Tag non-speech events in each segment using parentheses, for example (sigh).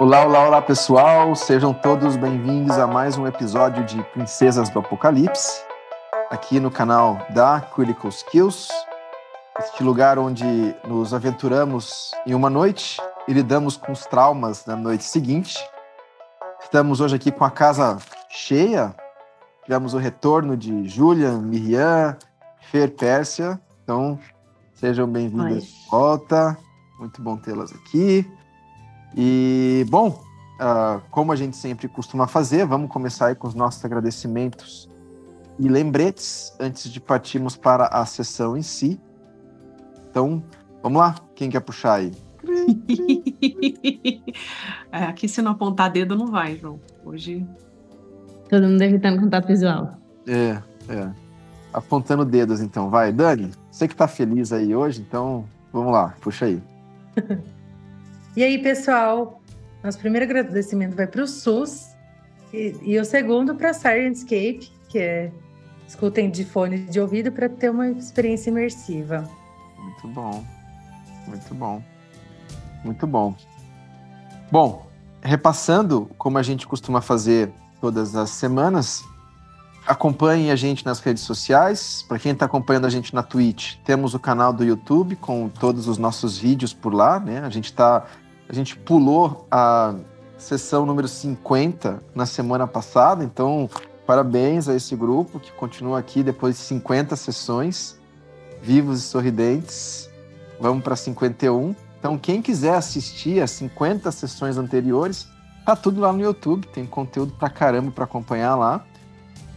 Olá, olá, olá pessoal, sejam todos bem-vindos a mais um episódio de Princesas do Apocalipse, aqui no canal da Critical Skills, este lugar onde nos aventuramos em uma noite e lidamos com os traumas da noite seguinte. Estamos hoje aqui com a casa cheia, tivemos o retorno de Julian, Miriam, Fer Pérsia, então sejam bem-vindas de volta, muito bom tê-las aqui. E, bom, uh, como a gente sempre costuma fazer, vamos começar aí com os nossos agradecimentos e lembretes antes de partirmos para a sessão em si. Então, vamos lá, quem quer puxar aí? (laughs) é, aqui se não apontar dedo não vai, João. Hoje. Todo mundo evitando contato visual. É, é. Apontando dedos, então. Vai, Dani, você que tá feliz aí hoje, então vamos lá, puxa aí. (laughs) E aí, pessoal, nosso primeiro agradecimento vai para o SUS e, e, o segundo para a Sirenscape, que é escutem de fone de ouvido para ter uma experiência imersiva. Muito bom, muito bom, muito bom. Bom, repassando como a gente costuma fazer todas as semanas, acompanhe a gente nas redes sociais. Para quem está acompanhando a gente na Twitch, temos o canal do YouTube com todos os nossos vídeos por lá, né? A gente está a gente pulou a sessão número 50 na semana passada, então parabéns a esse grupo que continua aqui depois de 50 sessões, vivos e sorridentes. Vamos para 51. Então, quem quiser assistir as 50 sessões anteriores, tá tudo lá no YouTube, tem conteúdo pra caramba para acompanhar lá.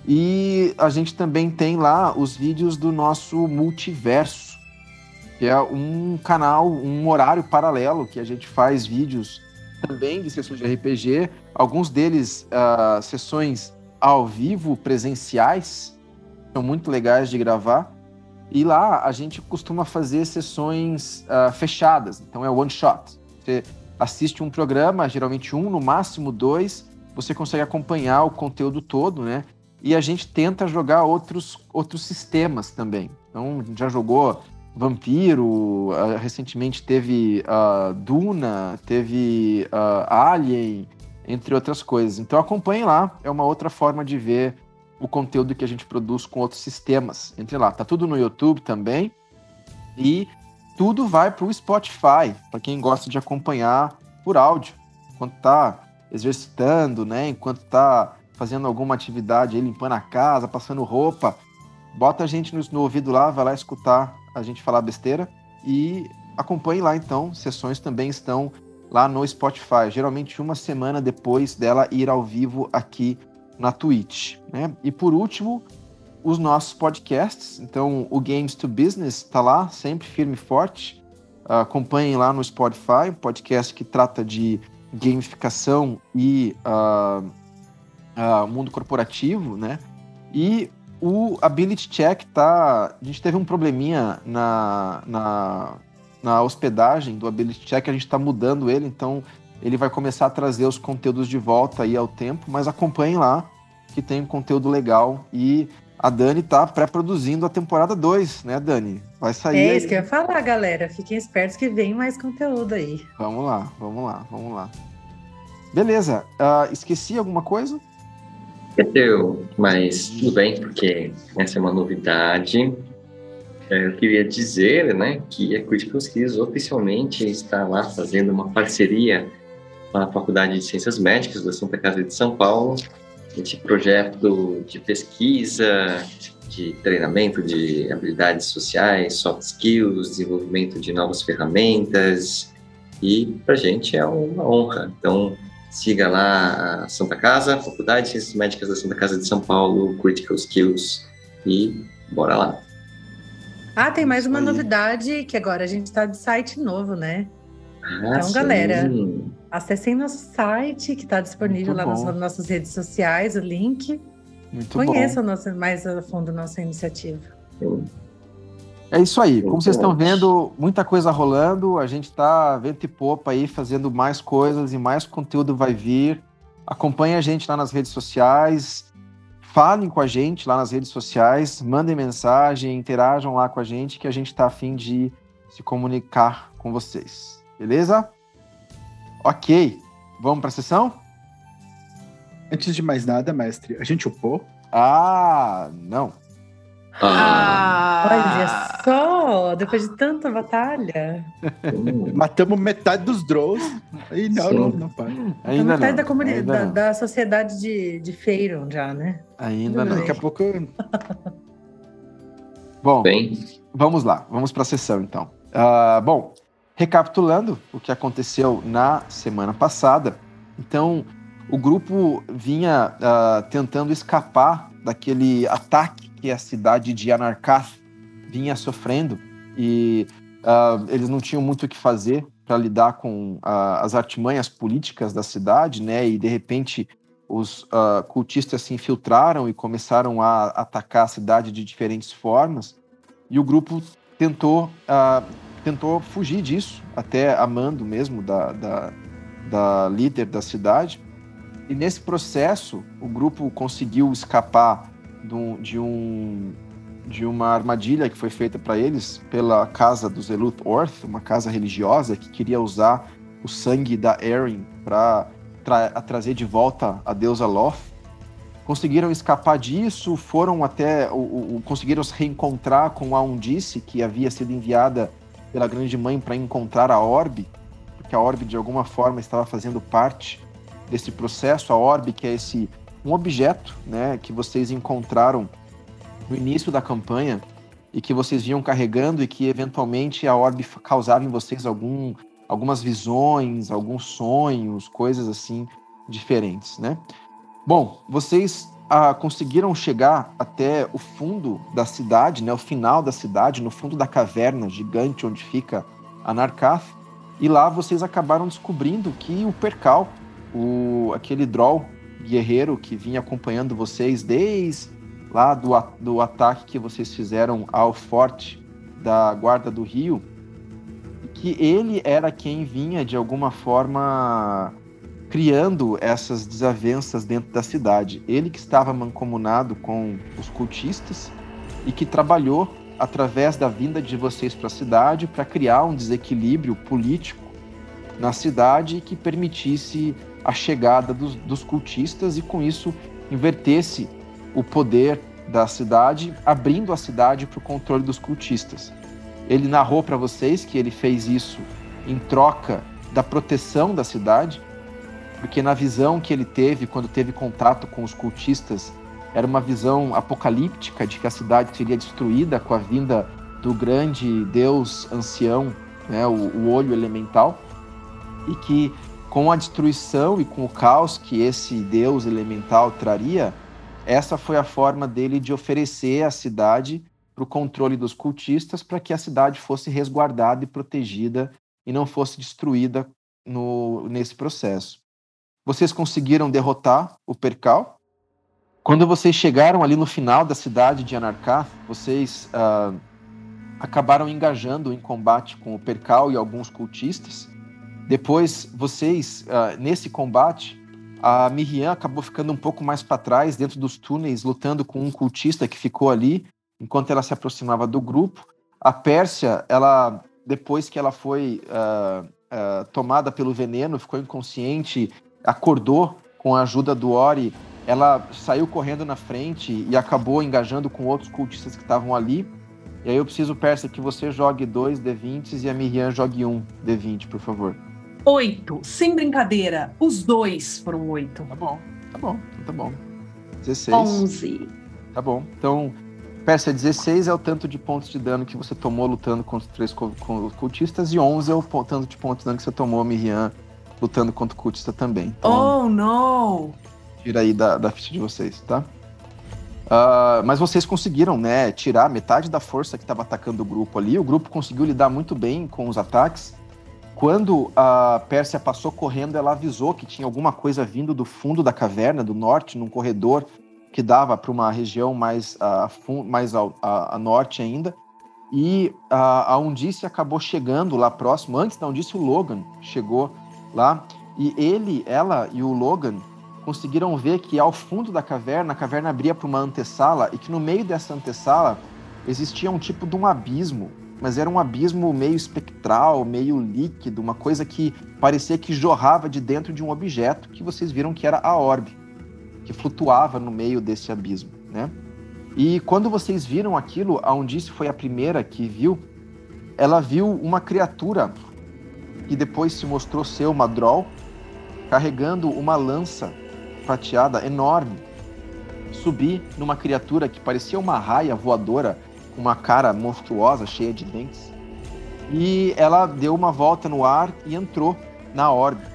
E a gente também tem lá os vídeos do nosso multiverso que é um canal, um horário paralelo que a gente faz vídeos também de sessões de RPG, alguns deles uh, sessões ao vivo, presenciais, são muito legais de gravar. E lá a gente costuma fazer sessões uh, fechadas, então é one shot. Você assiste um programa, geralmente um, no máximo dois, você consegue acompanhar o conteúdo todo, né? E a gente tenta jogar outros, outros sistemas também. Então, já jogou Vampiro, uh, recentemente teve uh, Duna, teve uh, Alien, entre outras coisas. Então acompanhe lá, é uma outra forma de ver o conteúdo que a gente produz com outros sistemas. Entre lá, tá tudo no YouTube também. E tudo vai para o Spotify, para quem gosta de acompanhar por áudio, enquanto tá exercitando, né, enquanto tá fazendo alguma atividade, aí, limpando a casa, passando roupa, bota a gente no, no ouvido lá, vai lá escutar a gente falar besteira. E acompanhe lá então, sessões também estão lá no Spotify, geralmente uma semana depois dela ir ao vivo aqui na Twitch. Né? E por último, os nossos podcasts. Então, o Games to Business está lá, sempre firme e forte. Acompanhem lá no Spotify, um podcast que trata de gamificação e uh, uh, mundo corporativo, né? E o Ability Check tá. A gente teve um probleminha na, na, na hospedagem do Ability Check, a gente está mudando ele, então ele vai começar a trazer os conteúdos de volta aí ao tempo, mas acompanhem lá que tem um conteúdo legal e a Dani tá pré-produzindo a temporada 2, né, Dani? Vai sair. É isso aí. que eu ia falar, galera. Fiquem espertos que vem mais conteúdo aí. Vamos lá, vamos lá, vamos lá. Beleza. Uh, esqueci alguma coisa? Esqueceu, mas tudo bem, porque essa é uma novidade. É, eu queria dizer né, que a Critical Skills oficialmente está lá fazendo uma parceria com a Faculdade de Ciências Médicas da Santa Casa de São Paulo, esse projeto de pesquisa, de treinamento de habilidades sociais, soft skills, desenvolvimento de novas ferramentas, e para a gente é uma honra. Então, Siga lá a Santa Casa, Faculdade de Ciências Médicas da Santa Casa de São Paulo, Critical Skills e bora lá. Ah, tem mais uma novidade que agora a gente está de site novo, né? Ah, então, sim. galera, acessem nosso site que está disponível Muito lá bom. nas nossas redes sociais, o link. Muito Conheçam mais a fundo a nossa iniciativa. Sim. É isso aí. Como vocês estão vendo, muita coisa rolando. A gente está vento e popa aí, fazendo mais coisas e mais conteúdo vai vir. Acompanhe a gente lá nas redes sociais. Falem com a gente lá nas redes sociais. Mandem mensagem, interajam lá com a gente, que a gente está afim de se comunicar com vocês. Beleza? Ok. vamos para a sessão? Antes de mais nada, mestre, a gente upou? Ah, não. Ah. Olha só, depois de tanta batalha. Matamos metade dos Drows. E não, não, não, pai. Ainda metade não. da comunidade, da, não. da sociedade de, de Feiron já, né? Ainda Tudo não. Daqui a pouco. (laughs) Bom, Bem, vamos lá, vamos para a sessão então. Ah, bom, recapitulando o que aconteceu na semana passada, então o grupo vinha ah, tentando escapar daquele ataque que a cidade de Anarkath vinha sofrendo e ah, eles não tinham muito o que fazer para lidar com ah, as artimanhas políticas da cidade, né? E de repente os ah, cultistas se infiltraram e começaram a atacar a cidade de diferentes formas. E o grupo tentou, tentou fugir disso, até amando mesmo da, da, da líder da cidade. E nesse processo, o grupo conseguiu escapar de, um, de, um, uma armadilha que foi feita para eles pela casa dos Eluth Orth, uma casa religiosa que queria usar o sangue da Erin para tra trazer de volta a deusa Loth. Conseguiram escapar disso, foram até. O, o, conseguiram se reencontrar com a Undice, que havia sido enviada pela Grande Mãe para encontrar a Orbe, porque a Orbe de alguma forma estava fazendo parte desse processo. A Orbe, que é esse um objeto né, que vocês encontraram no início da campanha e que vocês vinham carregando e que eventualmente a Orbe causava em vocês algum, algumas visões, alguns sonhos, coisas assim diferentes, né? Bom, vocês ah, conseguiram chegar até o fundo da cidade, né, o final da cidade, no fundo da caverna gigante onde fica Anarkath, e lá vocês acabaram descobrindo que o Percal, o, aquele Droll guerreiro que vinha acompanhando vocês desde lá do, do ataque que vocês fizeram ao forte da Guarda do Rio, que ele era quem vinha de alguma forma criando essas desavenças dentro da cidade. Ele que estava mancomunado com os cultistas e que trabalhou através da vinda de vocês para a cidade para criar um desequilíbrio político na cidade que permitisse a chegada dos, dos cultistas e com isso invertesse o poder da cidade, abrindo a cidade para o controle dos cultistas. Ele narrou para vocês que ele fez isso em troca da proteção da cidade, porque na visão que ele teve quando teve contato com os cultistas, era uma visão apocalíptica de que a cidade seria destruída com a vinda do grande deus ancião, né, o, o olho elemental, e que com a destruição e com o caos que esse deus elemental traria, essa foi a forma dele de oferecer a cidade para o controle dos cultistas, para que a cidade fosse resguardada e protegida e não fosse destruída no, nesse processo. Vocês conseguiram derrotar o Percal. Quando vocês chegaram ali no final da cidade de Anarkath, vocês uh, acabaram engajando em combate com o Percal e alguns cultistas. Depois, vocês, uh, nesse combate, a Miriam acabou ficando um pouco mais para trás, dentro dos túneis, lutando com um cultista que ficou ali, enquanto ela se aproximava do grupo. A Pérsia, ela, depois que ela foi uh, uh, tomada pelo veneno, ficou inconsciente, acordou com a ajuda do Ori, ela saiu correndo na frente e acabou engajando com outros cultistas que estavam ali. E aí eu preciso, Pérsia, que você jogue dois D20s e a Miriam jogue um D20, por favor. Oito. Sem brincadeira. Os dois foram oito. Tá bom, tá bom, tá bom. 16. Onze. Tá bom. Então, Pérsia, 16 é o tanto de pontos de dano que você tomou lutando contra os três cultistas e 11 é o tanto de pontos de dano que você tomou, Miriam, lutando contra o cultista também. Então, Oh, não! tira aí da, da ficha de vocês, tá? Ah, mas vocês conseguiram, né, tirar metade da força que estava atacando o grupo ali. O grupo conseguiu lidar muito bem com os ataques. Quando a Pérsia passou correndo, ela avisou que tinha alguma coisa vindo do fundo da caverna, do norte, num corredor que dava para uma região mais, a, fun- mais a, a norte ainda. E a, a Undice acabou chegando lá próximo. Antes da Undice, o Logan chegou lá. E ele, ela e o Logan conseguiram ver que ao fundo da caverna, a caverna abria para uma antessala e que no meio dessa antessala existia um tipo de um abismo mas era um abismo meio espectral, meio líquido, uma coisa que parecia que jorrava de dentro de um objeto que vocês viram que era a orbe, que flutuava no meio desse abismo, né? E quando vocês viram aquilo, a Undice foi a primeira que viu, ela viu uma criatura que depois se mostrou ser uma Droll, carregando uma lança prateada enorme, subir numa criatura que parecia uma raia voadora, uma cara monstruosa, cheia de dentes. E ela deu uma volta no ar e entrou na orbe,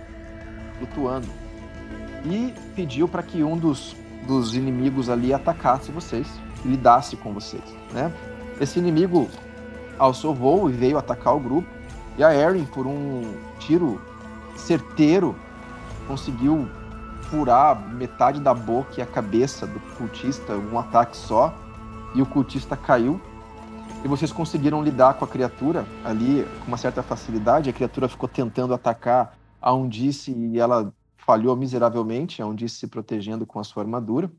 flutuando. E pediu para que um dos, dos inimigos ali atacasse vocês lidasse com vocês, né? Esse inimigo alçou voo e veio atacar o grupo, e a Erin, por um tiro certeiro, conseguiu furar metade da boca e a cabeça do cultista, um ataque só, e o cultista caiu. E vocês conseguiram lidar com a criatura ali com uma certa facilidade. A criatura ficou tentando atacar a Undice e ela falhou miseravelmente, a Undice se protegendo com a sua armadura.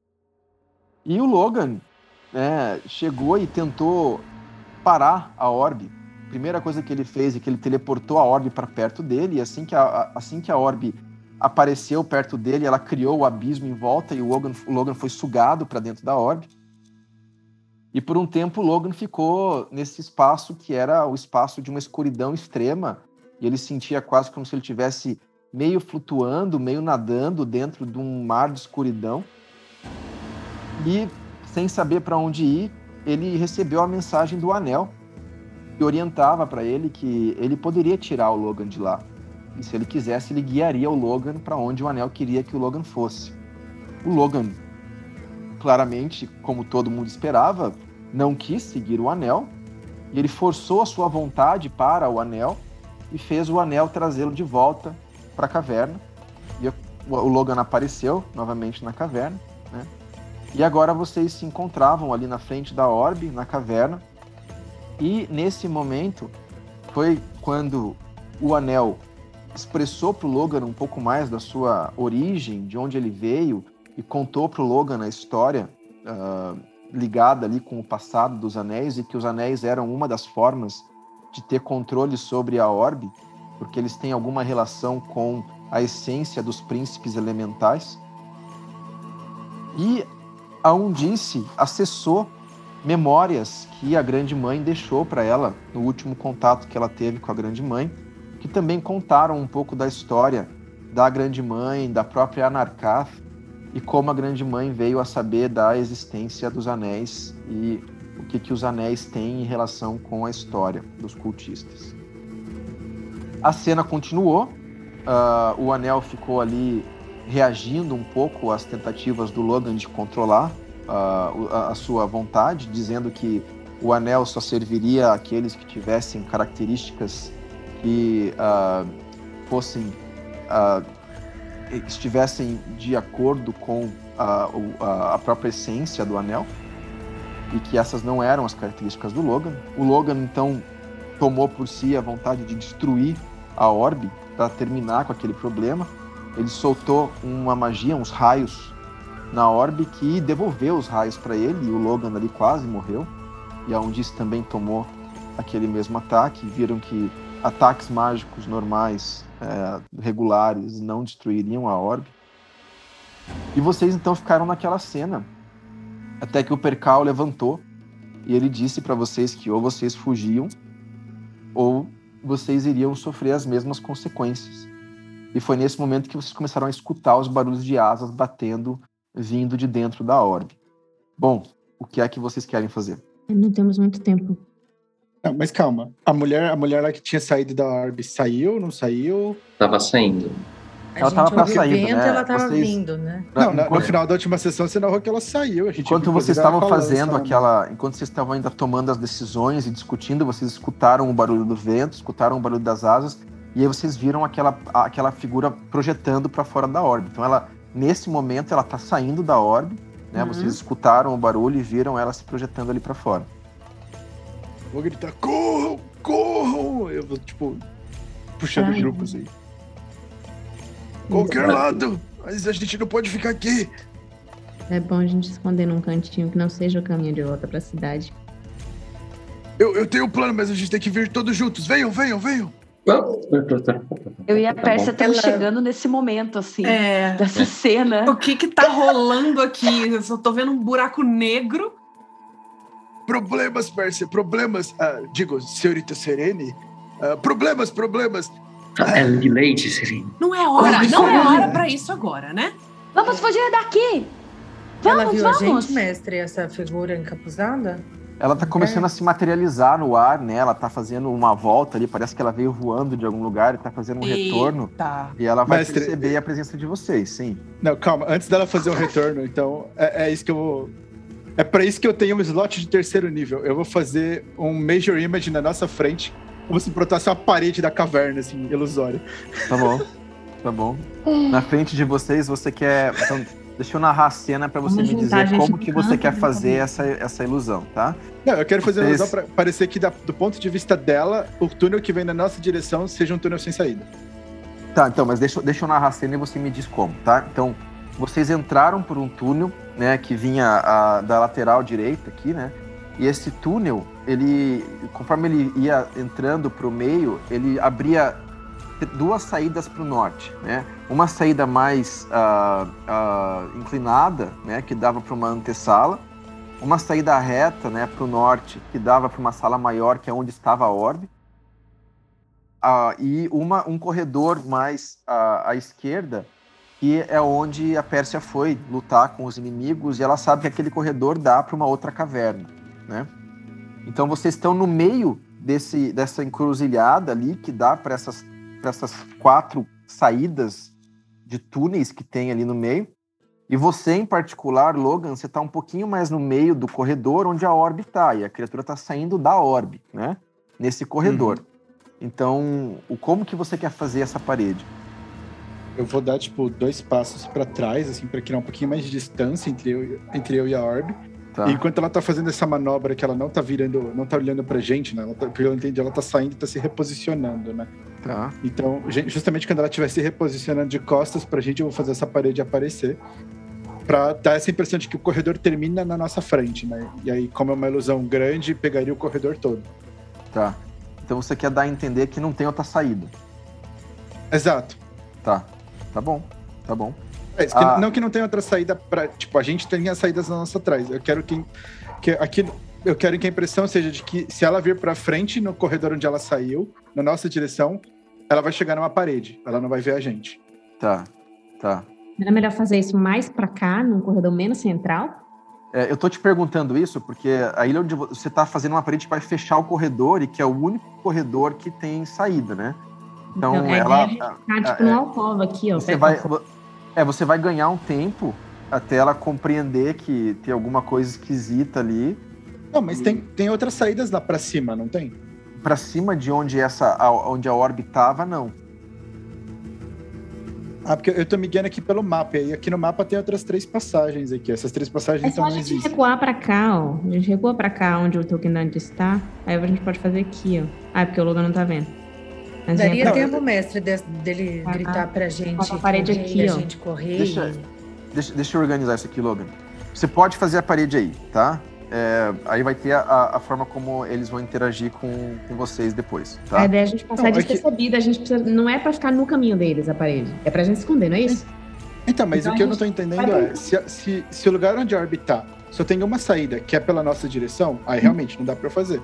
E o Logan né, chegou e tentou parar a orbe. Primeira coisa que ele fez é que ele teleportou a orbe para perto dele, e assim que a, assim que a orbe apareceu perto dele, ela criou o abismo em volta e o Logan, o Logan foi sugado para dentro da orbe. E por um tempo Logan ficou nesse espaço que era o espaço de uma escuridão extrema, e ele sentia quase como se ele tivesse meio flutuando, meio nadando dentro de um mar de escuridão. E sem saber para onde ir, ele recebeu a mensagem do anel que orientava para ele que ele poderia tirar o Logan de lá. E se ele quisesse, ele guiaria o Logan para onde o anel queria que o Logan fosse. O Logan, claramente, como todo mundo esperava, não quis seguir o anel e ele forçou a sua vontade para o anel e fez o anel trazê-lo de volta para a caverna. E o Logan apareceu novamente na caverna, né? E agora vocês se encontravam ali na frente da orbe, na caverna. E nesse momento foi quando o anel expressou para o Logan um pouco mais da sua origem, de onde ele veio, e contou para o Logan a história uh, ligada ali com o passado dos anéis e que os anéis eram uma das formas de ter controle sobre a orbe, porque eles têm alguma relação com a essência dos príncipes elementais. E a Undice acessou memórias que a grande mãe deixou para ela no último contato que ela teve com a grande mãe, que também contaram um pouco da história da grande mãe, da própria Anarkath e como a grande mãe veio a saber da existência dos anéis e o que, que os anéis têm em relação com a história dos cultistas. A cena continuou, uh, o anel ficou ali reagindo um pouco às tentativas do Logan de controlar uh, a, a, sua vontade, dizendo que o anel só serviria àqueles que tivessem características que uh, fossem uh, estivessem de acordo com a, a própria essência do anel e que essas não eram as características do Logan. O Logan então tomou por si a vontade de destruir a orbe para terminar com aquele problema ele soltou uma magia, uns raios na orbe que devolveu os raios para ele e o Logan ali quase morreu. E a Undice também tomou aquele mesmo ataque. Viram que ataques mágicos normais, é, regulares, não destruiriam a orbe. E vocês então ficaram naquela cena até que o Percal levantou e ele disse para vocês que ou vocês fugiam ou vocês iriam sofrer as mesmas consequências. E foi nesse momento que vocês começaram a escutar os barulhos de asas batendo, vindo de dentro da orbe. Bom, o que é que vocês querem fazer? Não temos muito tempo. Não, mas calma. A mulher, a mulher lá que tinha saído da orbe saiu, não saiu? Tava saindo. A ela tava pra sair, vento, né? ela tava vocês... vindo, né? Não, enquanto... no final da última sessão você narrou que ela saiu. enquanto vocês estavam fazendo aquela, enquanto vocês estavam ainda tomando as decisões e discutindo, vocês escutaram o barulho do vento, escutaram o barulho das asas e aí vocês viram aquela, aquela figura projetando para fora da orbe. Então ela, nesse momento, ela tá saindo da orbe, né? Uhum. Vocês escutaram o barulho e viram ela se projetando ali para fora. Vou gritar, corram, corram! Eu vou, tipo, puxando Ai. grupos aí. Qualquer lado! Mas a gente não pode ficar aqui! É bom a gente esconder num cantinho que não seja o caminho de volta para a cidade. Eu, eu tenho um plano, mas a gente tem que vir todos juntos. Venham, venham, venham. Eu e a Tá Pérsia estamos Ela- chegando nesse momento, assim, É. dessa cena. O que que tá rolando aqui? Eu só tô vendo um buraco negro. Problemas, Pérsia, problemas. Ah, digo, senhorita Serene. Ah, problemas, problemas. É de leite, Serene. Não é hora, não é hora pra isso agora, né? Vamos fugir daqui! Ela Vamos, viu a vamos! gente, mestre, essa figura encapuzada? Ela tá começando É. a se materializar no ar, né? Ela tá fazendo uma volta ali, parece que ela veio voando de algum lugar e tá fazendo um retorno. Tá. E ela vai Mestre, perceber a presença de vocês, sim. Não, calma. Antes dela fazer um retorno, então, é, é isso que eu vou. É pra isso que eu tenho um slot de terceiro nível. Eu vou fazer um Major Image na nossa frente, como se brotasse uma parede da caverna, assim, ilusória. Tá bom. Tá bom. Na frente de vocês, você quer. Então, deixa eu narrar a cena pra você Vamos me dizer como que você quer fazer essa, essa ilusão, tá? Não, eu quero fazer uma Vocês- ilusão pra parecer que, da- do ponto de vista dela, o túnel que vem na nossa direção seja um túnel sem saída. Tá, então, mas deixa, deixa eu narrar a cena e você me diz como, tá? Então, vocês entraram por um túnel, né, que vinha a- da lateral direita aqui, né? E esse túnel, ele, conforme ele ia entrando pro meio, ele abria duas saídas para o norte, né? Uma saída mais ah, ah, inclinada, né, que dava para uma antessala, uma saída reta, né, para o norte, que dava para uma sala maior, que é onde estava a orbe, ah, e uma, um corredor mais à esquerda, que é onde a Pérsia foi lutar com os inimigos, e ela sabe que aquele corredor dá para uma outra caverna, né? Então vocês estão no meio desse, dessa encruzilhada ali, que dá para essas, essas quatro saídas de túneis que tem ali no meio. E você, em particular, Logan, você está um pouquinho mais no meio do corredor onde a orbe está, e a criatura está saindo da orbe, né? Nesse corredor. Então, o como que você quer fazer essa parede? Eu vou dar, tipo, dois passos pra trás, assim, pra criar um pouquinho mais de distância entre eu, entre eu e a Orb. Tá? E enquanto ela tá fazendo essa manobra que ela não tá virando, não tá olhando pra gente, né? Ela tá, pelo que eu entendi, ela tá saindo e tá se reposicionando, né? Tá. Então, justamente quando ela estiver se reposicionando de costas pra gente, eu vou fazer essa parede aparecer. Pra dar essa impressão de que o corredor termina na nossa frente, né? E aí, como é uma ilusão grande, pegaria o corredor todo. Tá. Então você quer dar a entender que não tem outra saída. Exato. Tá. Tá bom. Tá bom. É, que- Ah. Não que não tenha outra saída pra. Tipo, a gente tem as saídas na nossa atrás. Eu quero que. que aqui, eu quero que a impressão seja de que se ela vir pra frente no corredor onde ela saiu, na nossa direção, ela vai chegar numa parede. Ela não vai ver a gente. Tá. Tá. Não é melhor fazer isso mais pra cá, num corredor menos central? É, eu tô te perguntando isso porque a ilha onde você tá fazendo uma parede que vai fechar o corredor e que é o único corredor que tem saída, né? Então, a ela. ideia é a- ficar, tipo, é, alcova aqui, ó. Você vai, é, você vai ganhar um tempo até ela compreender que tem alguma coisa esquisita ali. Não, mas tem, tem outras saídas lá pra cima, não tem? Pra cima de onde essa, a- onde a orbe tava, não. Ah, porque eu tô me guiando aqui pelo mapa. E aqui no mapa tem outras três passagens aqui. Essas três passagens É então só a não gente recuar pra cá, ó. A gente recua pra cá onde o Token Dante está. Aí a gente pode fazer aqui, ó. Ah, é porque o Logan não tá vendo. Mas Daria é- tempo, mestre, de- dele Ah, gritar pra gente a parede correr, aqui, e a ó. gente correr. Deixa- Deixa, deixa eu organizar isso aqui, Logan. Você pode fazer a parede aí, tá? É, aí vai ter a, a forma como eles vão interagir com, com vocês depois, tá? A ideia é a gente passar Não, é que- despercebida, a gente precisa. Não é pra ficar no caminho deles a parede. É pra gente se esconder, não é isso? Então, mas Então o que eu não tô entendendo é, se, se, se o lugar onde a Orbe tá só tem uma saída, que é pela nossa direção, aí realmente não dá pra eu fazer.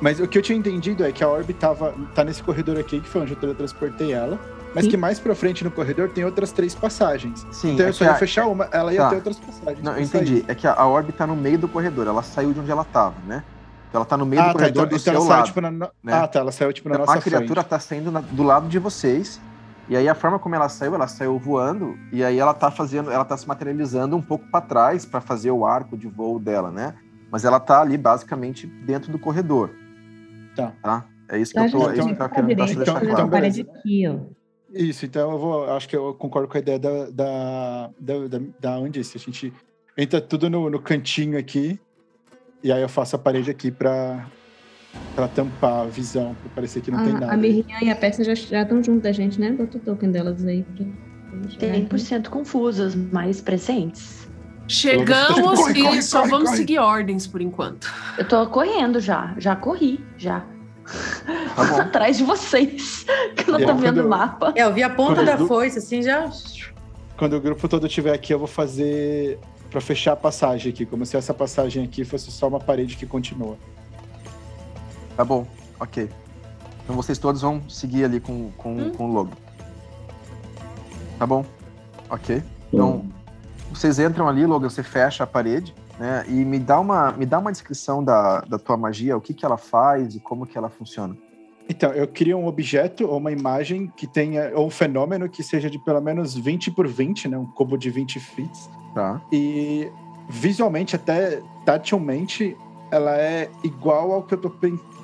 Mas o que eu tinha entendido é que a Orbe tava, tá nesse corredor aqui, que foi onde eu teletransportei ela, mas Sim. que mais pra frente no corredor tem outras três passagens. Sim, Então é eu só ia a- fechar uma, ela ia Tá. ter outras passagens. Não, eu sair. entendi. É que a, a orbe tá no meio do corredor. Ela saiu de onde ela tava, né? Então ela tá no meio Ah, do tá, corredor então, do então seu ela saiu, lado. tipo, na, né? Ah, tá, ela saiu, tipo, na Então, nossa a criatura frente. tá saindo na- do lado de vocês. E aí a forma como ela saiu, ela saiu voando e aí ela tá fazendo, ela tá se materializando um pouco para trás para fazer o arco de voo dela, né? Mas ela tá ali basicamente dentro do corredor. Tá. Tá? É isso que Então, eu tô, é isso que eu querendo deixar Então- fazer claro. Isso, então eu vou. Acho que eu concordo com a ideia da, da, da, da, da Andice. A gente entra tudo no, no cantinho aqui, e aí eu faço a parede aqui pra, pra tampar a visão, pra parecer que não tem nada. a Miriam e a Peça já estão junto da gente, né? Bota o token delas aí. pra- pra gente chegar aqui. 100% confusas, mas presentes. Chegamos Corre, e corre, só corre, vamos corre. seguir ordens por enquanto. Eu tô correndo já. Já corri, já. Tá bom. (laughs) Atrás de vocês. Que eu não tô vendo o eu- mapa. É, eu vi a ponta Quando da eu- foice, assim, já. Quando o grupo todo estiver aqui, eu vou fazer pra fechar a passagem aqui, como se essa passagem aqui fosse só uma parede que continua. Tá bom, ok. Então vocês todos vão seguir ali com, com, Hum. com o logo. Tá bom, ok. Então, vocês entram ali, Logan, você fecha a parede, né? E me dá uma, me dá uma descrição da, da tua magia, o que, que ela faz e como que ela funciona. Então, eu queria um objeto ou uma imagem que tenha, ou um fenômeno que seja de pelo menos 20 por 20, né? Um cubo de 20 feet. Tá? E visualmente, até tatilmente, ela é igual ao que eu tô,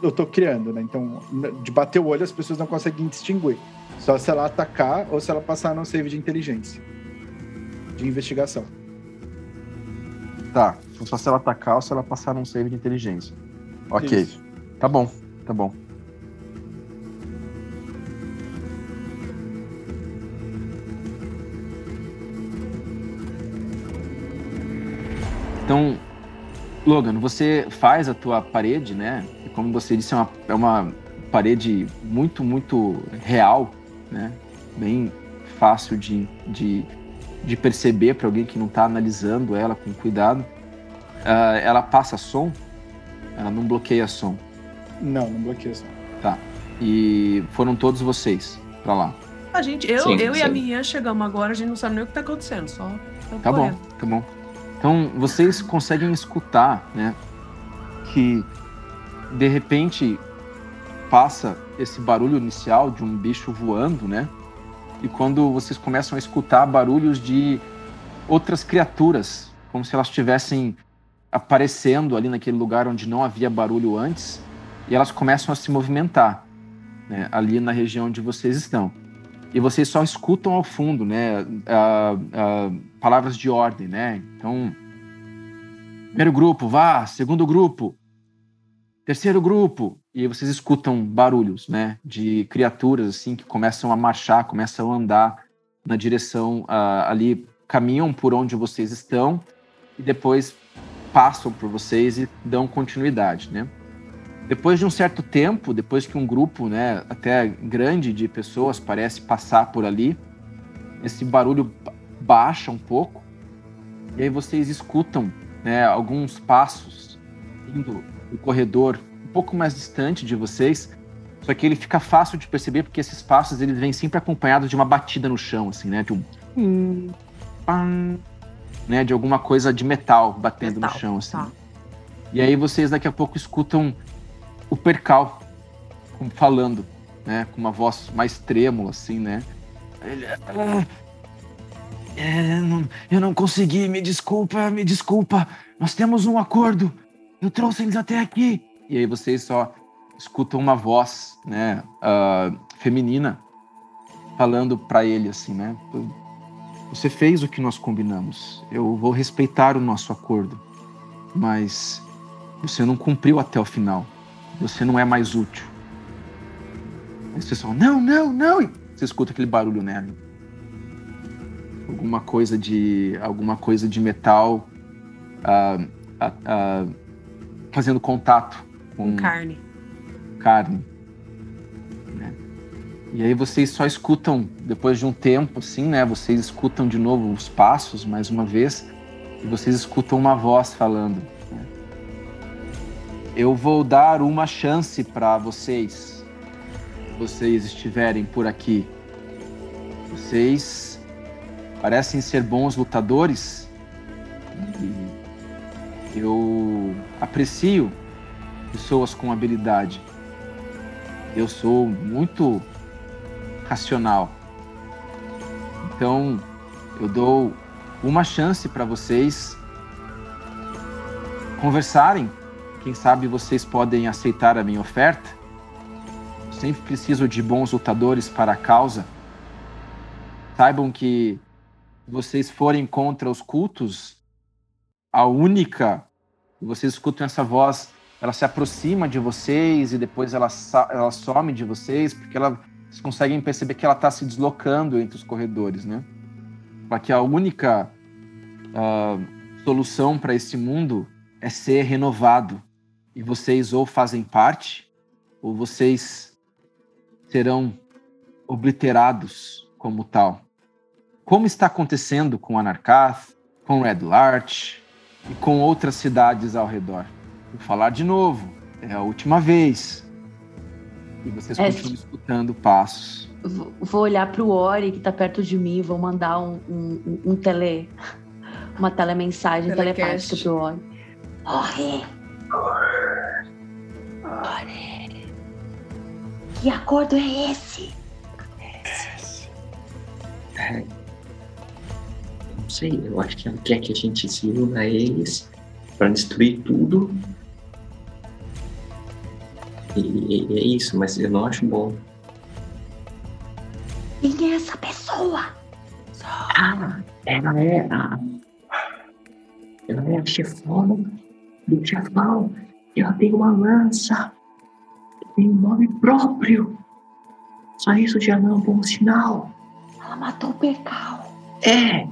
eu tô criando, né? Então, de bater o olho, as pessoas não conseguem distinguir. Só se ela atacar ou se ela passar num save de inteligência. De investigação. Tá. Então só se ela atacar ou se ela passar num save de inteligência. Ok. Isso. Tá bom, tá bom. Então, Logan, você faz a tua parede, né? E como você disse, é uma, é uma parede muito, muito real, né? Bem fácil de, de, de perceber para alguém que não está analisando ela com cuidado. Ah, ela passa som, ela não bloqueia som. Não, não bloqueia só. E foram todos vocês pra lá. A gente, eu, Sim, eu e a minha chegamos agora, a gente não sabe nem o que tá acontecendo, só. Tá bom, tá bom. Então vocês conseguem escutar, né? Que de repente passa esse barulho inicial de um bicho voando, né? E quando vocês começam a escutar barulhos de outras criaturas, como se elas estivessem aparecendo ali naquele lugar onde não havia barulho antes, e elas começam a se movimentar, né? Ali na região onde vocês estão. E vocês só escutam ao fundo, né? ah, ah, palavras de ordem, né? Então, primeiro grupo, vá, segundo grupo, terceiro grupo, e vocês escutam barulhos, né? De criaturas assim que começam a marchar, começam a andar na direção ah, ali, caminham por onde vocês estão e depois passam por vocês e dão continuidade, né? Depois de um certo tempo, depois que um grupo, né, até grande de pessoas parece passar por ali, esse barulho ba- baixa um pouco e aí vocês escutam, né, alguns passos indo no corredor pouco mais distante de vocês. Só que ele fica fácil de perceber porque esses passos eles vêm sempre acompanhados de uma batida no chão, assim, né, de um pam, né, de alguma coisa de metal batendo Metal, no chão, assim. tá. E aí vocês daqui a pouco escutam o percal falando, né, com uma voz mais trêmula, assim, né. Ele, "Ah, é, não- eu não consegui, me desculpa, me desculpa. Nós temos um acordo. Eu trouxe eles até aqui. E aí vocês só escutam uma voz, né, ah, feminina, falando pra ele assim, né? Você fez o que nós combinamos. Eu vou respeitar o nosso acordo, mas você não cumpriu até o final. Você não é mais útil. Aí vocês falam, não, não, não. E você escuta aquele barulho, né? Alguma coisa de, alguma coisa de metal ah, ah, fazendo contato com Carne. carne. né? E aí vocês só escutam, depois de um tempo, assim, né? Vocês escutam de novo os passos, mais uma vez, e vocês escutam uma voz falando. né? Eu vou dar uma chance para vocês, se vocês estiverem por aqui. Vocês parecem ser bons lutadores. E eu aprecio pessoas com habilidade. Eu sou muito racional. Então, eu dou uma chance para vocês conversarem. Quem sabe vocês podem aceitar a minha oferta. Sempre preciso de bons lutadores para a causa. Saibam que se vocês forem contra os cultos, a única vocês escutam essa voz ela se aproxima de vocês e depois ela, ela some de vocês, porque ela, vocês conseguem perceber que ela está se deslocando entre os corredores, né? Que a única ah, solução para esse mundo é ser renovado. E vocês ou fazem parte, ou vocês serão obliterados como tal. Como está acontecendo com Anarkath, com Red Larch e com outras cidades ao redor. Vou falar de novo, é a última vez. E vocês é, continuam escutando passos. Vou olhar para o Ori que está perto de mim, vou mandar um, um, um tele, uma telemensagem telepática para o Ori. Ori! Ori! Que acordo é esse? Esse. É não sei, eu acho que ela quer que a gente se una a eles para destruir tudo. E, e, é isso, mas eu não acho bom. Quem é essa pessoa? Ah, ela é a. Ela é a chefona do chefão. Ela tem uma lança. Tem um nome próprio. Só isso já não é um bom sinal. Ela matou o Percal. É,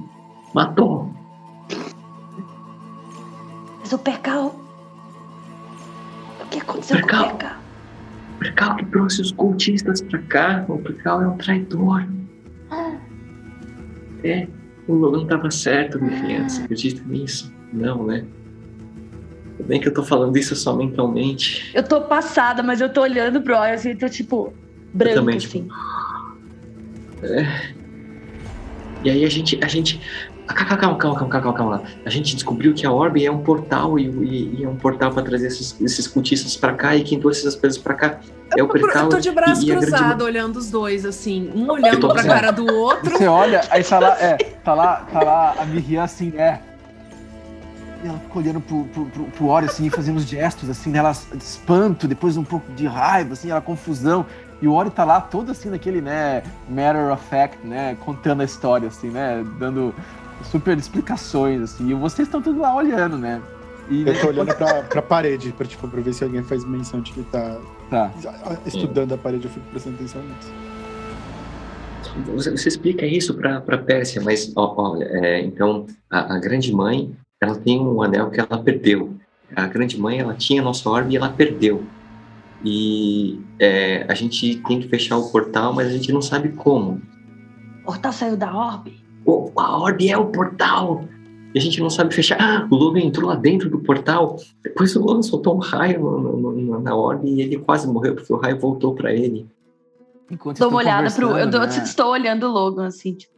Matou. Mas o Percal. O que aconteceu Percal. com o Percal? O Percal que trouxe os cultistas pra cá. O Percal é um traidor. Ah. É, o Logan tava certo, minha filha. Você acredita nisso? Não, né? Tudo bem que eu tô falando isso só mentalmente. Eu tô passada, mas eu tô olhando pro olho assim, tô tipo, branco também, tipo, assim. Tipo... É. E aí a gente, a gente, Calma, calma, calma, calma, calma, A gente descobriu que a Orbe é um portal e, e, e é um portal para trazer esses, esses cultistas para cá e quem trouxe essas coisas para cá é o Percal. Eu tô de braço e, cruzado grande... olhando os dois, assim, um olhando pra cara do outro. Você olha, aí tá lá, é, tá lá, tá lá a Miriam assim, é. E ela fica olhando pro, pro, pro, pro Ori, assim, fazendo uns gestos, assim, nela de espanto, depois um pouco de raiva, assim, ela confusão. E o Ori tá lá todo assim, naquele, né, matter of fact, né, contando a história, assim, né, dando super explicações, assim, e vocês estão tudo lá olhando, né? E... Eu tô olhando pra, pra parede, pra, tipo, pra ver se alguém faz menção de que tá, tá. estudando a parede, eu fico prestando atenção nisso. Você, você explica isso pra, pra Pérsia, mas, ó, ó é, então, a, a grande mãe, ela tem um anel que ela perdeu. A grande mãe, ela tinha nosso orbe e ela perdeu. E é, a gente tem que fechar o portal, mas a gente não sabe como. O portal saiu da orbe? A orbe é o portal. E a gente não sabe fechar. Ah, o Logan entrou lá dentro do portal. Depois o Logan soltou um raio no, no, no, na orbe e ele quase morreu porque o raio voltou para ele. Enquanto Dou uma olhada pro. Eu né? estou olhando o Logan assim, tipo.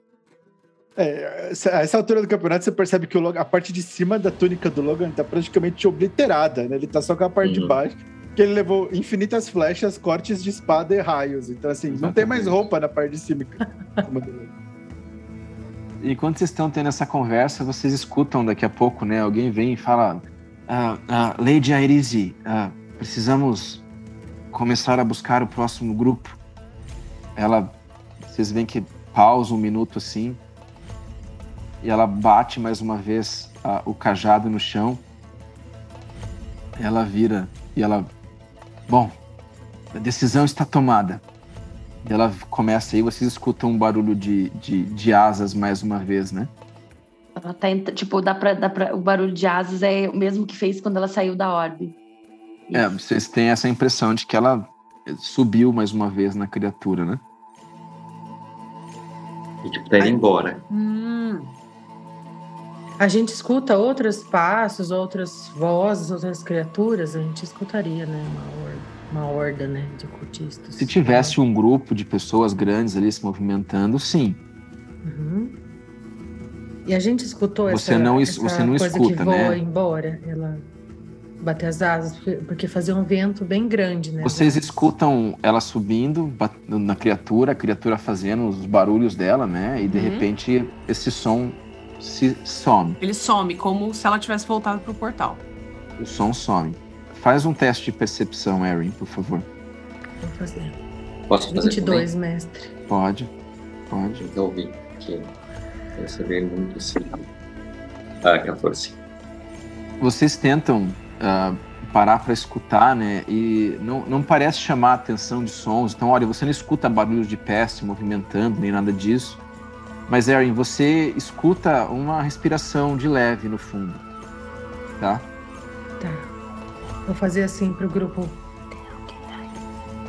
É, a essa altura do campeonato você percebe que o Logan, a parte de cima da túnica do Logan tá praticamente obliterada, né? Ele tá só com a parte uhum. de baixo, que ele levou infinitas flechas, cortes de espada e raios. Então, assim, Exatamente. não tem mais roupa na parte de cima. (laughs) E quando vocês estão tendo essa conversa, vocês escutam daqui a pouco, né? Alguém vem e fala: ah, ah, Lady Airizi, ah, precisamos começar a buscar o próximo grupo. Ela, vocês veem que pausa um minuto assim, e ela bate mais uma vez ah, o cajado no chão. Ela vira e ela, bom, a decisão está tomada. E ela começa aí, vocês escutam um barulho de, de, de asas mais uma vez, né? Ela tá, tipo, dá pra, dá pra, o barulho de asas é o mesmo que fez quando ela saiu da orbe. Isso. É, vocês têm essa impressão de que ela subiu mais uma vez na criatura, né? E tipo, tá indo embora. Hum. A gente escuta outros passos, outras vozes, outras criaturas, a gente escutaria, né? Uma orbe uma horda, né, de cultistas. Se tivesse um grupo de pessoas grandes ali se movimentando, sim. Uhum. E a gente escutou você essa, não, essa você não coisa escuta, que voa né? embora, ela bater as asas, porque fazia um vento bem grande, né? Vocês escutam ela subindo na criatura, a criatura fazendo os barulhos dela, né? E de uhum. repente esse som se some. Ele some, como se ela tivesse voltado pro portal. O som some. Faz um teste de percepção, Erin, por favor. Vou fazer. Posso fazer 22, também? mestre. Pode, pode. Eu ouvi que receber muito cedo. Ah, 14. Vocês tentam uh, parar para escutar, né? E não, não parece chamar a atenção de sons. Então, olha, você não escuta barulhos de pés se movimentando, nem nada disso. Mas, Erin, você escuta uma respiração de leve no fundo. Tá? Tá. Vou fazer assim pro grupo.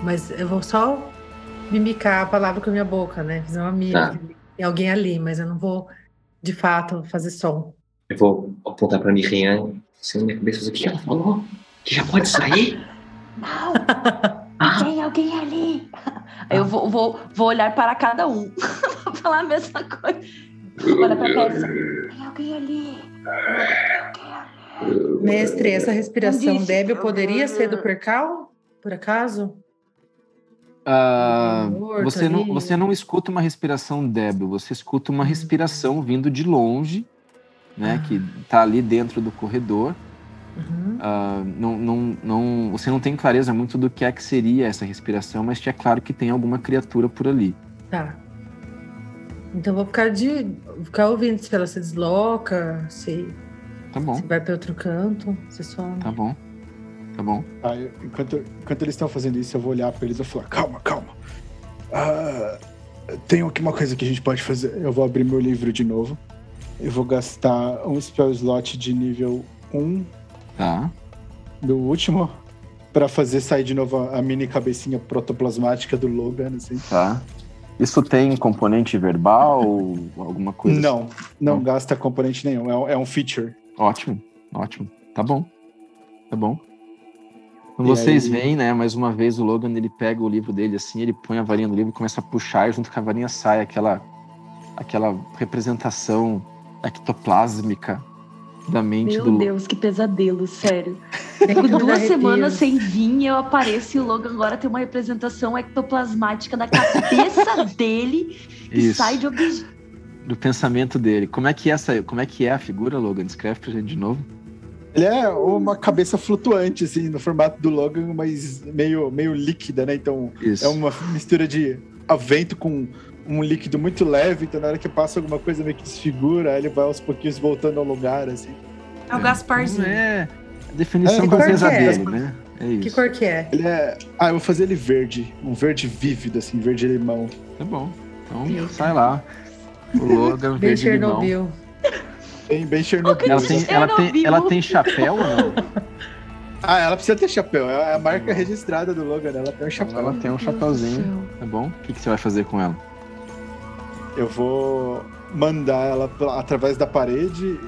Mas eu vou só mimicar a palavra com a minha boca, né? Fazer uma mímica. Tá. Tem alguém ali, mas eu não vou, de fato, fazer som. Eu vou apontar pra Miriam, assim, na minha cabeça, o que ela falou? Que já pode sair? Não! Ah. Tem alguém ali! Aí eu vou, vou, vou olhar para cada um. (laughs) vou falar a mesma coisa. Olha pra Persa. Tem alguém ali! Mestre, essa respiração débil poderia ser do percal? Por acaso? Uh, você, não, você não escuta uma respiração débil, você escuta uma hum. respiração vindo de longe, né? Ah. Que está ali dentro do corredor. Uhum. Uh, não, não, não, você não tem clareza muito do que é que seria essa respiração, mas é claro que tem alguma criatura por ali. Tá. Então vou ficar de. ficar ouvindo se ela se desloca, se. Tá bom. Se vai para outro canto, se some. Tá bom. Tá bom. Ah, eu, enquanto, enquanto eles estão fazendo isso, eu vou olhar para eles e falar: calma, calma. Ah, tem aqui uma coisa que a gente pode fazer. Eu vou abrir meu livro de novo. Eu vou gastar um spell slot de nível 1 Tá. Do último, para fazer sair de novo a mini cabecinha protoplasmática do Logan, assim. Tá. Isso tem componente verbal ou alguma coisa? Não, assim? não, não, gasta componente nenhum. É, é, um feature. Ótimo, ótimo. Tá bom. Tá bom. Quando vocês aí... veem, né, mais uma vez o Logan, ele pega o livro dele assim, ele põe a varinha no livro e começa a puxar, e junto com a varinha sai aquela, aquela representação ectoplásmica da mente Meu do Meu Deus, que pesadelo, sério. (laughs) Fico duas semanas sem vir eu apareço e o Logan agora tem uma representação ectoplasmática da cabeça (laughs) dele e sai de objeto. Do pensamento dele. Como é que é essa, como é que é a figura, Logan? Descreve pra gente de novo. Ele é uma cabeça flutuante, assim, no formato do Logan, mas meio, meio líquida, né? Então Isso. é uma mistura de vento com um líquido muito leve, então na hora que passa alguma coisa meio que desfigura, aí ele vai aos pouquinhos voltando ao lugar, assim. É o Gasparzinho. É, a definição é, francesa é? dele, né? É isso. Que cor que é? Ele é. Ah, eu vou fazer ele verde. Um verde vívido, assim, verde limão. Tá bom. Então sai lá. O Logan bem verde Chernobyl. Bem, bem Chernobyl. Ela tem, ela, tem, ela tem chapéu ou não? (laughs) Ah, ela precisa ter chapéu. É a marca registrada do Logan. Ela tem um chapéu. Ela tem um chapéuzinho. Tá bom? O que, que você vai fazer com ela? eu vou mandar ela através da parede,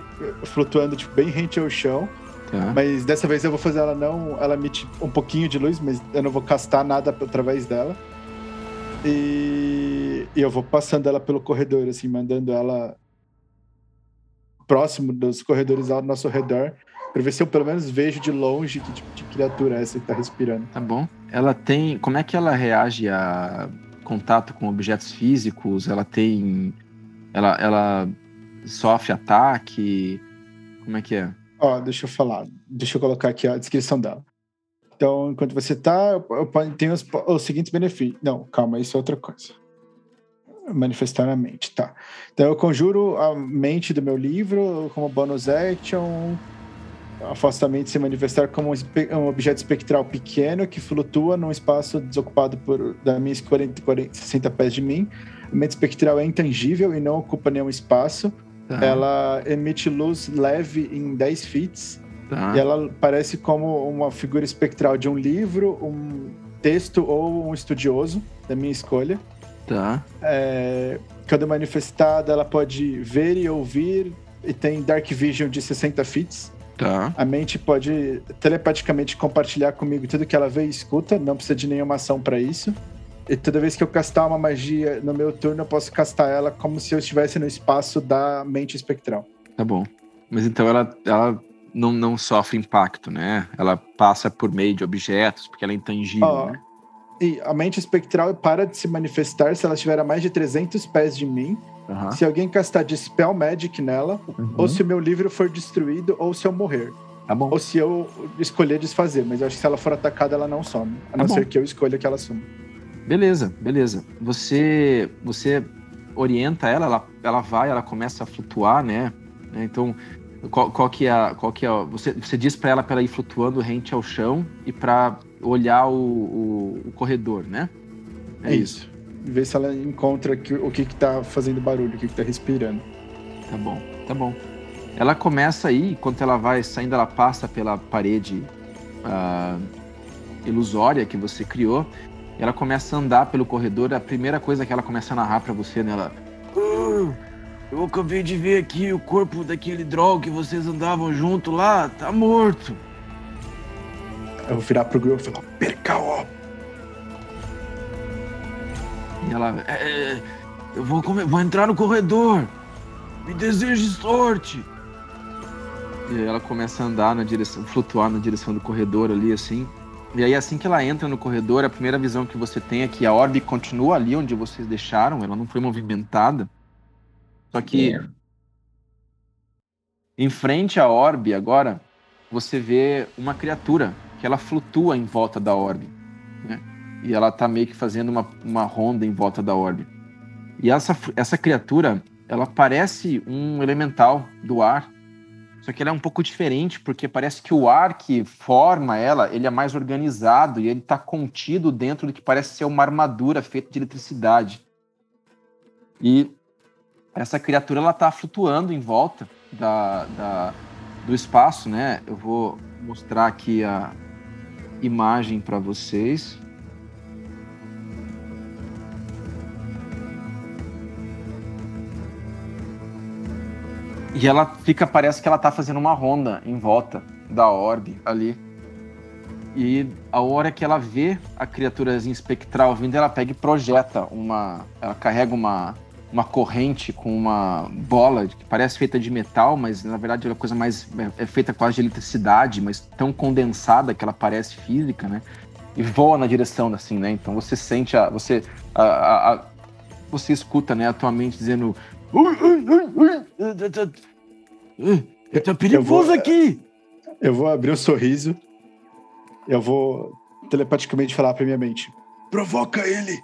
flutuando tipo, bem rente ao chão. Tá. Mas dessa vez eu vou fazer ela não. Ela emite um pouquinho de luz, mas eu não vou castar nada através dela. E, e eu vou passando ela pelo corredor, assim, mandando ela próximo dos corredores ao nosso redor, para ver se eu pelo menos vejo de longe que tipo de criatura é essa que tá respirando. Tá bom. Ela tem. Como é que ela reage a contato com objetos físicos, ela tem. Ela, ela sofre ataque. Como é que é? Ó, deixa eu falar. Deixa eu colocar aqui a descrição dela. Então, enquanto você tá, eu tenho os, os seguintes benefícios. Não, calma, isso é outra coisa. Manifestar a mente, tá. Então, eu conjuro a mente do meu livro como bonus action afastamento se manifestar como um objeto espectral pequeno que flutua num espaço desocupado por da minha 40, 40, 60 pés de mim. A mente espectral é intangível e não ocupa nenhum espaço. Tá. Ela emite luz leve em 10 feet. Tá. E ela parece como uma figura espectral de um livro, um texto ou um estudioso, da minha escolha. Tá. É, quando manifestada, ela pode ver e ouvir, e tem Dark Vision de 60 feet. Tá. A mente pode telepaticamente compartilhar comigo tudo que ela vê e escuta, não precisa de nenhuma ação para isso. E toda vez que eu castar uma magia no meu turno, eu posso castar ela como se eu estivesse no espaço da mente espectral. Tá bom. Mas então ela, ela não, não sofre impacto, né? Ela passa por meio de objetos, porque ela é intangível, oh, né? E a mente espectral para de se manifestar se ela estiver a mais de 300 pés de mim Uhum. Se alguém castar Dispel Magic nela, uhum. ou se o meu livro for destruído, ou se eu morrer. Tá bom. Ou se eu escolher desfazer. Mas eu acho que se ela for atacada, ela não some. A tá não bom. ser que eu escolha que ela some. Beleza, beleza. Você, você orienta ela, ela, ela vai, ela começa a flutuar, né? Então, qual, qual que é, qual que é, você, você diz para ela para ir flutuando rente ao chão e para olhar o, o, o, corredor, né? É isso. isso ver se ela encontra que, o que que tá fazendo barulho, o que que tá respirando. Tá bom, tá bom. ela começa aí, enquanto ela vai saindo, ela passa pela parede uh, ilusória que você criou. Ela começa a andar pelo corredor. A primeira coisa que ela começa a narrar para você, né? Ela. Uh, eu acabei de ver aqui o corpo daquele droll que vocês andavam junto lá, tá morto. Eu vou virar pro grupo e falar: perca ó. E ela. É, é, eu vou, vou entrar no corredor. Me deseje sorte. E ela começa a andar na direção, flutuar na direção do corredor ali, assim. E aí, assim que ela entra no corredor, a primeira visão que você tem é que a orbe continua ali onde vocês deixaram, ela não foi movimentada. Só que é. em frente à orbe, agora, você vê uma criatura que ela flutua em volta da orbe. Né? E ela tá meio que fazendo uma, uma ronda em volta da orbe. E essa, essa criatura, ela parece um elemental do ar só que ela é um pouco diferente, porque parece que o ar que forma ela, ele é mais organizado e ele está contido dentro do que parece ser uma armadura feita de eletricidade. E essa criatura ela está flutuando em volta da, da, do espaço, né? Eu vou mostrar aqui a imagem para vocês. E ela fica, parece que ela tá fazendo uma ronda em volta da orbe ali. E a hora que ela vê a criaturazinha espectral vindo, ela pega e projeta uma. Ela carrega uma, uma corrente com uma bola que parece feita de metal, mas na verdade é uma coisa mais. é feita quase de eletricidade, mas tão condensada que ela parece física, né? E voa na direção assim, né? Então você sente a. Você. A, a, a, você escuta, né, a tua mente dizendo Tá perigoso vou, aqui! Eu vou abrir um sorriso. Eu vou telepaticamente falar pra minha mente: provoca ele!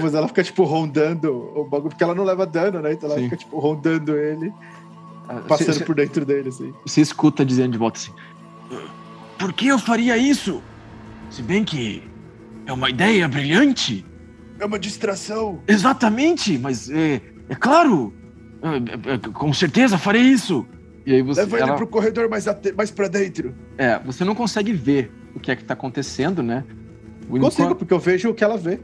Fazer ela ficar, tipo, rondando o bagulho, porque ela não leva dano, né? Então ela Sim. fica, tipo, rondando ele, ah, passando cê, por dentro dele, assim. Você escuta dizendo de volta assim: Por que eu faria isso? Se bem que é uma ideia brilhante. É uma distração. Exatamente, mas é, é claro, é, é, com certeza farei isso. E aí você. Leva ela... ele pro corredor mais, ate... mais pra dentro. É, você não consegue ver o que é que tá acontecendo, né? O Consigo, enquanto... porque eu vejo o que ela vê.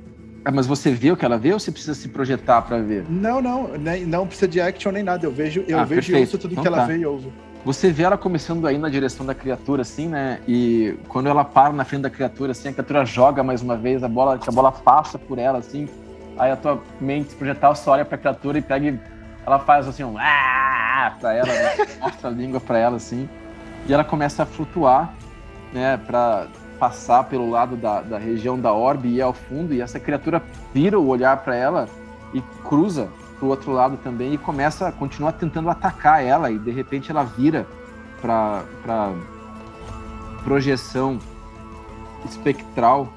Ah, mas você vê o que ela vê ou você precisa se projetar para ver? Não, não, nem, não precisa de action nem nada. Eu vejo, eu ah, vejo perfeito. e ouço tudo então que ela tá. vê e ouve. Você vê ela começando a ir na direção da criatura, assim, né? E quando ela para na frente da criatura, assim, a criatura joga mais uma vez, a bola, a bola passa por ela, assim. Aí a tua mente projetar, você olha pra criatura e pega e ela faz assim um ah pra ela, né? (laughs) mostra a língua pra ela assim, e ela começa a flutuar, né, pra passar pelo lado da, da região da orbe e ir ao fundo, e essa criatura vira o olhar para ela e cruza pro outro lado também e começa, continua tentando atacar ela, e de repente ela vira pra, pra projeção espectral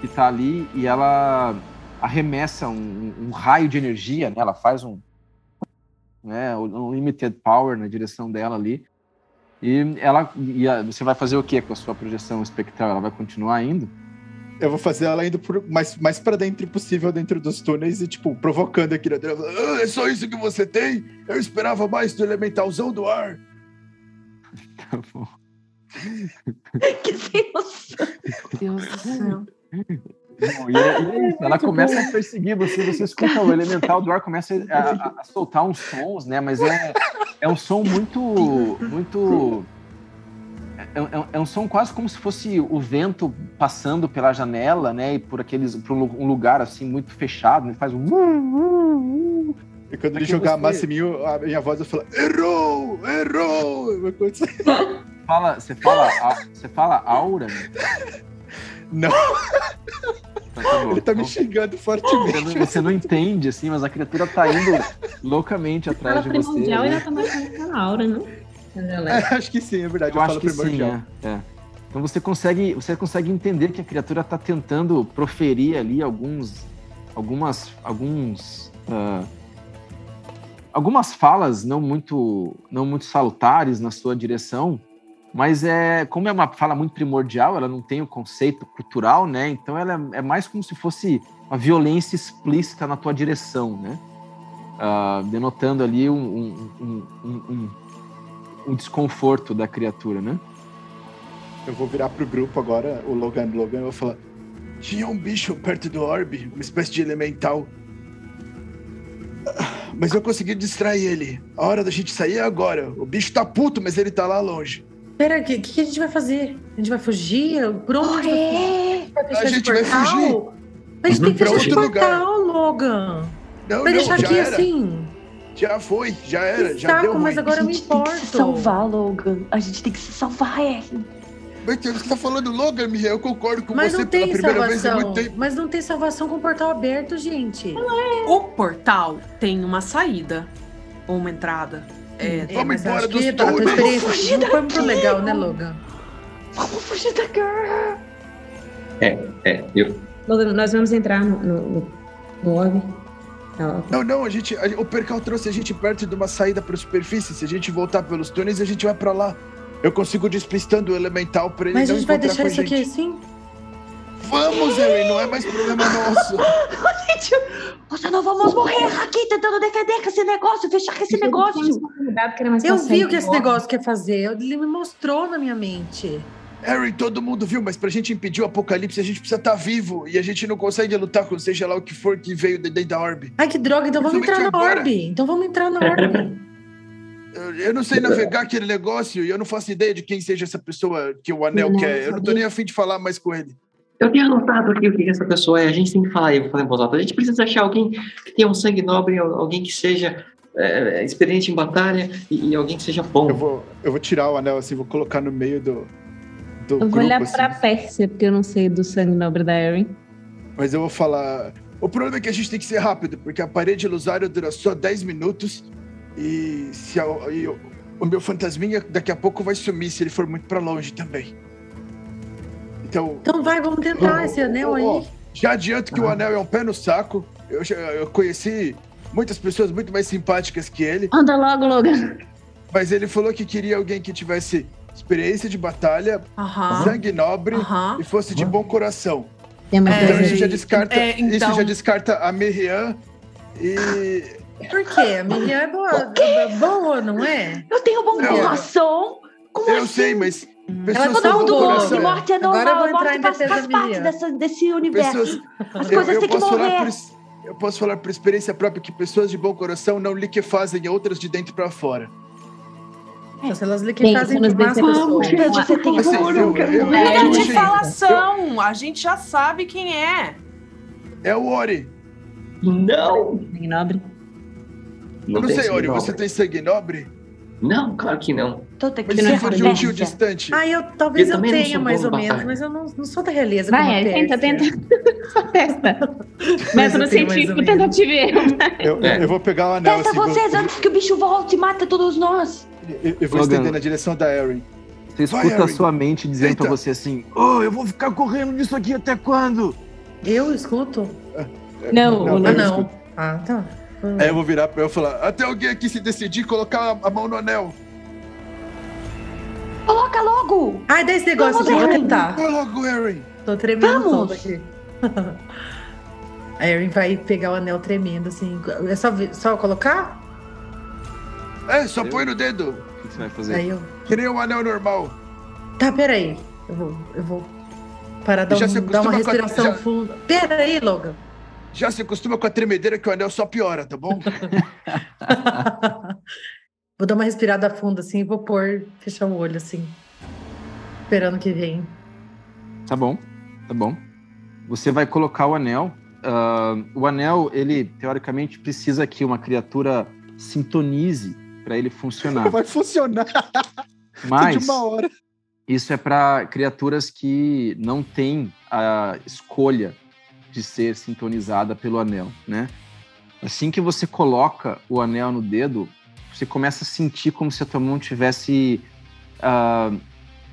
que tá ali e ela arremessa um, um, raio de energia, né? ela faz um, né, um limited power na direção dela ali. E ela, e a, você vai fazer o que com a sua projeção espectral? Ela vai continuar indo? Eu vou fazer ela indo por mais, mais para dentro possível dentro dos túneis e, tipo, provocando aqui dentro. Ah, é só isso que você tem? Eu esperava mais do elementalzão do ar. (laughs) Tá bom. (laughs) que noção. Deus do céu. Bom, e é, e é isso, ela começa a perseguir você, você escuta o elemental do ar, começa a, a, a, soltar uns sons, né? Mas é, é um som muito. muito. É, é, é, um som quase como se fosse o vento passando pela janela, né? E por aqueles. por um lugar assim muito fechado, né? Faz um. E quando ele jogar você... Massiminho, a minha voz eu falo, errou! Errou! Fala, você fala, você fala aura? Né? Não. Tá, tá ele tá me xingando fortemente. Você não entende, assim, mas a criatura tá indo loucamente atrás de você. Primordial ainda tá marcando a aura, não? É, (laughs) acho que sim, é verdade. Eu, eu acho que sim, é, é. Então você consegue, você consegue entender que a criatura está tentando proferir ali alguns, algumas, alguns, uh, algumas falas não muito, não muito salutares na sua direção, mas é como é uma fala muito primordial, ela não tem o conceito cultural, né? Então ela é, é mais como se fosse uma violência explícita na tua direção, né? Uh, denotando ali um, um, um, o desconforto da criatura, né? Eu vou virar pro grupo agora, o Logan Logan, eu vou falar. Tinha um bicho perto do orbe, uma espécie de elemental. Mas eu consegui distrair ele. A hora da gente sair é agora. O bicho tá puto, mas ele tá lá longe. Pera, o que, que, a gente vai fazer? A gente vai fugir? Por onde? a gente vai fugir. A gente tem que fechar esse portal, Logan. Não, vai não, deixar aqui era. assim. Já foi, já era, que já saco, deu ruim. mas agora eu me A gente tem importo. que se salvar, Logan. A gente tem que se salvar, é. Meu Deus, você tá falando Logan, Miguel? Eu concordo com Mas você não pela tem primeira vez em salvação. muito tempo. Mas não tem salvação com o portal aberto, gente. O portal tem uma saída ou uma entrada. É, Vamos mas embora acho dos que a tua experiência não foi muito legal, né. Logan? Vamos fugir da guerra. É, eu, Logan, nós vamos entrar no, no, no, no orbe. Não, Não, a gente, a- o percal trouxe a gente perto de uma saída pra superfície. Se a gente voltar pelos túneis, a gente vai pra lá. Eu consigo despistando o elemental pra ele Mas a não gente vai deixar a isso aqui assim? Vamos, Ellen, não é mais problema nosso. (laughs) Gente, nós não vamos morrer aqui tentando defender com esse negócio, fechar com esse negócio. Eu vi o que esse negócio quer fazer. Ele me mostrou na minha mente. Harry, todo mundo viu, mas pra gente impedir o apocalipse, a gente precisa estar vivo. E a gente não consegue lutar com seja lá o que for que veio de dentro da orbe. Ai, que droga. Então vamos entrar na orbe. Então vamos entrar na orbe. Eu, eu não sei navegar aquele negócio e eu não faço ideia de quem seja essa pessoa que o anel Não, quer. Eu não tô nem afim de falar mais com ele. Eu tenho anotado aqui o que essa pessoa é. A gente tem que falar, eu vou falar em voz alta. A gente precisa achar alguém que tenha um sangue nobre, alguém que seja é, experiente em batalha e, e alguém que seja bom. Eu vou, eu vou tirar o anel assim, vou colocar no meio do, do Eu vou grupo, olhar assim. pra Pérsia, porque eu não sei do sangue nobre da Erin. Mas eu vou falar. O problema é que a gente tem que ser rápido, porque a parede ilusória dura só 10 minutos. E, se a- e o, o meu fantasminha daqui a pouco vai sumir se ele for muito pra longe também. Então, Então vai, vamos tentar esse anel ó, aí. já adianto que o anel é um pé no saco. Eu, já- eu conheci muitas pessoas muito mais simpáticas que ele, Anda logo, Logan. mas ele falou que queria alguém que tivesse experiência de batalha, Aham. sangue nobre Aham. e fosse de bom coração. É, Então isso já descarta, é, isso então- já descarta a Miriam e Por quê? A minha é boa, é boa, não é? Eu tenho bom Não. coração. Como eu assim? sei, mas pessoas tá muito bom boa. coração. Morte, é Agora eu normal, vou entrar morte em faz, parte dessa, desse universo. Pessoas, As eu, coisas eu têm que morrer. por, eu posso falar por experiência própria que pessoas de bom coração não liquefazem outras de dentro pra fora. Se elas liquefazem massa decepciona. pessoas. Você tem Assim, ouro, eu- eu- eu- eu de falação! A gente já sabe quem é. É o Ori. Não! sangue nobre. Eu não sei, Ori, você tem sangue nobre? Não, claro que não. Que Mas não se é for de um tio distante. Ah, eu talvez Eu eu, não tenha mais ou menos, batalha. mas eu não, não sou da realeza como a Vai, tenta, Pérsia. tenta. Só (laughs) testa. Mas Método científico, ou menos. tentativa e erro. Eu, É. eu vou pegar o anel Testa assim, vou- vocês antes que o bicho volte e mata todos nós. eu, eu vou Logan. estender na direção da Erin. Você Vai, escuta a Harry. sua mente dizendo pra Eita. você assim: Oh, eu vou ficar correndo disso aqui até quando? Eu escuto? Não, o Ah, Logan. eu não. escuto. Ah, tá. Aí eu vou virar pra eu falar: até alguém aqui se decidir colocar a- a mão no anel. Coloca logo. Ai, dá esse negócio Vamos, Erin. tentar. Vai logo, Erin. Tô tremendo Vamos. (laughs) todo aqui. A Erin vai pegar o anel tremendo, assim. É só, só colocar? É, só Eu? põe no dedo. O que você vai fazer? Aí eu. Que nem um anel normal. Tá, peraí. Eu vou, eu vou parar dar, Já um- dar uma a- respiração já- funda. Peraí, Logan. Já se acostuma com a tremedeira que o anel só piora, tá bom? (laughs) vou dar uma respirada funda, assim, e vou pôr, fechar o olho, assim. Esperando que vem. Tá bom, tá bom. Você vai colocar o anel. ah, o anel, ele teoricamente precisa que uma criatura sintonize para ele funcionar. Vai funcionar (laughs) de Mas uma hora. isso é para criaturas que não têm a escolha de ser sintonizada pelo anel, né? Assim que você coloca o anel no dedo, você começa a sentir como se a tua mão tivesse ah,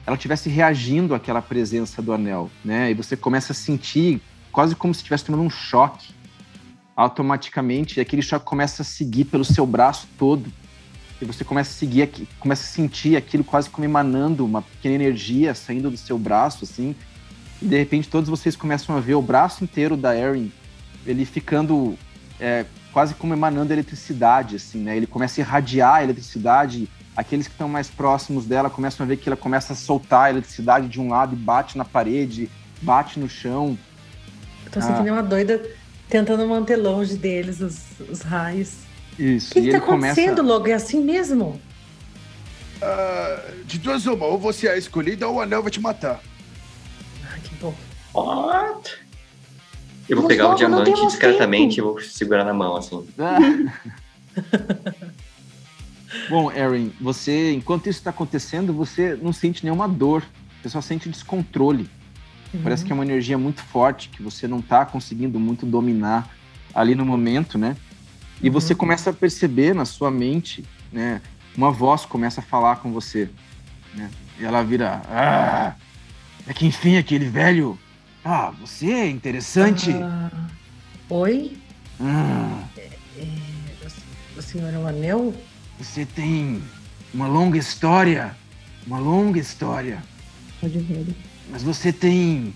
ela tivesse reagindo àquela presença do anel, né? E você começa a sentir quase como se estivesse tomando um choque automaticamente, e aquele choque começa a seguir pelo seu braço todo. E você começa a seguir, começa a sentir aquilo quase como emanando uma pequena energia saindo do seu braço, assim. E de repente todos vocês começam a ver o braço inteiro da Erin, ele ficando é, quase como emanando eletricidade, assim, né? Ele começa a irradiar a eletricidade aqueles que estão mais próximos dela começam a ver que ela começa a soltar a eletricidade de um lado e bate na parede, bate no chão. Eu tô sentindo ah. uma doida tentando manter longe deles os, os raios. Isso. O que, está acontecendo, começa... Logo? É assim mesmo? Uh, de duas uma, ou você é a escolhida ou o anel vai te matar. Ah, bom. What? Eu vou Mas pegar o diamante discretamente tempo. e vou segurar na mão, assim. (laughs) Bom, Erin, você, enquanto isso está acontecendo, você não sente nenhuma dor, você só sente descontrole. Uhum. Parece que é uma energia muito forte que você não está conseguindo muito dominar ali no momento, né? E uhum. você começa a perceber na sua mente, né? Uma voz começa a falar com você, né? E ela vira, ah, é que enfim aquele velho. Ah, você é interessante. Ah, oi? Ah. É, é, o senhor é o anel? Você tem uma longa história, uma longa história. Pode ver. Mas você tem.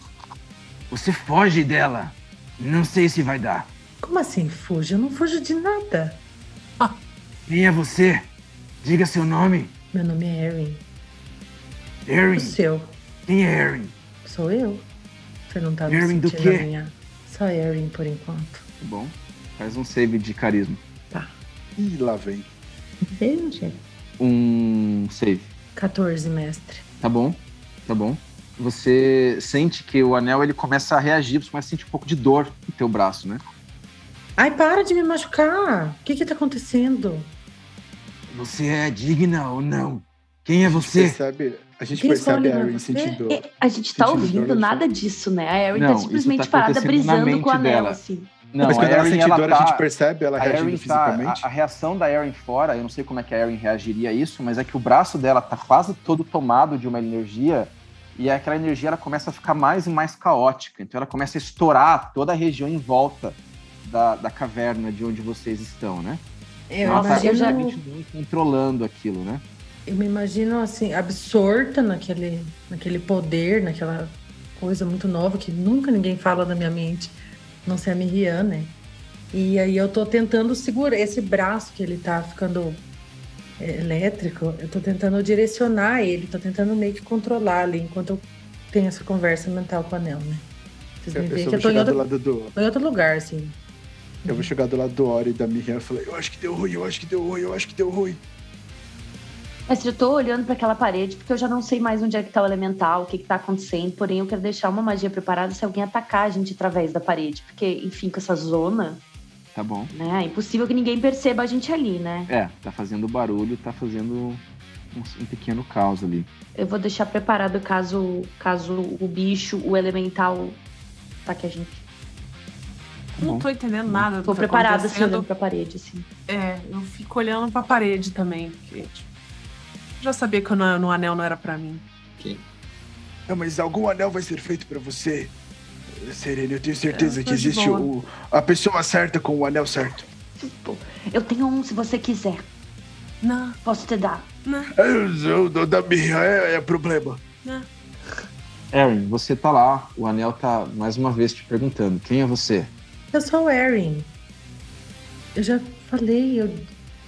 Você foge dela. Não sei se vai dar. Como assim fujo? Eu não fujo de nada. Ah. Quem é você? Diga seu nome. Meu nome é Erin. Erin? O seu. Quem é Erin? Sou eu. Você não tá Erin do quê? Minha... Só Erin por enquanto. Tá bom. Faz um save de carisma. Tá. Ih, lá vem. Save, chefe? Um save. 14, mestre. Tá bom, tá bom. Você sente que o anel ele começa a reagir, você começa a sentir um pouco de dor no teu braço, né? Ai, para de me machucar. O que que tá acontecendo? Você é digna ou não? Quem é você? Gente percebe, a gente percebe a Erin sentindo. É, a gente tá ouvindo nada disso, né? A Erin tá simplesmente tá parada brisando com o anel, dela. assim. Não, Mas quando ela sente dor, tá, a gente percebe ela reagindo tá, fisicamente. A, a, reação da Erin fora, eu não sei como é que a Erin reagiria a isso, mas é que o braço dela tá quase todo tomado de uma energia e aquela energia ela começa a ficar mais e mais caótica. Então ela começa a estourar toda a região em volta da, da caverna de onde vocês estão, né? Eu ela tá já... controlando aquilo, né? Eu me imagino assim, absorta naquele, naquele poder, naquela coisa muito nova que nunca ninguém fala na minha mente não ser a Miriam, né? E aí eu tô tentando segurar esse braço que ele tá ficando é, elétrico, eu tô tentando direcionar ele, tô tentando meio que controlar ali enquanto eu tenho essa conversa mental com o anel, né? Vocês me veem que eu tô em outro, lado do... em outro lugar, assim. Eu vou chegar do lado do Ori e da Miriam e falei, eu acho que deu ruim, eu acho que deu ruim, eu acho que deu ruim. Mas eu tô olhando para aquela parede porque eu já não sei mais onde é que tá o elemental, o que que tá acontecendo. Porém, eu quero deixar uma magia preparada se alguém atacar a gente através da parede. Porque, enfim, com essa zona. Tá bom. Né, é impossível que ninguém perceba a gente ali, né? É, tá fazendo barulho, tá fazendo um, um pequeno caos ali. Eu vou deixar preparado caso, caso o bicho, o elemental, ataque a gente. Tá não tô entendendo nada do tô que tá preparada assim, olhando pra parede, assim. É, eu fico olhando pra parede também, porque, tipo, já sabia que o no anel não era para mim. Não, mas algum anel vai ser feito para você, Serena. Eu tenho certeza eu que existe o, a pessoa certa com o anel certo. Eu tenho um se você quiser. Não. Posso te dar. Não. Eu, eu, da minha é, é problema. Não. Erin, você tá lá. O anel tá mais uma vez te perguntando: quem é você? Eu sou o Erin. Eu já falei, eu,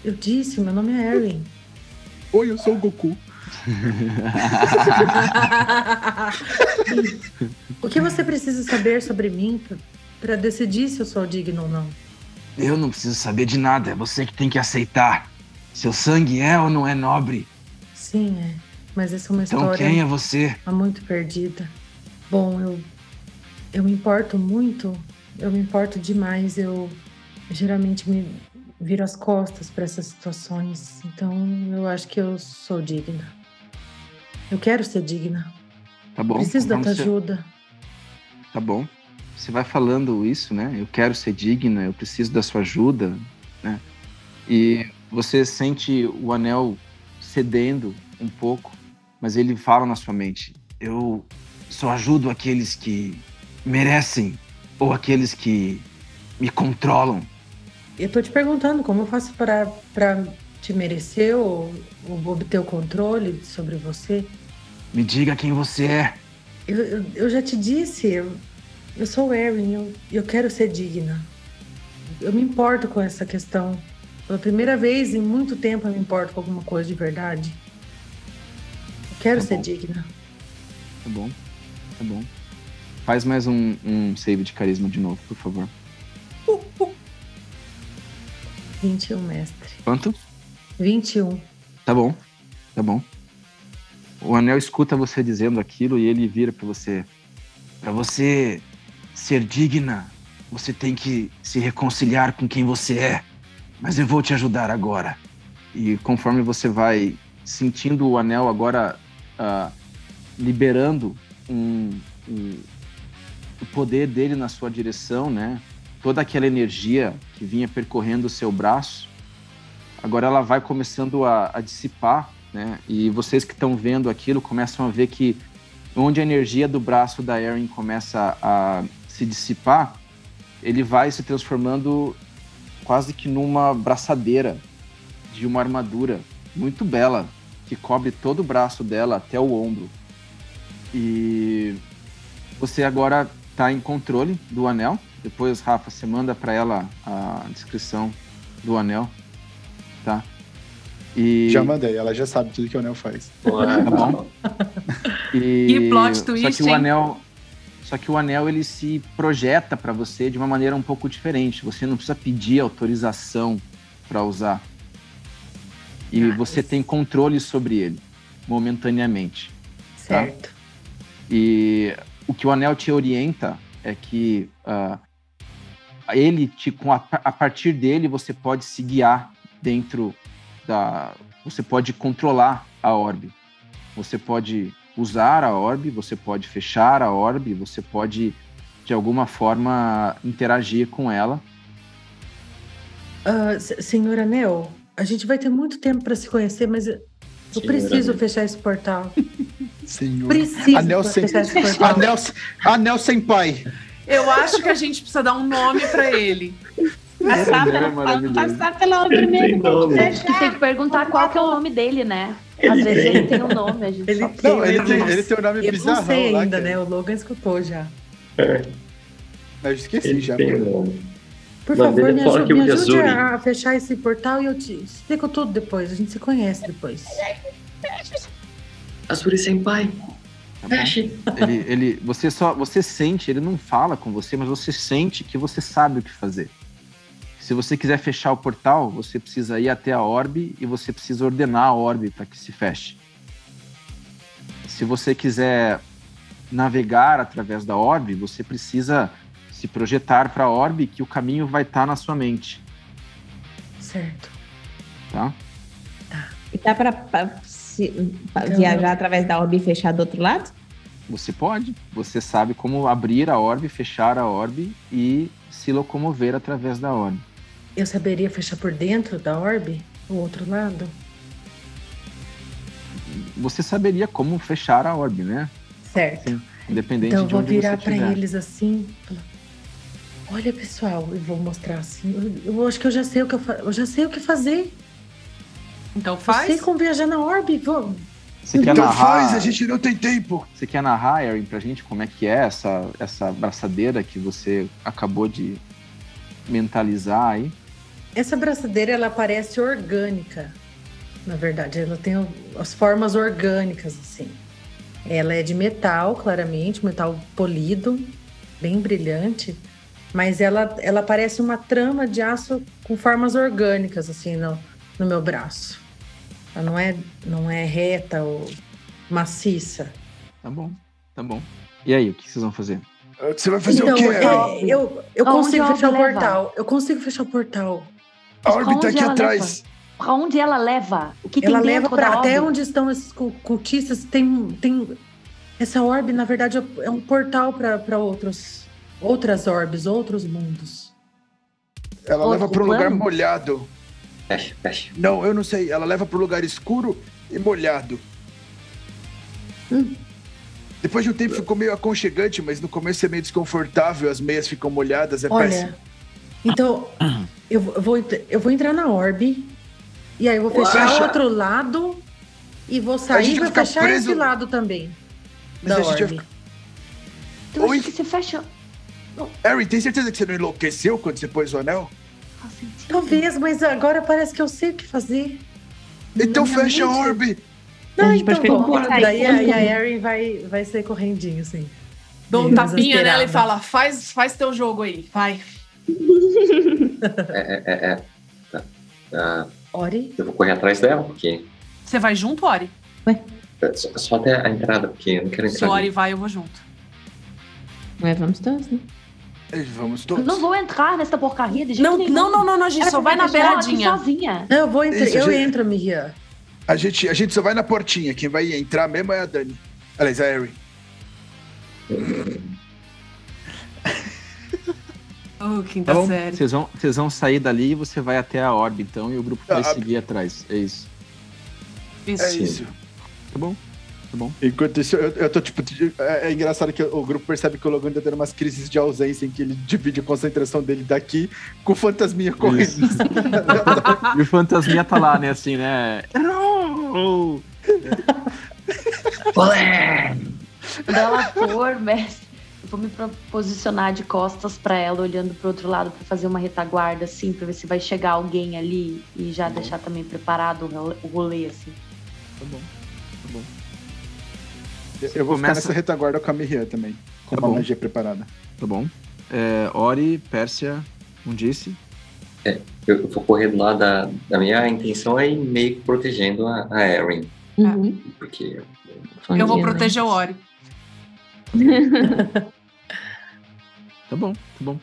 eu disse, meu nome é Erin. Oi, eu sou o Goku. (laughs) o que você precisa saber sobre mim para decidir se eu sou digno ou não? Eu não preciso saber de nada, é você que tem que aceitar. Seu sangue é ou não é nobre? Sim, é. Mas essa é uma então, história. Então quem é você? Muito perdida. Bom, eu eu me importo muito. Eu me importo demais. Eu geralmente me viro as costas para essas situações. Então, eu acho que eu sou digna. Eu quero ser digna. Tá bom. Preciso da tua ser... ajuda. Tá bom. Você vai falando isso, né? Eu quero ser digna, eu preciso da sua ajuda, né? E você sente o anel cedendo um pouco, mas ele fala na sua mente: eu só ajudo aqueles que merecem ou aqueles que me controlam eu tô te perguntando como eu faço para te merecer ou, ou, obter o controle sobre você. Me diga quem você é. Eu, eu, eu já te disse, eu, eu sou Erin, eu, eu quero ser digna. Eu me importo com essa questão. Pela primeira vez em muito tempo eu me importo com alguma coisa de verdade. Eu quero Tá ser bom. digna. Tá bom. Tá bom. Faz mais um, um save de carisma de novo, por favor. 21, mestre. Quanto? 21. Tá bom. Tá bom. O anel escuta você dizendo aquilo e ele vira pra você. Pra você ser digna, você tem que se reconciliar com quem você é. Mas eu vou te ajudar agora. E conforme você vai sentindo o anel agora ah, liberando um, um- o poder dele na sua direção, né? Toda aquela energia que vinha percorrendo o seu braço, agora ela vai começando a, a dissipar, né? E vocês que estão vendo aquilo começam a ver que onde a energia do braço da Erin começa a se dissipar, ele vai se transformando quase que numa braçadeira de uma armadura muito bela que cobre todo o braço dela até o ombro. E você agora está em controle do anel. Depois, Rafa, você manda para ela a descrição do anel, tá? E Já mandei, ela já sabe tudo que o anel faz. Tá bom. (laughs) E, Que plot só twist, que o hein? anel, só que o anel ele se projeta para você de uma maneira um pouco diferente. Você não precisa pedir autorização para usar. E Ah, você isso. tem controle sobre ele momentaneamente. Certo. E o que o anel te orienta é que ah, ele te, com a, a partir dele você pode se guiar dentro da, você pode controlar a orbe. Você pode usar a orbe, você pode fechar a orbe, você pode de alguma forma interagir com ela. Ah, se- senhor Anel, a gente vai ter muito tempo para se conhecer, mas eu eu (laughs) Senhor preciso Anel. fechar esse portal. Senhor. Preciso Anel sem, fechar esse portal. anel, anel sem pai. Eu acho que a gente precisa dar um nome pra ele. Passar é pela, passar pela obra primeiro. Tem que perguntar qual que é o nome dele, né? Às Ele vezes tem. ele tem um nome, a gente Ele tem, Não, ele tem, ele tem um nome Eu bizarrão não sei lá. ainda, cara. né? O Logan escutou já. Eu esqueci Ele já. tem um nome. Por O nome favor, me é ajude, me ajude a fechar esse portal e eu te explico tudo depois. A gente se conhece depois. Azuri Senpai. Tá. Ele, ele, você só, você sente, ele não fala com você, mas você sente que você sabe o que fazer. Se você quiser fechar o portal, você precisa ir até a orbe e você precisa ordenar a orbe para que se feche. Se você quiser navegar através da orbe, você precisa se projetar para a orbe que o caminho vai estar na sua mente, Certo. tá? E dá pra, pra se- Então- viajar através da orbe e fechar do outro lado? Você pode, você sabe como abrir a orbe, fechar a orbe e se locomover através da orbe. Eu saberia fechar por dentro da orbe? O outro lado? você saberia como fechar a orbe, né? Certo. Sim, Independente Então eu de vou onde virar você para estiver. eles assim. falar, Olha, pessoal, eu vou mostrar assim. Eu, eu acho que eu já sei o que eu, eu já sei o que fazer. Então faz. como viajar na orbe. Vou. Você quer Então narrar? faz, a gente não tem tempo. Você quer narrar, Erin, pra gente como é que é essa essa braçadeira que você acabou de mentalizar aí? Essa braçadeira ela parece orgânica. Na verdade, ela tem as formas orgânicas assim. Ela é de metal, claramente, metal polido, bem brilhante, mas ela ela parece uma trama de aço com formas orgânicas assim no, no meu braço. Ela não é não é reta ou maciça. Tá bom, tá bom. E aí, o que vocês vão fazer? Você vai fazer então, o quê? é, eu, eu Aonde consigo fechar o leva? portal. Eu consigo fechar o portal. A tá Onde aqui atrás. Pra onde ela leva? O que Ela tem leva para da até onde estão esses cu- cultistas. Tem, tem essa orbe, na verdade, é um portal para outros outras orbes, outros mundos. Ela O- leva para um lugar molhado. Feche, feche. Não, eu não sei. Ela leva para um lugar escuro e molhado. Hum. Depois de um tempo ficou meio aconchegante, mas no começo é meio desconfortável, as meias ficam molhadas, é péssimo. Olha, então eu vou- eu vou entrar na orbe e aí eu vou fechar Fecha. o outro lado e vou sair e vou fechar preso. esse lado também. Mas da a gente vai orbe. Então Oi? acho que você fecha. Harry, tem certeza que você não enlouqueceu quando você pôs o anel? Faz sentido. Talvez, mas agora parece que eu sei o que fazer. Então fecha a orbe! Não, a então bom. Daí a, a Erin vai, vai ser correndinho, assim. Dou um tapinha nela e fala: faz, faz teu jogo aí, vai. é, é, é. é. Tá. Ah, Ori? Eu vou correr atrás dela, porque. Você vai junto, Ori? Ué? É, só, só até a entrada, porque eu não quero entrar. Se o Ori vai, eu vou junto. Ué, vamos todos, né? Vamos todos. Eu não vou entrar nessa porcaria de jeito não, nenhum. Não, não, não, não, a gente só vai na beiradinha. sozinha. Não, eu vou entrar, Isso, eu gente... entro, Miriam. A gente, a gente só vai na portinha. Quem vai entrar mesmo é a Dani. Aliás, a Erin. (laughs) oh, quinta tá série. Vocês vão, vocês vão sair dali e você vai até a orbe, então, e o grupo vai ah, seguir atrás. É isso. Isso. É isso. Tá bom? Tá bom. Enquanto isso, eu, eu tô tipo. É, é, engraçado que o grupo percebe que o Logan tá tendo umas crises de ausência em que ele divide a concentração dele daqui com o fantasminha correndo. (laughs) (laughs) e o fantasminha tá lá, né? Assim, né? Não! Olé! Quando ela for, mestre, eu vou me posicionar de costas para ela, olhando pro outro lado para fazer uma retaguarda, assim, pra ver se vai chegar alguém ali e já tá deixar também preparado o rolê, assim. Tá bom, tá bom. Eu vou começa... ficar nessa retaguarda com a Miriam também, com tá uma bom. magia preparada. Tá bom. É, Ori, Pérsia, um disse. É, eu vou correr do lado da, da minha intenção é ir meio que protegendo a, a Erin. Uhum. Porque. Eu vou proteger o Ori. (laughs) tá bom, tá bom.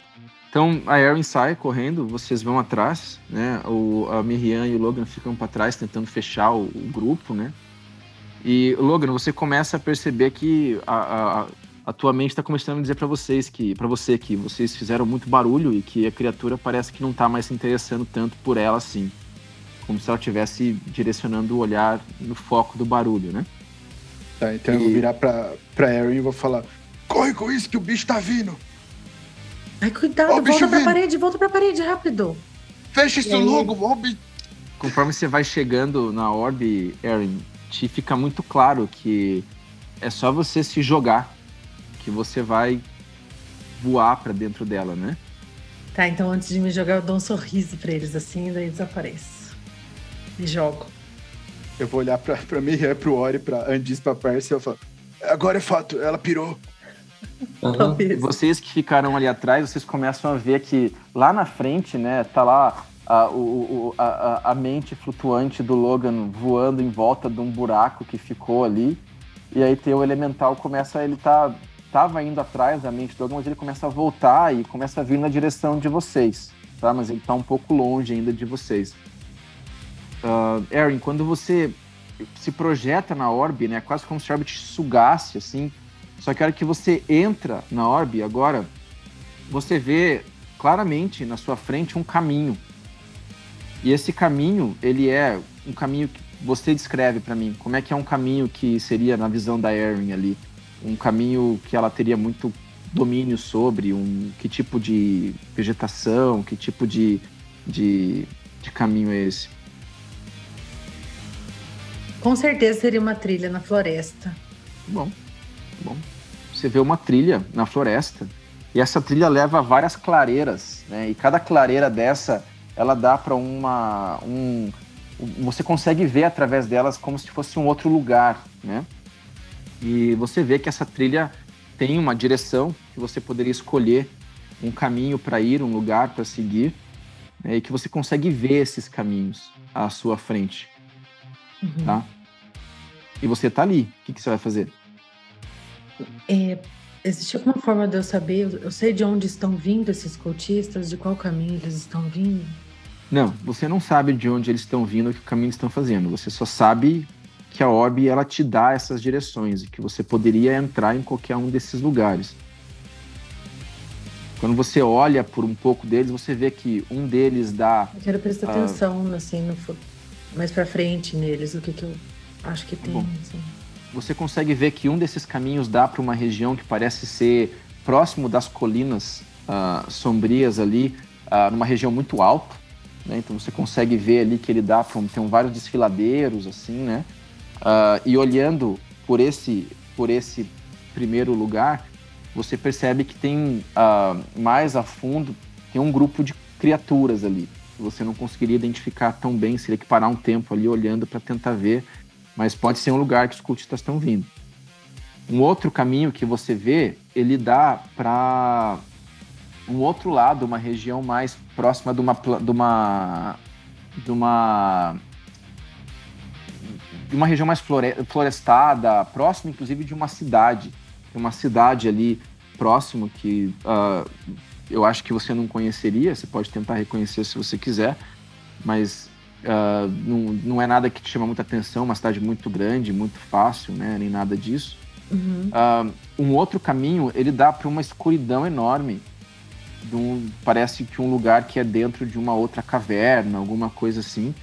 Então a Erin sai correndo, vocês vão atrás, né? O, a Miriam e o Logan ficam para trás tentando fechar o, o grupo, né? E, Logan, você começa a perceber que a, a, a tua mente está começando a dizer para vocês que, para você que vocês fizeram muito barulho e que a criatura parece que não está mais se interessando tanto por ela assim, como se ela estivesse direcionando o olhar no foco do barulho, né? Tá, então e... eu vou virar para para Erin e vou falar: corre com isso que o bicho tá vindo. Ai, cuidado, oh, volta pra vindo. parede, volta pra parede, rápido. Fecha isso logo, Bob. Conforme você vai chegando na orbe, Erin, te fica muito claro que é só você se jogar que você vai voar para dentro dela, né? Tá, então antes de me jogar, eu dou um sorriso para eles assim, daí desapareço. E jogo. Eu vou olhar pra, pra Miriam, pro Ori, pra Andis, pra Percy e eu falo: agora é fato, ela pirou. Uhum. Vocês que ficaram ali atrás, vocês começam a ver que lá na frente, né, tá lá a, o, a, a mente flutuante do Logan voando em volta de um buraco que ficou ali. E aí tem o elemental começa, ele tá tava indo atrás da mente do Logan, mas ele começa a voltar e começa a vir na direção de vocês, tá? Mas ele tá um pouco longe ainda de vocês. Uh, Erin, quando você se projeta na orbe, né, quase como se a orbe te sugasse, assim, só que a hora que você entra na orbe agora, você vê claramente na sua frente um caminho e esse caminho, ele é um caminho que você descreve para mim. Como é que é um caminho que seria na visão da Erin ali? Um caminho que ela teria muito domínio sobre, um que tipo de vegetação, que tipo de, de, de caminho é esse? Com certeza seria uma trilha na floresta. Bom, bom. Você vê uma trilha na floresta e essa trilha leva a várias clareiras, né? E cada clareira dessa ela dá para uma um você consegue ver através delas como se fosse um outro lugar, né? E você vê que essa trilha tem uma direção que você poderia escolher um caminho para ir, um lugar para seguir, né? e que você consegue ver esses caminhos à sua frente, uhum. tá? E você tá ali. O que, que você vai fazer? É, existe alguma forma de eu saber? Eu sei de onde estão vindo esses cultistas, de qual caminho eles estão vindo? Não, você não sabe de onde eles estão vindo, que caminho estão fazendo. Você só sabe que a orbe ela te dá essas direções e que você poderia entrar em qualquer um desses lugares. Quando você olha por um pouco deles, você vê que um deles dá. Eu quero prestar uh, atenção, assim, no, mais para frente neles, o que, que eu acho que tem. Assim. Você consegue ver que um desses caminhos dá para uma região que parece ser próximo das colinas uh, sombrias ali, uh, numa região muito alta. Né? Então você consegue ver ali que ele dá para tem vários desfiladeiros assim, né? Uh, e olhando por esse por esse primeiro lugar, você percebe que tem uh, mais a fundo tem um grupo de criaturas ali, Você não conseguiria identificar tão bem, seria que parar um tempo ali olhando para tentar ver, mas pode ser um lugar que os cultistas estão vindo. Um outro caminho que você vê, ele dá para um outro lado, uma região mais próxima de uma de uma de uma de uma região mais florestada, próxima inclusive de uma cidade. Tem uma cidade ali próximo que uh, eu acho que você não conheceria, você pode tentar reconhecer se você quiser, mas uh, não, não é nada que te chama muita atenção, uma cidade muito grande, muito fácil, né? Nem nada disso. Uhum. Uh, um outro caminho, ele dá para uma escuridão enorme. Um, parece que um lugar que é dentro de uma outra caverna, alguma coisa assim,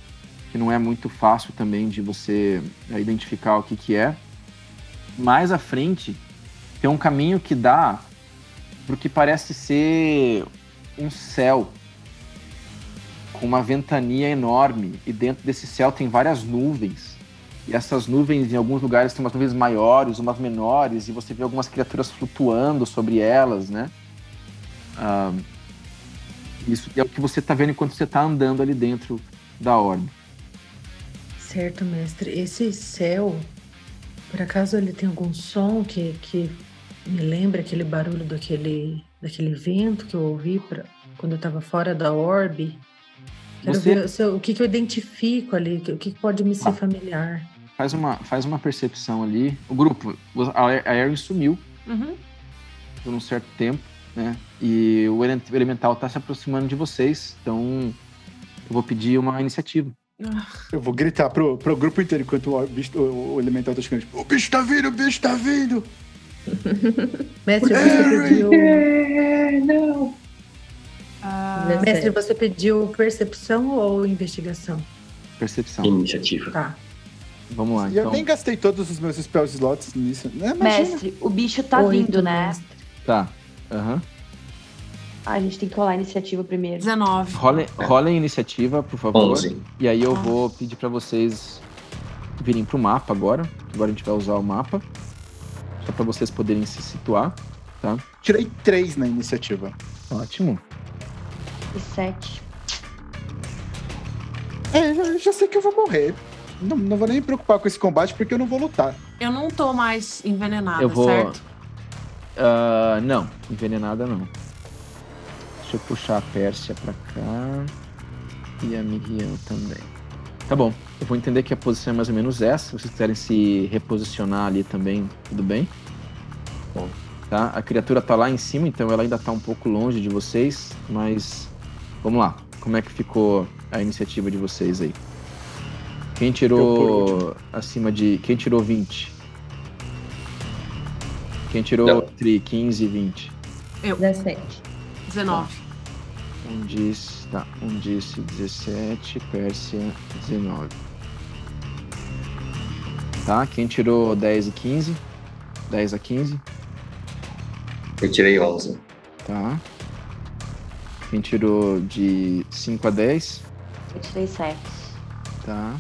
que não é muito fácil também de você uh, identificar o que, que é. Mais à frente, tem um caminho que dá para o que parece ser um céu com uma ventania enorme e dentro desse céu tem várias nuvens. E essas nuvens, em alguns lugares, tem umas nuvens maiores, umas menores, e você vê algumas criaturas flutuando sobre elas, né? Ah, isso é o que você está vendo enquanto você está andando ali dentro da orbe. Certo, mestre. Esse céu, por acaso ele tem algum som que, que me lembra aquele barulho daquele, daquele vento que eu ouvi pra, quando eu estava fora da orbe. Quero Você... ver se o que, que eu identifico ali, o que, que pode me ser ah, familiar. Faz uma, faz uma percepção ali. O grupo, a Erin sumiu uhum. por um certo tempo, né? E o elemental está se aproximando de vocês, então eu vou pedir uma iniciativa. Eu vou gritar pro, pro grupo inteiro enquanto o, bicho, o, o elemental tá chegando. O bicho tá vindo, o bicho tá vindo! (laughs) Mestre, você pediu. Não. Ah, Mestre, você pediu percepção ou investigação? Percepção. Iniciativa. Tá. Vamos lá. E então. eu nem gastei todos os meus spell slots nisso. Né? Mestre, o bicho tá Oito, vindo, né? Mestre. Tá. Aham. Uhum. Ah, a gente tem que rolar a iniciativa primeiro. 19. Rolem, rolem a iniciativa, por favor. 11. E aí eu vou pedir para vocês virem pro mapa agora. Agora a gente vai usar o mapa. Só para vocês poderem se situar, tá? Tirei três na iniciativa. Ótimo. E sete. É, já, já sei que eu vou morrer. Não, não vou nem me preocupar com esse combate porque eu não vou lutar. Eu não tô mais envenenada, eu vou... certo? Uh, não, envenenada não. Deixa eu puxar a Pérsia pra cá. E a Miriam também. Tá bom. Eu vou entender que a posição é mais ou menos essa. Se vocês quiserem se reposicionar ali também, tudo bem? Bom. Tá? A criatura tá lá em cima, então ela ainda tá um pouco longe de vocês, mas vamos lá. Como é que ficou a iniciativa de vocês aí? Quem tirou acima de. Quem tirou 20? Quem tirou Não. entre 15 e 20? Eu. 17. 19. Um disse. Tá. Um disse 17, Pérsia 19. Tá? Quem tirou 10 e 15? 10 a 15? Eu tirei 11. Tá. Quem tirou de 5 a 10? Eu tirei 7. Tá.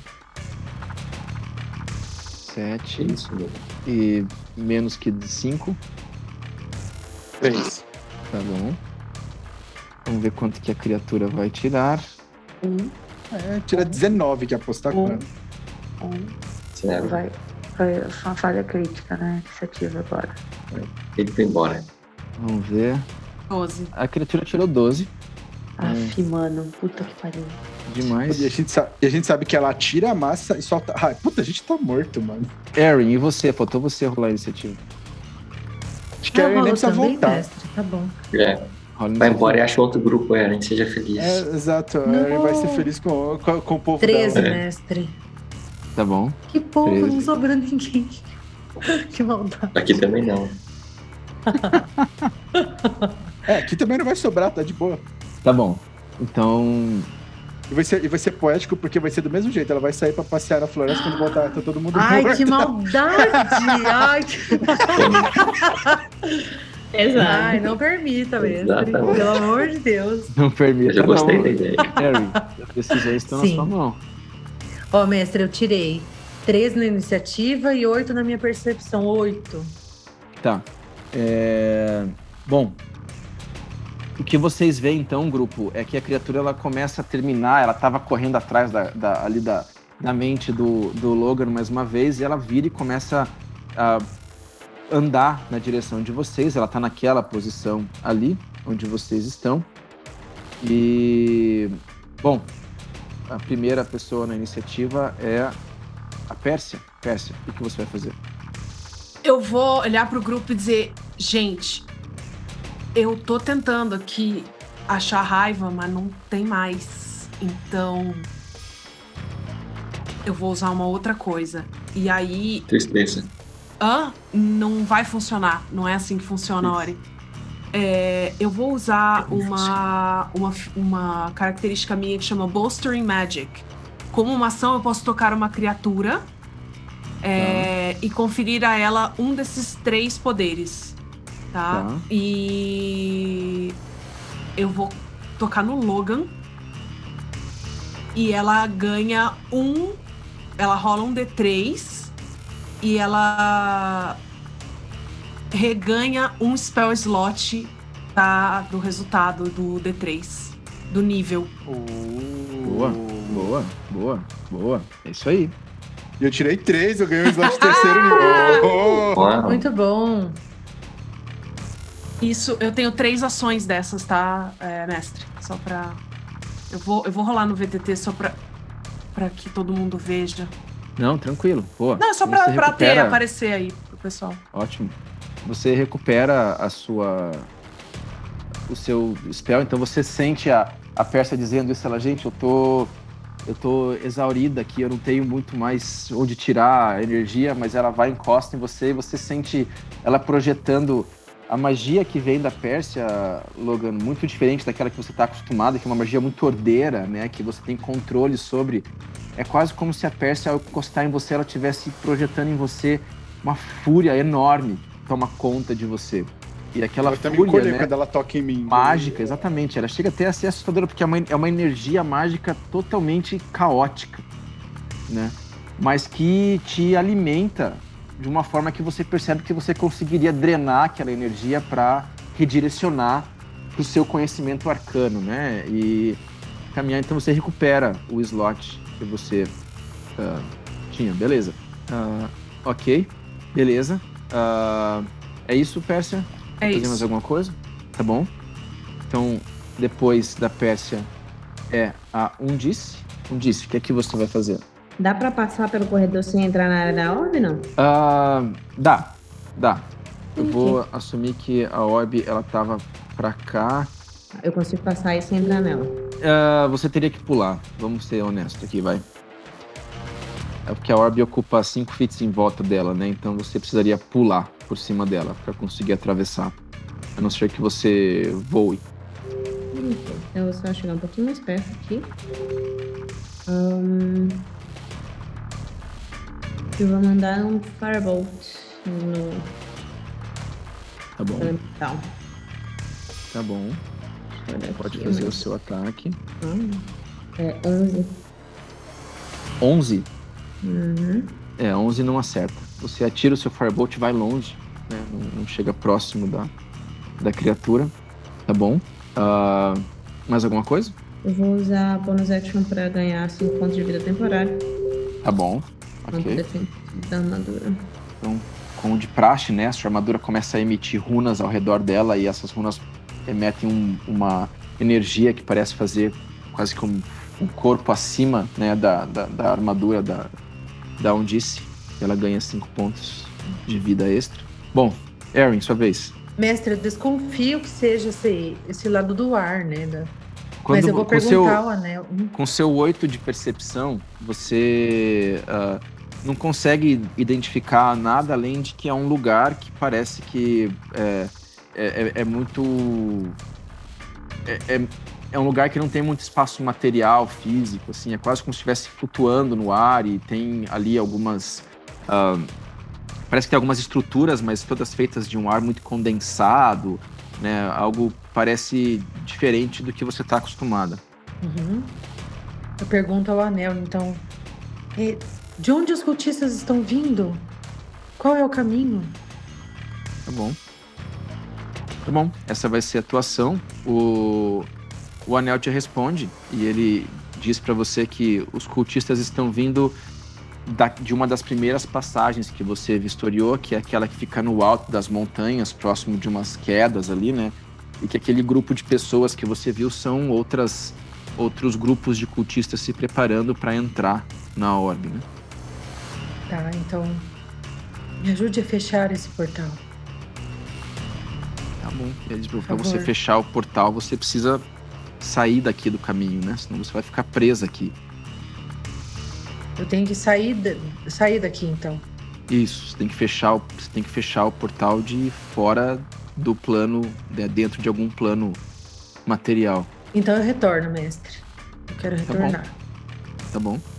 7. Isso. E menos que de 5? 3. Tá bom. Vamos ver quanto que a criatura vai tirar. Um. É, tira 19, que apostar um. quanto? Um. Vai, foi uma falha crítica, né? Iniciativa agora. Ele foi embora. Vamos ver. 12. A criatura tirou 12. Aff, hum. mano, puta que pariu. Demais. E a, gente sabe, e a gente sabe que ela tira a massa e solta. Ai, puta, a gente tá morto, mano. Erin, e você? Faltou você rolar a iniciativa. Acho que a Erin nem precisa voltar. Mestre, tá bom. É. Vai embora e acha outro grupo, Erin. Seja feliz. É, exato. A Erin vai ser feliz com, com, com o povo 13, dela. mestre. Tá bom. Que povo, 13. não sobrou ninguém. (laughs) que maldade. Aqui também não. é, aqui também não vai sobrar, tá de boa. Tá bom. Então. E vai, ser, e vai ser poético porque vai ser do mesmo jeito. Ela vai sair pra passear na floresta quando voltar, tá todo mundo Ai, morto. que maldade! Ai, que... (laughs) Exato. Ai, não permita mesmo. Pelo amor de Deus. Não permita. Eu já gostei não. da ideia. Harry, as decisões estão Sim. na sua mão. Ó, mestre, eu tirei três na iniciativa e oito na minha percepção. Oito. Tá. É... Bom. O que vocês veem então, grupo, é que a criatura ela começa a terminar, ela estava correndo atrás da, da, ali da, da mente do, do Logan mais uma vez, e ela vira e começa a andar na direção de vocês. Ela está naquela posição ali, onde vocês estão. E. Bom, a primeira pessoa na iniciativa é a Pérsia. Pérsia, o que você vai fazer? Eu vou olhar pro grupo e dizer: gente, eu tô tentando aqui achar raiva, mas não tem mais. Então. Eu vou usar uma outra coisa. E aí. Tristeza. Hã? Não vai funcionar. Não é assim que funciona, Ori. É, eu vou usar uma, uma, uma característica minha que chama Bolstering Magic. Como uma ação, eu posso tocar uma criatura é, e conferir a ela um desses três poderes. Tá? Tá. E eu vou tocar no Logan. E ela ganha um. Ela rola um D3 e ela reganha um spell slot da, do resultado do D3, do nível. Boa, boa, boa, boa. É isso aí. E eu tirei três, eu ganhei o slot de terceiro nível. (laughs) Oh! Uau. Muito bom. Isso, eu tenho três ações dessas, tá, é, mestre? Só pra. Eu vou, eu vou rolar no VTT só pra, pra que todo mundo veja. Não, tranquilo. Boa. Não, é só pra, Você pra ter, recupera- aparecer aí pro pessoal. Ótimo. Você recupera a sua. o seu spell, então você sente a, a Pérsia dizendo isso, ela, gente, eu tô. Eu tô exaurida aqui, eu não tenho muito mais onde tirar a energia, mas ela vai encosta em você e você sente ela projetando a magia que vem da Pérsia, Logan, muito diferente daquela que você está acostumado, que é uma magia muito ordeira, né? Que você tem controle sobre. É quase como se a Pérsia, ao encostar em você, ela estivesse projetando em você uma fúria enorme que toma conta de você. E aquela Eu me fúria, né? quando ela toca em mim. mágica, exatamente. Ela chega até a ser assustadora, porque é uma, é uma energia mágica totalmente caótica, né? Mas que te alimenta de uma forma que você percebe que você conseguiria drenar aquela energia para redirecionar para o seu conhecimento arcano, né? E caminhar, então você recupera o slot que você ah, tinha, beleza? Ah, ok, beleza. Ah, é isso, Pérsia? É fazer mais isso. alguma coisa? Tá bom. Então, depois da Pérsia é a Undice. Undice, o que é que você vai fazer? Dá pra passar pelo corredor sem entrar na área da orbe, não? Ah, dá, dá. Eu vou assumir que a orb ela tava pra cá. Eu consigo passar aí sem entrar nela. Ah, você teria que pular. Vamos ser honestos aqui, vai. É porque a orb ocupa 5 feet em volta dela, né? Então você precisaria pular por cima dela pra conseguir atravessar. A não ser que você voe. Ok, Eu vou só chegar um pouquinho mais perto aqui. Ahn, Eu vou mandar um Firebolt no Tá bom, elemental. tá bom. Pode fazer o mas- seu ataque. Ah, É 11. 11? Uhum. É, 11 não acerta. Você atira o seu Firebolt e vai longe, né? Não, não chega próximo da, da criatura. Tá bom. Ah, mais alguma coisa? Eu vou usar bonus action pra ganhar 5 pontos de vida temporário. Tá bom. Ok. da armadura. Como de praxe, né? A sua armadura começa a emitir runas ao redor dela e essas runas emitem um- uma energia que parece fazer quase que um, um corpo acima né, da, da, da armadura da, da Undice. Ela ganha 5 pontos de vida extra. Bom, Erin, sua vez. Mestre, eu desconfio que seja esse, esse lado do ar, né? da- Quando, Mas eu vou com perguntar seu, ao anel. Com seu 8 de percepção, você ah, não consegue identificar nada além de que é um lugar que parece que é, é, é- é muito. É, é- é um lugar que não tem muito espaço material, físico, assim, é quase como se estivesse flutuando no ar e tem ali algumas. ah, parece que tem algumas estruturas, mas todas feitas de um ar muito condensado, né? Algo parece diferente do que você está acostumada. uhum. Eu pergunto ao anel, então. "E De onde os cultistas estão vindo? Qual é o caminho? Tá bom. Tá bom, essa vai ser a tua ação. O, o anel te responde e ele diz para você que os cultistas estão vindo da, de uma das primeiras passagens que você vistoriou, que é aquela que fica no alto das montanhas, próximo de umas quedas ali, né? E que aquele grupo de pessoas que você viu são outras outros grupos de cultistas se preparando para entrar na orbe, né? Tá, então me ajude a fechar esse portal. Tá bom. Para você fechar o portal, você precisa sair daqui do caminho, né? Senão você vai ficar presa aqui. Eu tenho que sair, sair daqui então. Isso, você tem que fechar, você tem que fechar o portal de fora do plano, né, dentro de algum plano material. Então eu retorno, mestre. Eu quero retornar. Tá bom. Tá bom.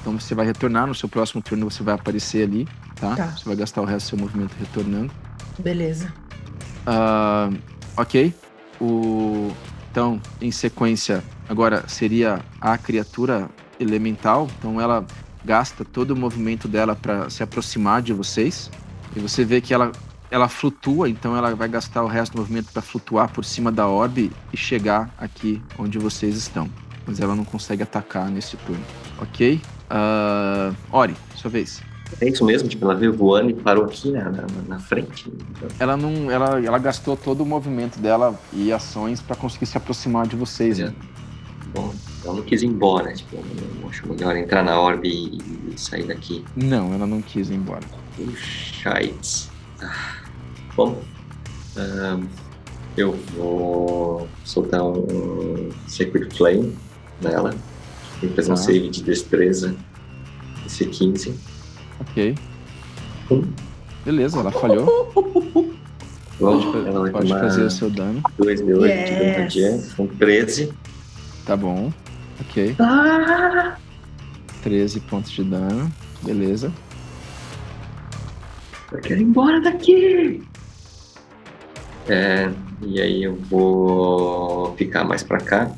Então você vai retornar no seu próximo turno, você vai aparecer ali, tá? tá. Você vai gastar o resto do seu movimento retornando. Beleza. Uh, ok. O... Então, em sequência, agora seria a criatura elemental, então ela gasta todo o movimento dela para se aproximar de vocês. E você vê que ela, ela flutua, então ela vai gastar o resto do movimento para flutuar por cima da orbe e chegar aqui onde vocês estão. Mas ela não consegue atacar nesse turno. Ok? Uh, Ori, sua vez. É isso mesmo? Tipo, ela veio voando e parou aqui na, na, na frente? Ela não. Ela, ela gastou todo o movimento dela e ações para conseguir se aproximar de vocês. É. Né? Bom, ela não quis ir embora, tipo, não acho melhor entrar na orbe e, e sair daqui. Não, ela não quis ir embora. Puxa, ah. Bom, eu vou soltar um Sacred Flame nela. Tem que fazer um save de destreza. Esse 15. Ok. Um. Beleza, ela falhou. (laughs) Bom, pode, ela pode fazer o seu dano. 2 de 8 yes. de radiante, são 13. Tá bom. Ok. Ah! 13 pontos de dano. Beleza. Eu quero ir embora daqui! É, e aí eu vou ficar mais pra cá.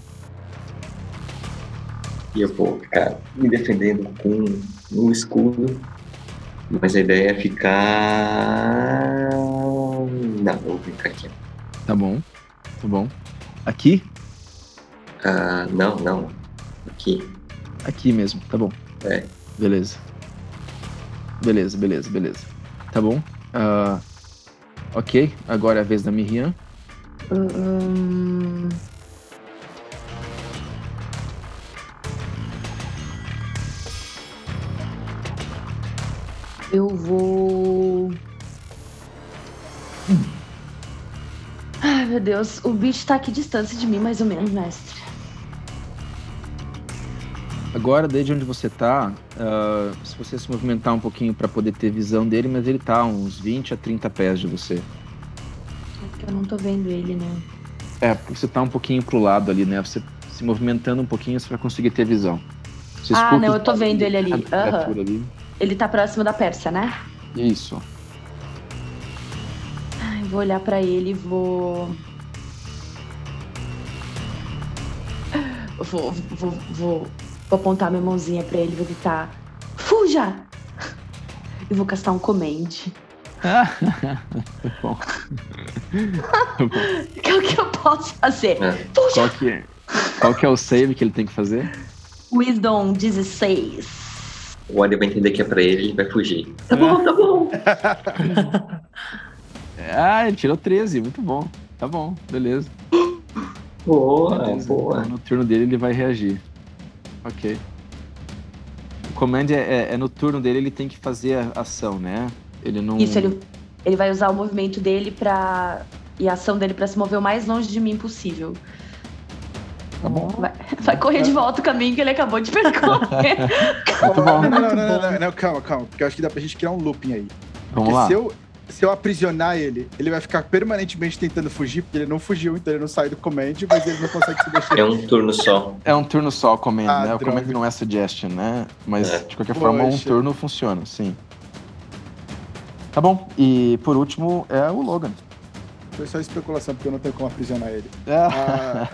E eu vou ficar me defendendo com um escudo. Mas a ideia é ficar. Não, eu vou ficar aqui. Tá bom. Tá bom. Aqui? Ah, não, não. Aqui. Aqui mesmo, tá bom. É. Beleza. Beleza, beleza, beleza. Tá bom. Uh, ok, agora é a vez da Miriam. Um... Eu vou. Ai, meu Deus. O bicho tá aqui distância de mim, mais ou menos, mestre. Agora, desde onde você tá, uh, se você se movimentar um pouquinho para poder ter visão dele, mas ele tá uns 20 a 30 pés de você. É porque eu não tô vendo ele, né? É, porque você tá um pouquinho pro lado ali, né? Você se movimentando um pouquinho, você vai conseguir ter visão. Você ah, não, eu tô vendo ele ali. Uhum. ali. Ele tá próximo da Pérsia, né? Isso. Ai, vou olhar para ele e vou... Vou, vou, vou Vou apontar minha mãozinha pra ele e vou gritar: Fuja! E vou castar um command. (laughs) bom. (laughs) que é o que eu posso fazer? É. Fuja! Qual que, é, qual que é o save que ele tem que fazer? Wisdom 16. O Adi vai entender que é pra ele, ele vai fugir. Tá bom, tá bom. (laughs) ah, ele tirou 13, muito bom. Tá bom, beleza. Boa, beleza. boa. No turno dele ele vai reagir. Ok. O command é, é, é, no turno dele, ele tem que fazer a ação, né? Ele não. Isso, ele, ele vai usar o movimento dele para e a ação dele para se mover o mais longe de mim possível. Tá bom. Vai, vai correr de volta o caminho que ele acabou de percorrer. (laughs) Muito bom. Não, não, não, não, calma, calma. Porque eu acho que dá pra gente criar um looping aí. Vamos porque lá. Se eu, se eu aprisionar ele, ele vai ficar permanentemente tentando fugir, porque ele não fugiu, então ele não sai do command, mas ele não consegue se mexer. É um turno só. É um turno só o command, ah, né? O command não é suggestion, né? Mas, é. de qualquer Poxa. forma, um turno funciona, sim. Tá bom. E, por último, é o Logan. Foi só especulação, porque eu não tenho como aprisionar ele. É. (laughs) Ah,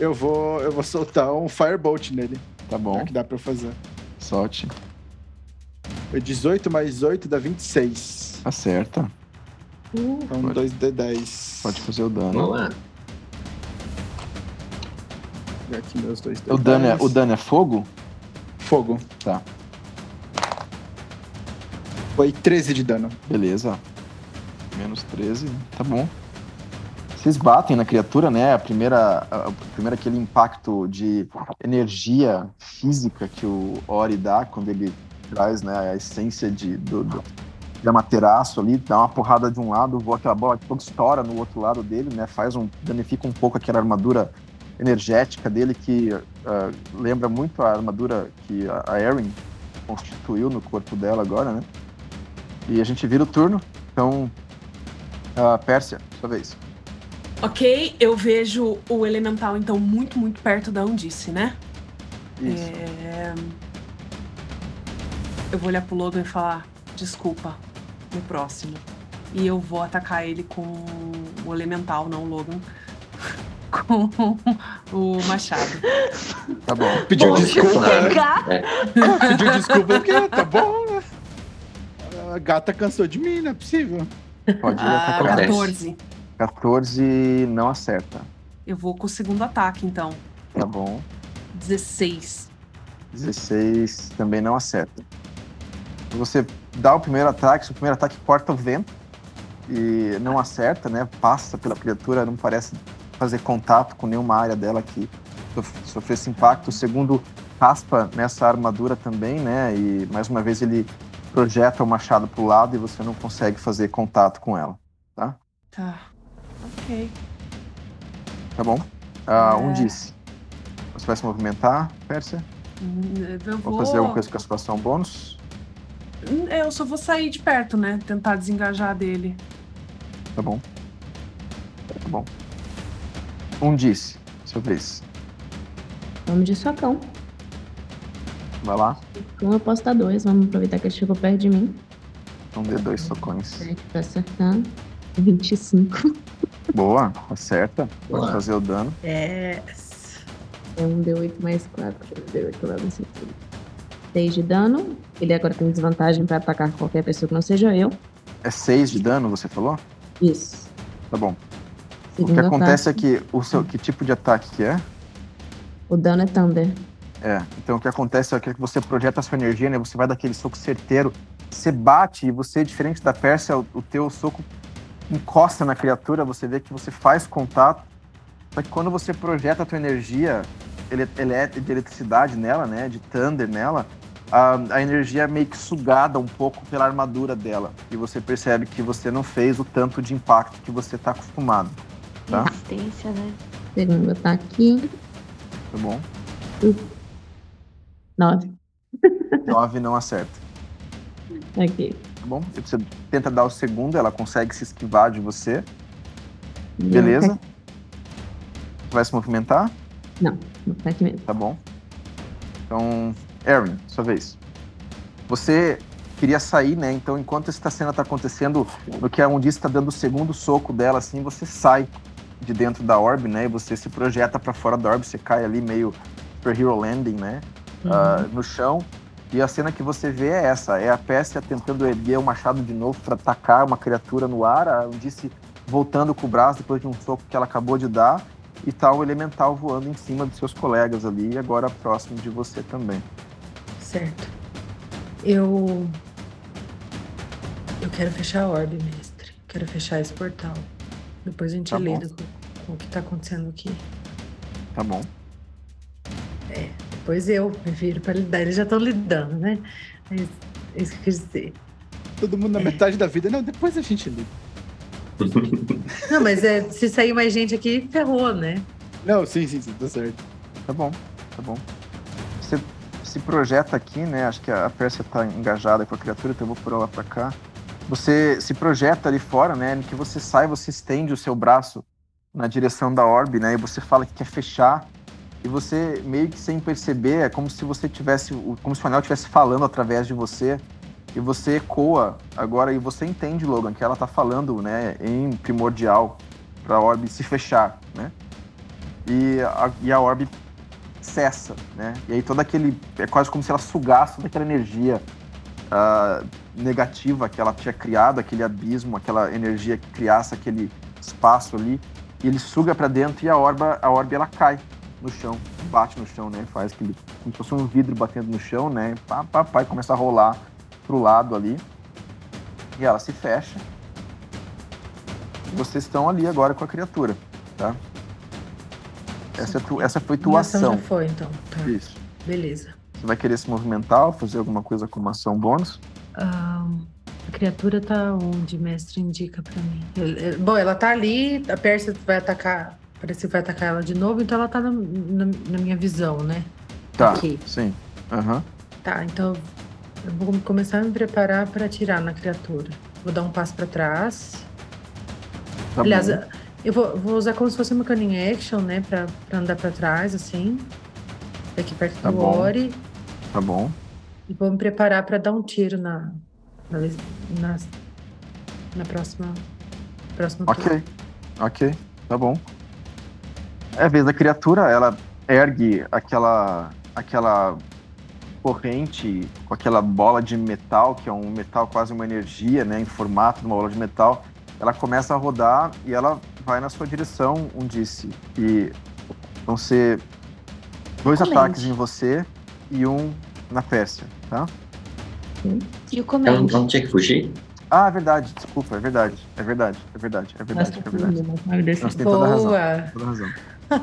eu, vou, eu vou soltar um Firebolt nele. Tá bom. É que dá pra fazer. Solte. Foi 18 mais 8 dá 26. Acerta. Então, 2d10. Pode fazer o dano. Vamos lá. Aqui meus dois O dano, é, o dano é fogo? Fogo. Tá. Foi 13 de dano. Beleza. Menos 13, tá bom. Vocês batem na criatura, né? A primeira, a, primeira aquele impacto de energia física que o Ori dá quando ele traz, né, a essência de, do, do, de ali, dá uma porrada de um lado, voa aquela bola de fogo, estoura no outro lado dele, né? Faz um danifica um pouco aquela armadura energética dele que uh, lembra muito a armadura que a Erin constituiu no corpo dela agora, né? E a gente vira o turno. Então, uh, Pérsia, sua vez. Ok, eu vejo o elemental então muito, muito perto da Undice, né? Isso. É... Eu vou olhar pro Logan e falar desculpa no próximo. E eu vou atacar ele com o elemental, não o Logan. (laughs) com o machado. Tá bom. (laughs) Pediu Bom, desculpa. Ah, pediu desculpa porque tá bom, né? A gata cansou de mim, não é possível. Pode Ah, atacar. 14. 14 não acerta. Eu vou com o segundo ataque, então. Tá bom. 16. 16 também não acerta. Você dá o primeiro ataque, seu primeiro ataque corta o vento e não acerta, né? Passa pela criatura, não parece fazer contato com nenhuma área dela que sof- sofresse impacto. O segundo raspa nessa armadura também, né? E mais uma vez ele projeta o machado pro lado e você não consegue fazer contato com ela, Tá. Ok. tá bom? Ah, É. Um disse. Você vai se movimentar, Pérsia? Hum, Eu Vou vou. fazer alguma coisa com a situação bônus? Hum, Eu só vou sair de perto, né? Tentar desengajar dele. Tá bom. Tá bom. Um disse. Sua vez. Vamos de socão. Vai lá. Então eu posso dar dois. Vamos aproveitar que ele chegou perto de mim. Então dê dois socões. Sete pra acertar. 25. Boa, acerta. Pode Boa. fazer o dano. É. É um D8 mais 4. D8 lá no sentido. 6 de dano. Ele agora tem desvantagem pra atacar qualquer pessoa que não seja eu. É seis de dano, você falou? Isso. Tá bom. O Segundo que acontece é ataque. que o seu que tipo de ataque que é? O dano é Thunder. É. Então o que acontece é que você projeta a sua energia, né? Você vai daquele soco certeiro, você bate e você, diferente da Pérsia, o, o teu soco encosta na criatura, você vê que você faz contato. Só que quando você projeta a tua energia ele, ele é de eletricidade nela, né? De thunder nela, a, a energia é meio que sugada um pouco pela armadura dela. E você percebe que você não fez o tanto de impacto que você está acostumado. Tá? Resistência, né? Segundo ataque. Tá bom? 9. 9 não acerta. (laughs) Ok. Bom? E Você tenta dar o segundo, ela consegue se esquivar de você. Beleza? Vai se movimentar? Não, no ataque mesmo. Tá bom. Então, Erin, sua vez. Você queria sair, né? Então, enquanto essa cena tá acontecendo, no que a Undice tá dando o segundo soco dela, assim, você sai de dentro da orb, né? E você se projeta para fora da orb, você cai ali meio superhero landing, né? ah, no chão. E a cena que você vê é essa: é a Pérsia tentando erguer o machado de novo para atacar uma criatura no ar, a Undice voltando com o braço depois de um soco que ela acabou de dar, e tá o elemental voando em cima dos seus colegas ali, e agora próximo de você também. Certo. Eu. Eu quero fechar a orbe, mestre. Quero fechar esse portal. Depois a gente Tá lida com, com o que tá acontecendo aqui. Tá bom. Depois eu prefiro para lidar. Eles já estão lidando, né? É isso- é isso que eu quis dizer. Todo mundo na metade da vida. Não, depois a gente lida. (laughs) Não, mas é, se sair mais gente aqui, ferrou, né? Não, sim, sim, sim, tá certo. Tá bom, tá bom. Você se projeta aqui, né? Acho que a Pérsia tá engajada com a criatura, então eu vou por ela pra cá. Você se projeta ali fora, né? No que você sai, você estende o seu braço na direção da orbe, né? E você fala que quer fechar. E você, meio que sem perceber, é como se você tivesse. Como se o anel estivesse falando através de você. E você ecoa agora, e você entende, Logan, que ela tá falando, né? Em primordial, pra orbe se fechar, né? E a, e a orbe cessa, né? E aí todo aquele. É quase como se ela sugasse toda aquela energia uh, negativa que ela tinha criado, aquele abismo, aquela energia que criasse aquele espaço ali, e ele suga para dentro e a orba, a orbe ela cai no chão, bate no chão, né? Faz aquele, como se fosse um vidro batendo no chão, né? Pá, pá, pá, e começa a rolar pro lado ali. E ela se fecha. Vocês estão ali agora com a criatura, tá? Essa, é tu, essa foi tua ação. já foi, então. Tá. Isso. Beleza. Você vai querer se movimentar ou fazer alguma coisa com uma ação bônus? Um, a criatura tá onde, mestre? Indica para mim. Bom, ela tá ali, a Pérsia vai atacar. Parece que vai atacar ela de novo, então ela tá na, na, na minha visão, né? Tá. Aqui. Sim. Uhum. Tá, então eu vou começar a me preparar para atirar na criatura. Vou dar um passo para trás. Tá Aliás, bom. eu vou, vou, usar como se fosse uma cunning action, né? Pra, pra andar para trás, assim. Aqui perto tá do bom. Ori. Tá bom. E vou me preparar para dar um tiro na, na, na, na próxima, próxima Ok, turno. ok, tá bom. É a vez da criatura, ela ergue aquela, aquela corrente com aquela bola de metal, que é um metal quase uma energia, né, em formato de uma bola de metal. Ela começa a rodar e ela vai na sua direção, um disse. E vão ser dois Excelente. ataques em você e um na Pérsia, tá? E o comando? Não, tinha que fugir? Ah, é verdade, desculpa, é verdade, é verdade, é verdade, é verdade, é verdade. Nós tem toda a razão, toda a razão.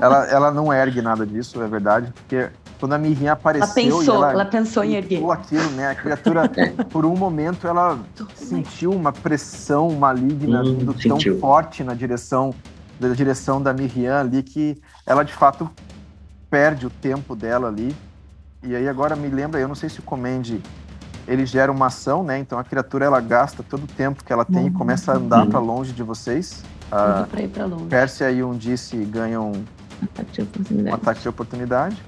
Ela, ela não ergue nada disso, é verdade, porque quando a Mirinha apareceu. Ela pensou, ela, ela, pensou em erguer. aquilo, né? A criatura, (laughs) por um momento, ela sentiu uma pressão maligna hum, vindo tão forte na direção, da direção da Miriam ali que ela de fato perde o tempo dela ali. E aí agora me lembra, eu não sei se o Comende ele gera uma ação, né? Então a criatura ela gasta todo o tempo que ela tem uhum. e começa a andar para longe de vocês. Tudo pra ir pra longe. Pérsia e um Disse ganham um ataque de oportunidade.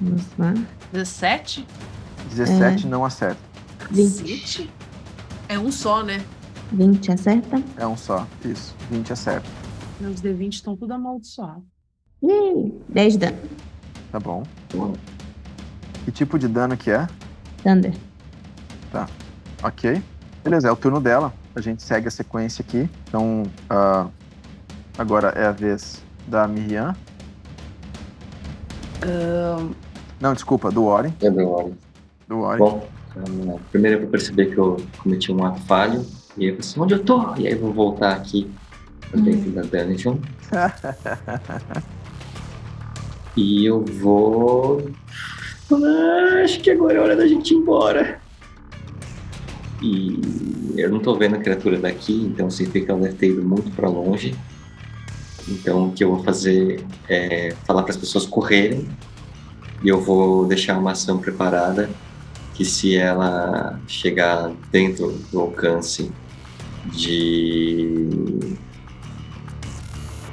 Vamos lá. 17? 17 é. não acerta. 20. É um só, né? 20 acerta? É um só, isso. 20 acerta. Meus D20 estão tudo amaldiçoados. 10 de dano. Tá bom. Que tipo de dano que é? Thunder. Tá. Ok. Beleza, é o turno dela. A gente segue a sequência aqui. Então, uh, agora é a vez da Miriam. Um... Não, desculpa, do Ori. É do Ori. Do Ori. Bom, um, primeiro eu vou perceber que eu cometi um ato falho. E aí eu assim, onde eu tô? E aí eu vou voltar aqui pra dentro da dungeon. (laughs) e eu vou. Ah, acho que agora é hora da gente ir embora. E eu não tô vendo a criatura daqui, então significa que ela deve ter ido muito para longe. Então, o que eu vou fazer é falar para as pessoas correrem e eu vou deixar uma ação preparada que se ela chegar dentro do alcance de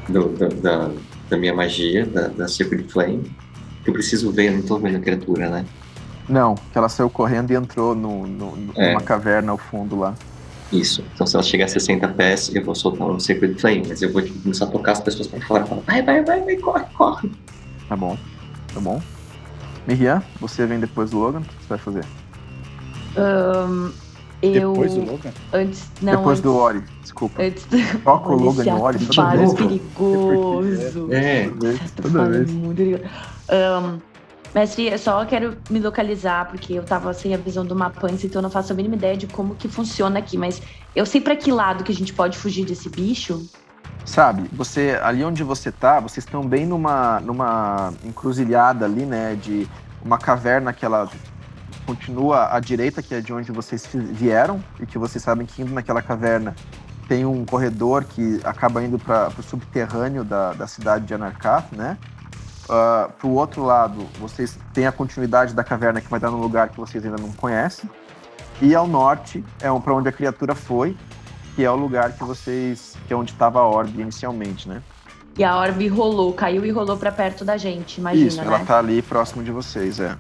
do, da, da, da, minha magia, da, da Sacred Flame, que eu preciso ver, eu não estou vendo a criatura, né? Não, que ela saiu correndo e entrou no, no, é. numa caverna ao fundo lá. Isso. Então, se ela chegar a 60 pés, eu vou soltar um Sacred Flame, mas eu vou tipo, começar a tocar as pessoas para fora. Falar, vai, vai, vai, vai, corre, corre. Tá bom, tá bom. Miriam, você vem depois do Logan, o que você vai fazer? Um, eu... Depois do Logan? Antes, não, depois antes... do Ori, desculpa. Antes... Toca o Logan no Ori toda vez. perigoso. É, toda vez. Muito perigoso. Um, Mestre, eu só quero me localizar, porque eu tava sem a visão do mapa antes, então eu não faço a mínima ideia de como que funciona aqui, mas eu sei para que lado que a gente pode fugir desse bicho. Sabe, você ali onde você tá, vocês estão bem numa, numa encruzilhada ali, né, de uma caverna que ela continua à direita, que é de onde vocês vieram, e que vocês sabem que indo naquela caverna tem um corredor que acaba indo para o subterrâneo da, da cidade de Anarkath, né? Uh, ah, para o outro lado, vocês têm a continuidade da caverna que vai dar num lugar que vocês ainda não conhecem. E ao norte é para onde a criatura foi, que é o lugar que vocês. que é onde estava a orbe inicialmente, né? E a orbe rolou, caiu e rolou para perto da gente, imagina, Isso, ela né? tá ali próximo de vocês, é.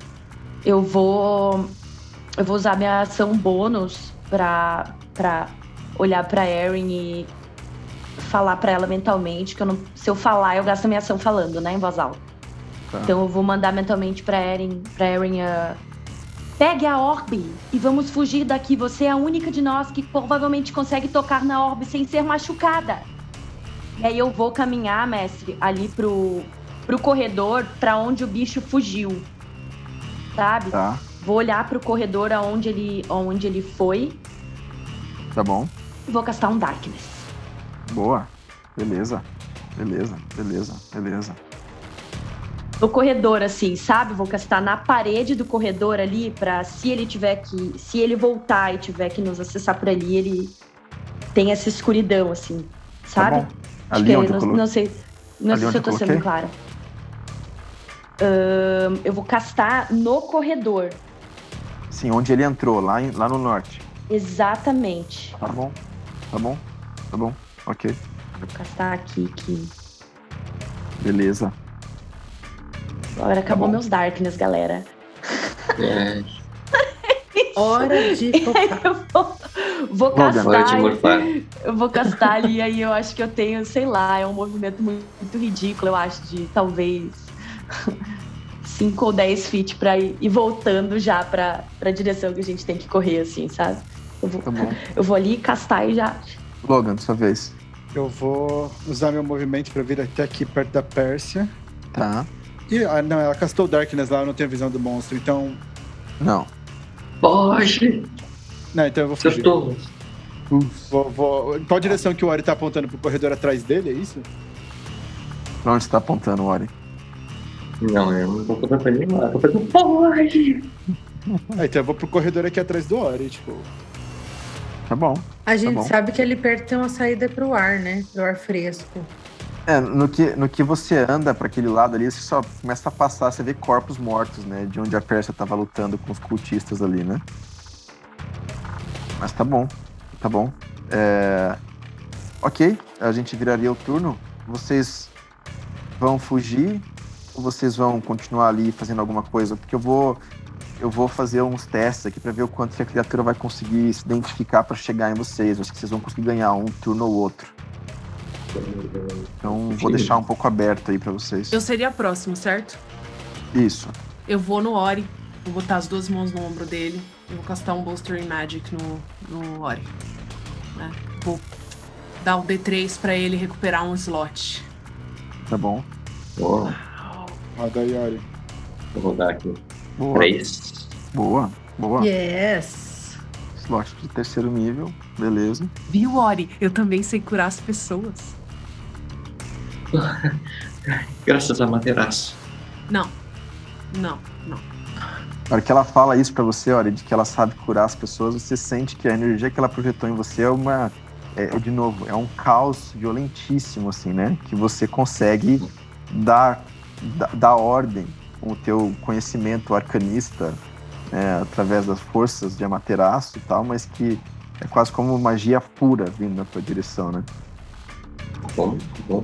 Eu vou. Eu vou usar minha ação bônus pra, pra olhar pra Erin e falar para ela mentalmente, que eu não, se eu falar, eu gasto a minha ação falando, né, em voz alta. Tá. Então eu vou mandar mentalmente pra Erin, pra Erin uh, Pegue a orbe e vamos fugir daqui. Você é a única de nós que provavelmente consegue tocar na orbe sem ser machucada. E aí eu vou caminhar, mestre, ali pro, pro corredor para onde o bicho fugiu. Sabe? Tá, Vou olhar pro corredor aonde ele, aonde ele foi tá bom. e vou castar um Darkness. Boa. Beleza. Beleza, beleza, beleza. No corredor, assim, sabe? Vou castar na parede do corredor ali pra se ele tiver que. Se ele voltar e tiver que nos acessar por ali, ele tem essa escuridão, assim. Sabe? Tá. Acho que eu não, coloquei. não sei. Não Ali sei se eu tô eu sendo coloquei? clara. Eu vou castar no corredor. Sim, onde ele entrou, lá, em- lá no norte. Exatamente. Tá bom. Tá bom. Tá bom. Ok. Vou castar aqui que. Beleza. Agora acabou bom. meus Darkness, galera. É, (laughs) Hora de focar. Eu vou, vou Logan, hora de castar. morfar. Eu vou castar ali, aí eu acho que eu tenho, sei lá, é um movimento muito, muito ridículo, eu acho, de talvez (laughs) 5 ou 10 feet pra ir, ir voltando já pra, pra direção que a gente tem que correr, assim, sabe? Eu vou, Tá (laughs) eu vou ali castar e já. Logan, sua vez. Eu vou usar meu movimento pra vir até aqui perto da Pérsia. Tá. E, ah, não, ela castou Darkness lá, eu não tenho visão do monstro. Então. Não. Foge! Não, então eu vou fugir. Acertou! Vou, vou... Em qual direção que o Ori tá apontando pro corredor atrás dele, é isso? Pra onde você tá apontando, Ori? Não, eu não tô contando pra ninguém lá. Tô fazendo foge! Ah, então eu vou pro corredor aqui atrás do Ori, tipo. Tá bom. A gente bom. sabe que ali perto tem uma saída pro ar, né? Pro ar fresco. É, no que, no que você anda pra aquele lado ali, você só começa a passar, você vê corpos mortos, né? De onde a Pérsia tava lutando com os cultistas ali, né? Mas tá bom, tá bom. É... Ok, a gente viraria o turno. Vocês vão fugir ou vocês vão continuar ali fazendo alguma coisa? Porque eu vou eu vou fazer uns testes aqui pra ver o quanto que a criatura vai conseguir se identificar pra chegar em vocês. Acho que vocês vão conseguir ganhar um turno ou outro. Então vou Sim. deixar um pouco aberto aí pra vocês. Eu seria próximo, certo? Isso. Eu vou no Ori, vou botar as duas mãos no ombro dele e vou castar um Bolstering Magic no, no Ori. né? Vou dar o D3 pra ele recuperar um slot. Tá bom. Boa. Roda aí, Ori. Vou rodar aqui. Boa. Três. Boa. Boa. Yes! Slot de terceiro nível. Beleza. Viu, Ori? Eu também sei curar as pessoas. (laughs) Graças a Materaço. Não. Não, não. Na hora que ela fala isso pra você, olha, de que ela sabe curar as pessoas, você sente que a energia que ela projetou em você é uma. É, de novo, é um caos violentíssimo, assim, né? Que você consegue dar, dar, dar ordem com o teu conhecimento arcanista, né, através das forças de Amaterasu e tal, mas que é quase como magia pura vindo na tua direção, né? Bom, bom.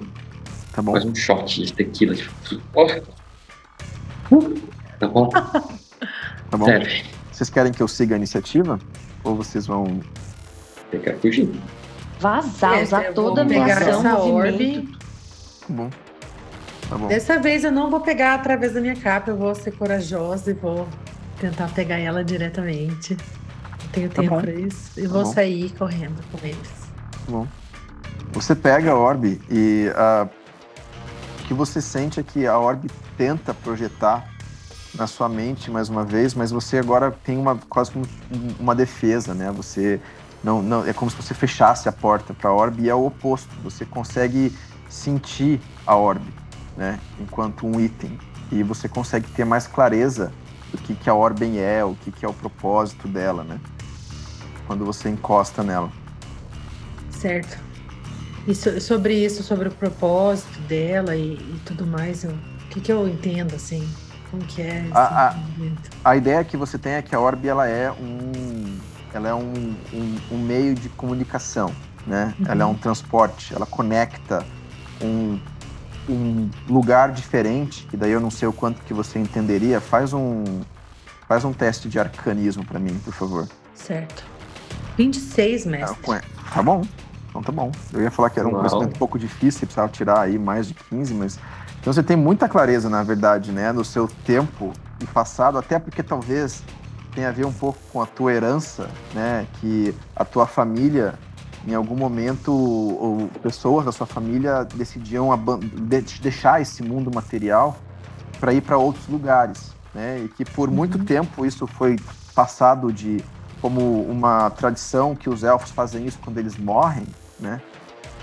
Tá bom? Faz um shot de tequila. Tipo. Uh, Tá bom? Tá bom? Sério. Vocês querem que eu siga a iniciativa? Ou vocês vão. Eu quero fugir. Vazar, É, usar eu toda a minha ação, orbe. Tá bom. Tá bom. Dessa vez eu não vou pegar através da minha capa, eu vou ser corajosa e vou tentar pegar ela diretamente. Não tenho Tá tempo bom. pra isso. E Tá vou bom. sair correndo com eles. Você pega a orbe e ah, o que você sente é que a orbe tenta projetar na sua mente mais uma vez, mas você agora tem uma quase como um- uma defesa, né? Você não, não é como se você fechasse a porta para a orbe e é o oposto. Você consegue sentir a orbe, né? Enquanto um item e você consegue ter mais clareza do que que a orbe é, o que que é o propósito dela, né? Quando você encosta nela. Certo. E so- sobre isso, sobre o propósito dela e, e tudo mais, eu- o que, que eu entendo, assim? Como que é esse A- a- a ideia que você tem é que a orbe ela é um ela é um, um, um meio de comunicação né Uhum. ela é um transporte ela conecta um, um lugar diferente que daí eu não sei o quanto que você entenderia faz um faz um teste de arcanismo pra mim por favor Certo. 26, tá, mestre. tá bom então tá bom eu ia falar que era um Uau. conhecimento um pouco difícil precisava tirar aí mais de 15 mas então você tem muita clareza na verdade né no seu tempo e passado até porque talvez tem a ver um pouco com a tua herança, né? Que a tua família, em algum momento, ou pessoas da sua família decidiam deixar esse mundo material para ir para outros lugares, né? E que por muito uhum. tempo isso foi passado de como uma tradição que os elfos fazem isso quando eles morrem, né?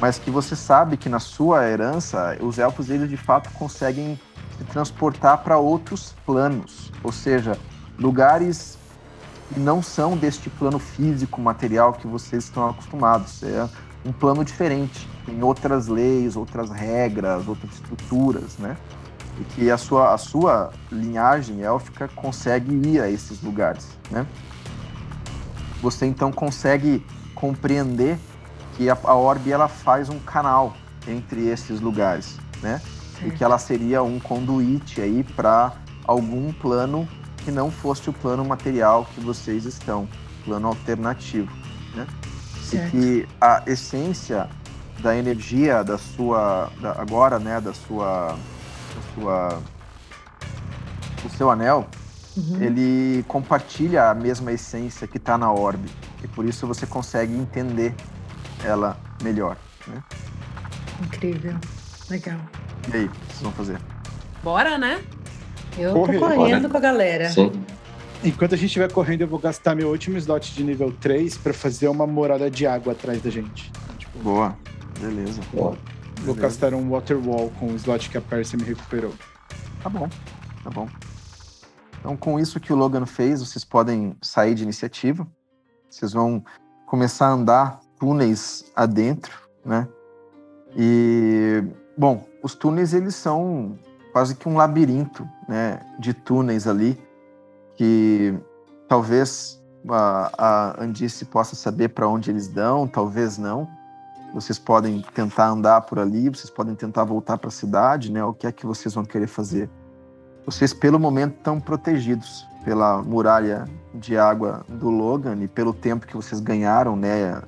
Mas que você sabe que na sua herança os elfos eles de fato conseguem se transportar para outros planos, ou seja, lugares que não são deste plano físico, material que vocês estão acostumados. É um plano diferente, tem outras leis, outras regras, outras estruturas, né? E que a sua, a sua linhagem élfica consegue ir a esses lugares, né? Você então consegue compreender que a, a orbe ela faz um canal entre esses lugares, né? E que ela seria um conduíte aí para algum plano que não fosse o plano material que vocês estão, plano alternativo, né? Certo. E que a essência da energia da sua da, agora, né, da sua da sua o seu anel, uhum. ele compartilha a mesma essência que está na orbe e por isso você consegue entender ela melhor, né? Incrível, legal. E aí, o que vocês vão fazer? Bora, né? Eu Correr. tô correndo Bora. com a galera. Sim. Enquanto a gente estiver correndo, eu vou gastar meu último slot de nível 3 para fazer uma morada de água atrás da gente. Tipo, Boa. Beleza. Boa. Vou castar um water wall com o slot que a Percy me recuperou. Tá bom. Tá bom. Então, com isso que o Logan fez, vocês podem sair de iniciativa. Vocês vão começar a andar túneis adentro, né? E, bom, os túneis eles são quase que um labirinto, né, de túneis ali que talvez a, a Andice possa saber para onde eles dão, talvez não. Vocês podem tentar andar por ali, vocês podem tentar voltar para a cidade, né? O que é que vocês vão querer fazer? Vocês, pelo momento, estão protegidos pela muralha de água do Logan e pelo tempo que vocês ganharam, né?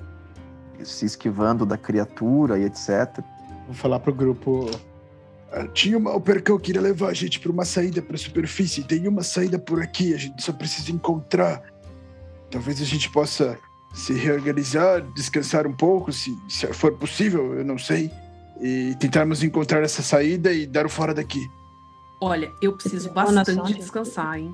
Se esquivando da criatura e etc. Vou falar pro grupo. Ah, tinha uma que eu queria levar a gente para uma saída para a superfície. Tem uma saída por aqui, a gente só precisa encontrar. Talvez a gente possa se reorganizar, descansar um pouco, se, se for possível, eu não sei. E tentarmos encontrar essa saída e dar o fora daqui. Olha, eu preciso bastante descansar, hein?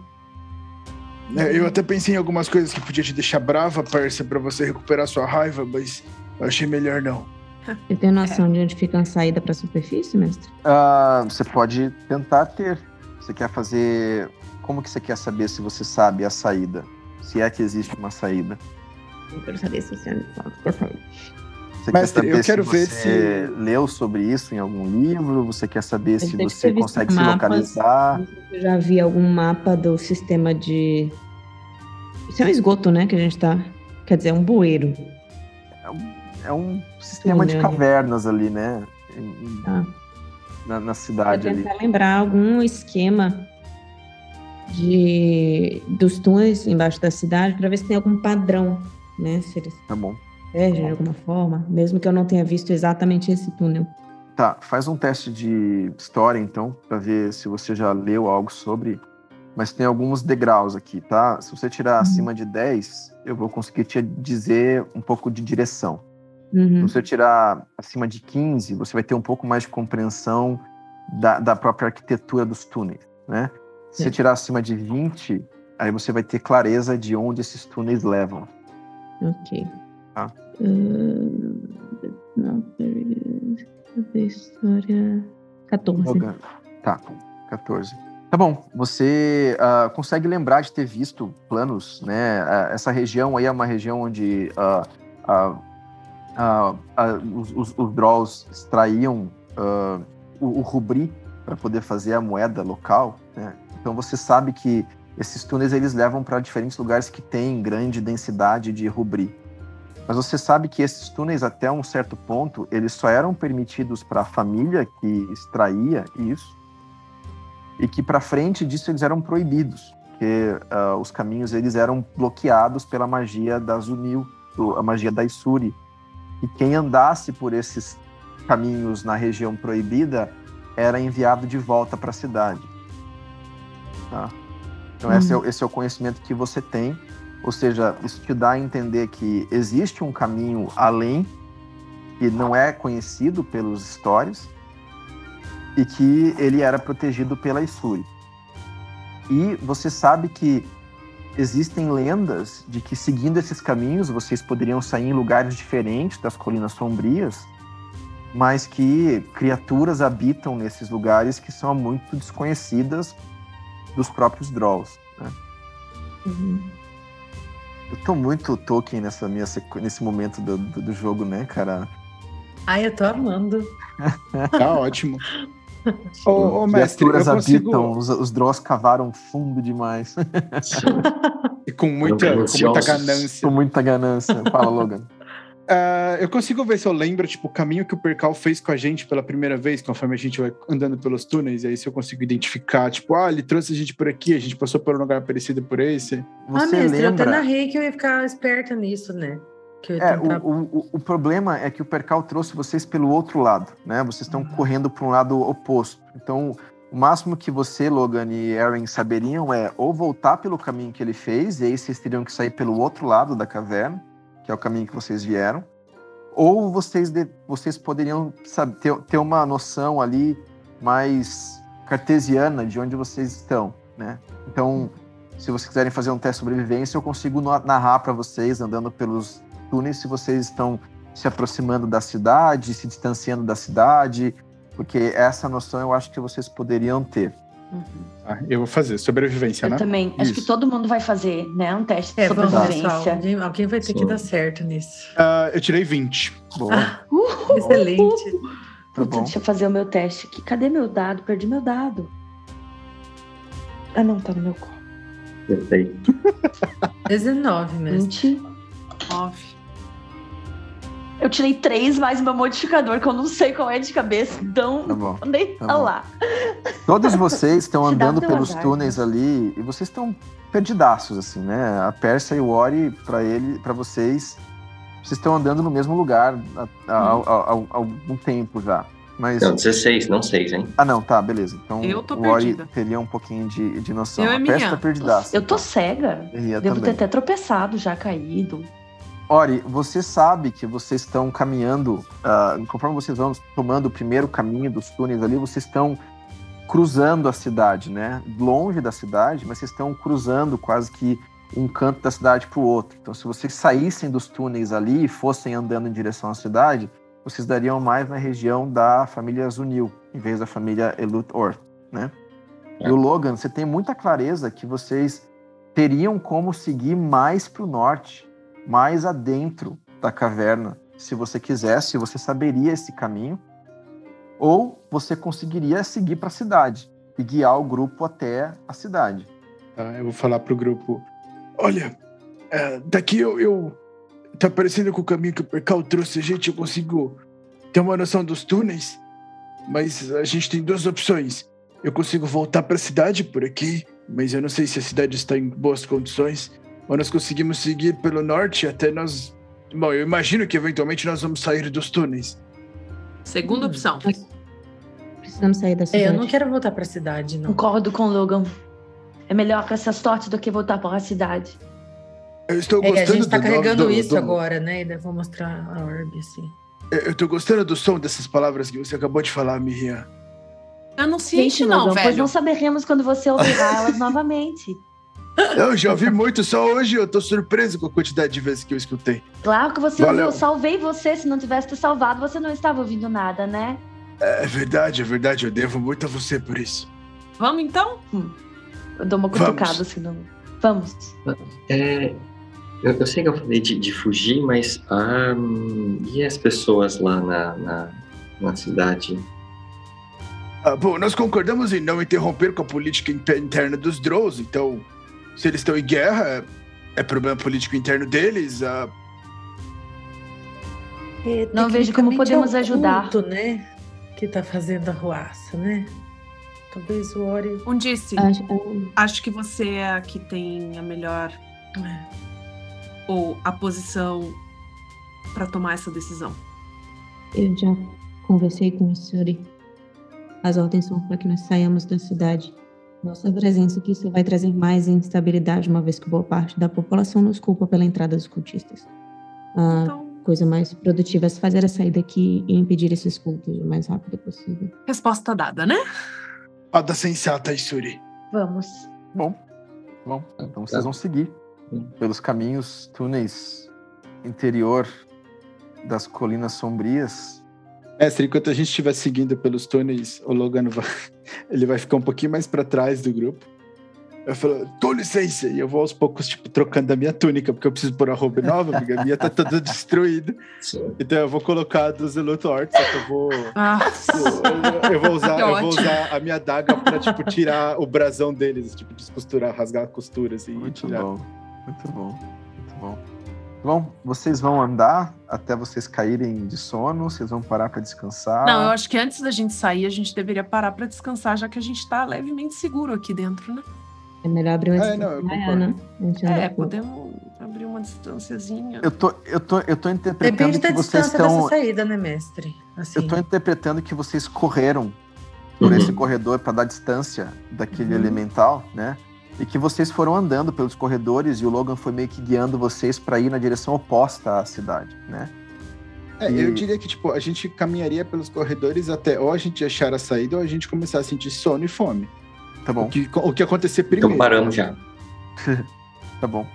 É, eu até pensei em algumas coisas que podia te deixar brava, parça, para você recuperar sua raiva, mas eu achei melhor não. (laughs) Você tem noção de onde fica a saída para a superfície, mestre? Uh, você pode tentar ter. Você quer fazer. Como que você quer saber se você sabe a saída? Se é que existe uma saída? Eu quero saber se você sabe a saída. Você Mestre, quer saber eu quero se ver você se leu sobre isso em algum livro? Você quer saber se você consegue se localizar? Eu já vi algum mapa do sistema de. Isso é um esgoto, né? Que a gente tá. Quer dizer, é um bueiro. É um, é um sistema de cavernas ali, né? Ah. Na, na, cidade ali. tentar lembrar algum esquema de dos túneis embaixo da cidade para ver se tem algum padrão, né? Se eles... Tá bom de alguma forma, mesmo que eu não tenha visto exatamente esse túnel. Tá, faz um teste de história então, para ver se você já leu algo sobre. Mas tem alguns degraus aqui, tá? Se você tirar uhum. acima de 10, eu vou conseguir te dizer um pouco de direção. Uhum. Se você tirar acima de 15, você vai ter um pouco mais de compreensão da, da própria arquitetura dos túneis, né? Se você tirar acima de 20, aí você vai ter clareza de onde esses túneis levam. Ok. Tá? Cadê história? 14. Tá, 14. Tá bom, você uh, consegue lembrar de ter visto planos, né? Uh, essa região aí é uma região onde os, os, os Drolls extraíam o, o rubri para poder fazer a moeda local, né? Então você sabe que esses túneis eles levam para diferentes lugares que têm grande densidade de rubri. Mas você sabe que esses túneis, até um certo ponto, eles só eram permitidos para a família que extraía isso, e que para frente disso eles eram proibidos, porque uh, os caminhos eles eram bloqueados pela magia da Zunil, a magia da Isuri. E quem andasse por esses caminhos na região proibida era enviado de volta para a cidade. Tá? Então, esse, é, esse é o conhecimento que você tem. Ou seja, isso te dá a entender que existe um caminho além, que não é conhecido pelos histórios, e que ele era protegido pela Isuri. E você sabe que existem lendas de que seguindo esses caminhos vocês poderiam sair em lugares diferentes das colinas sombrias, mas que criaturas habitam nesses lugares que são muito desconhecidas dos próprios Drolls. Né? Uhum. Eu tô muito Tolkien nessa minha nesse momento do, do, do jogo, né, cara? Ai, eu tô amando. (laughs) tá ótimo. Ô, ô mestre, Criaturas consigo... habitam, os, os Dross cavaram fundo demais. e com muita, com muita ganância. Com muita ganância. Fala, Logan. (laughs) Uh, eu consigo ver se eu lembro, tipo, o caminho que o Percal fez com a gente pela primeira vez, conforme a gente vai andando pelos túneis, e aí se eu consigo identificar, tipo, ah, ele trouxe a gente por aqui, a gente passou por um lugar parecido por esse. Você ah, mestre, lembra... eu até narrei que eu ia ficar esperta nisso, né? É, tentar... o, o, o, problema é que o Percal trouxe vocês pelo outro lado, né? Vocês estão uhum. correndo para um lado oposto. Então, o máximo que você, Logan e Aaron saberiam é ou voltar pelo caminho que ele fez, e aí vocês teriam que sair pelo outro lado da caverna, que é o caminho que vocês vieram, ou vocês, de, vocês poderiam sabe, ter, ter uma noção ali mais cartesiana de onde vocês estão, né? Então, se vocês quiserem fazer um teste de sobrevivência, eu consigo narrar para vocês andando pelos túneis se vocês estão se aproximando da cidade, se distanciando da cidade, porque essa noção eu acho que vocês poderiam ter. Uhum. Ah, eu vou fazer sobrevivência, eu né? Eu também. Isso. Acho que todo mundo vai fazer, né? Um teste de é, sobrevivência. alguém, alguém, vai ter Sim. que dar certo nisso. Uh, eu tirei 20. Boa. Ah, (laughs) uh, excelente. Tá deixa eu fazer o meu teste aqui. Cadê meu dado? Perdi meu dado. Ah, não, tá no meu colo. Perfeito. 19 mesmo. 29. Eu tirei três mais meu modificador, que eu não sei qual é de cabeça. Então, tá bom, (laughs) nem tá lá. Todos vocês (laughs) estão andando pelos azar, túneis né? ali e vocês estão perdidaços, assim, né? A Pérsia e o Ori, para ele, para vocês, vocês estão andando no mesmo lugar há, hum. algum tempo já. Mas... Não, 16, não 6, hein? Ah, não, tá, beleza. Então eu tô o Ori teria um pouquinho de, de noção. Eu a Pérsia tá perdidaça. Eu tô então. cega. Devo também. ter até tropeçado, já caído. Ori, você sabe que vocês estão caminhando, uh, conforme vocês vão tomando o primeiro caminho dos túneis ali, vocês estão cruzando a cidade, né? Longe da cidade, mas vocês estão cruzando quase que um canto da cidade para o outro. Então, se vocês saíssem dos túneis ali e fossem andando em direção à cidade, vocês dariam mais na região da família Zunil, em vez da família Elut Orth, né? É. E o Logan, você tem muita clareza que vocês teriam como seguir mais para o norte, mais adentro da caverna, se você quisesse, você saberia esse caminho, ou você conseguiria seguir para a cidade e guiar o grupo até a cidade. Ah, eu vou falar pro grupo: olha, é, daqui eu, eu. Tá parecendo com o caminho que o Percal trouxe a gente, eu consigo ter uma noção dos túneis, mas a gente tem duas opções. Eu consigo voltar para a cidade por aqui, mas eu não sei se a cidade está em boas condições. Ou nós conseguimos seguir pelo norte até nós. Bom, eu imagino que eventualmente nós vamos sair dos túneis. Segunda hum, opção. Precisamos sair da cidade. É, eu não quero voltar para a cidade, não. Concordo com o Logan. É melhor para essas sortes do que voltar para a cidade. Eu estou gostando é, a gente está carregando do, isso do... agora, né? E vou mostrar a orbe, assim. Eu estou gostando do som dessas palavras que você acabou de falar, Miriam. Eu não sinto, não, Logan, velho. Pois não saberemos quando você ouvirá elas (laughs) novamente. Eu já ouvi muito, só hoje eu tô surpreso com a quantidade de vezes que eu escutei. Claro que você Valeu. ouviu, eu salvei você. Se não tivesse te salvado, você não estava ouvindo nada, né? É verdade, é verdade. Eu devo muito a você por isso. Vamos então? Hum. Eu dou uma cutucada assim. Não... Vamos. É, eu, eu, sei que eu falei de, de fugir, mas um, e as pessoas lá na, na, na cidade? Ah, bom, nós concordamos em não interromper com a política interna dos Drows, então se eles estão em guerra, é problema político interno deles. A... É, Não vejo como podemos é ajudar. Culto, né? Que tá fazendo a ruaça, né? Talvez o Ori. Um disse. Acho, acho que você é a que tem a melhor. É. Ou a posição para tomar essa decisão. Eu já conversei com o senhor. As ordens são para que nós saiamos da cidade Nossa presença aqui só vai trazer mais instabilidade, uma vez que boa parte da população nos culpa pela entrada dos cultistas. A Então, coisa mais produtiva é fazer a saída aqui e impedir esses cultos o mais rápido possível. resposta dada, né? Roda sensata, Isuri. Vamos. Bom, bom, então vocês vão seguir pelos caminhos, túneis interior das colinas sombrias. Mestre, enquanto a gente estiver seguindo pelos túneis, o Logan vai, ele vai ficar um pouquinho mais para trás do grupo. Eu falo, com licença, e eu vou aos poucos, tipo, trocando a minha túnica, porque eu preciso pôr a roupa nova, porque a minha tá toda (laughs) destruída. Sim. Então eu vou colocar do Zelutor, só que eu vou. Ah, Eu, eu vou usar, eu vou usar a minha daga pra, tipo, tirar o brasão deles, tipo, descosturar, rasgar a costura, assim, e muito bom, muito bom. Bom, vocês vão andar até vocês caírem de sono, vocês vão parar para descansar. não, eu acho que antes da gente sair, a gente deveria parar pra descansar, já que a gente tá levemente seguro aqui dentro, né? É melhor abrir uma É, distância maior, né? É, podemos abrir uma distânciazinha. Eu tô, eu tô, eu tô interpretando Depende da que vocês distância estão. dessa saída, né, mestre? Assim. Eu tô interpretando que vocês correram por Uhum. esse corredor para dar distância daquele Uhum. elemental, né? E que vocês foram andando pelos corredores e o Logan foi meio que guiando vocês para ir na direção oposta à cidade, né? É, E- eu diria que, tipo, a gente caminharia pelos corredores até ou a gente achar a saída ou a gente começar a sentir sono e fome. Tá bom. O que, o que acontecer primeiro. Então paramos já. (laughs) Tá bom.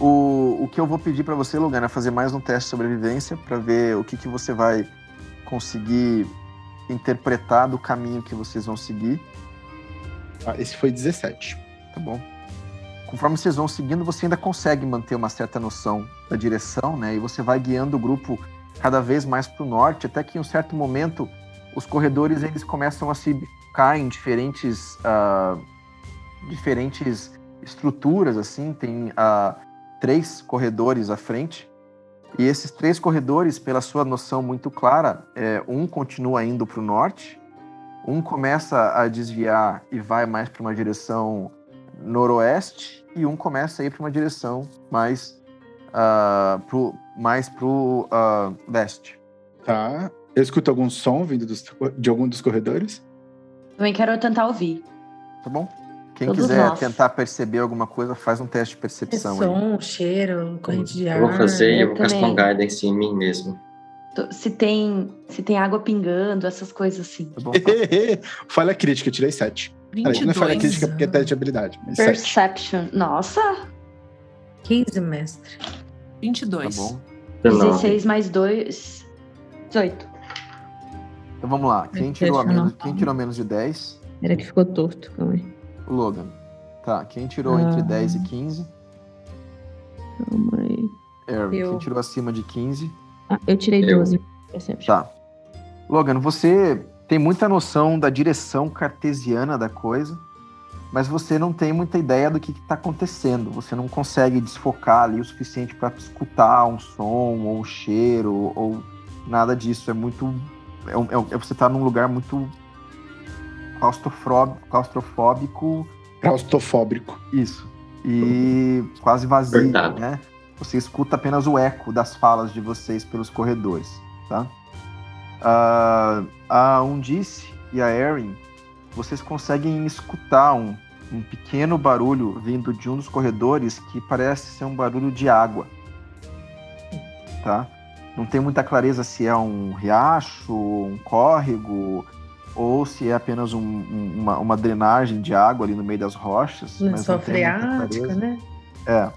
O, o que eu vou pedir pra você, Logan, é fazer mais um teste de sobrevivência pra ver o que, que você vai conseguir interpretar do caminho que vocês vão seguir, Ah, esse foi 17. Tá bom? Conforme vocês vão seguindo, você ainda consegue manter uma certa noção da direção, né? E você vai guiando o grupo cada vez mais para o norte, até que em um certo momento os corredores eles começam a se ficar em diferentes, ah, diferentes estruturas, assim. Tem ah, três corredores à frente. E esses três corredores, pela sua noção muito clara, é, um continua indo para o norte, um começa a desviar e vai mais para uma direção noroeste e um começa a ir para uma direção mais ah, pro, mais pro ah, leste. Tá. Eu escuto algum som vindo dos- de algum dos corredores? Também quero tentar ouvir. Tá bom? Quem Todos quiser nós. tentar perceber alguma coisa, faz um teste de É percepção aí. som, cheiro, corrente de ar. Eu vou fazer e eu eu vou castar um guidance em mim mesmo. Se tem, se tem água pingando, essas coisas assim. Tá bom? (laughs) falha crítica, eu tirei 7. Peraí, não é falha 22. crítica porque é teste de habilidade, mas 7. Perception. Nossa! 15, mestre. 22. Tá bom. 19. 16 mais 2. 18. Então vamos lá. Quem tirou, a menos, quem tirou menos de 10? Era que ficou torto, calma aí. O Logan. Tá. Quem tirou Ah. entre 10 e 15? Calma aí. Erwin. Eu. Quem tirou acima de 15? Ah, eu tirei Eu. 12. Perception. Tá. Logan, você tem muita noção da direção cartesiana da coisa, mas você não tem muita ideia do que está acontecendo. Você não consegue desfocar ali o suficiente para escutar um som ou um cheiro ou nada disso. É muito. É, é é- você está num lugar muito claustrofóbico, claustrofóbico Claustrofóbico. isso. E quase vazio, Verdade. né? Você escuta apenas o eco das falas de vocês pelos corredores, tá? Ah, a Undice e a Erin, vocês conseguem escutar um, um pequeno barulho vindo de um dos corredores que parece ser um barulho de água, tá? Não tem muita clareza se é um riacho, um córrego, ou se é apenas um- um- uma, uma drenagem de água ali no meio das rochas. mas muita freática, né? É.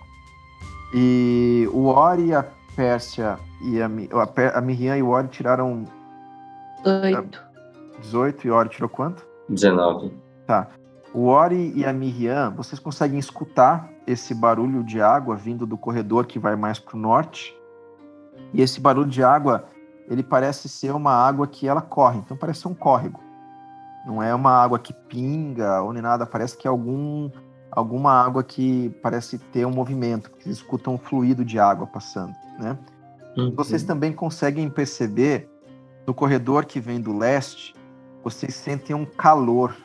E o Ori, a Pérsia e a, a, a Miriam e o Ori tiraram 8. 18 e Ori tirou quanto? 19. O Ori e a Miriam, vocês conseguem escutar esse barulho de água vindo do corredor que vai mais para o norte. E esse barulho de água, ele parece ser uma água que ela corre, então parece ser um córrego. Não é uma água que pinga ou nem nada, parece que é algum, alguma água que parece ter um movimento, porque vocês escutam um fluido de água passando, né? Vocês também conseguem perceber no corredor que vem do leste, vocês sentem um calor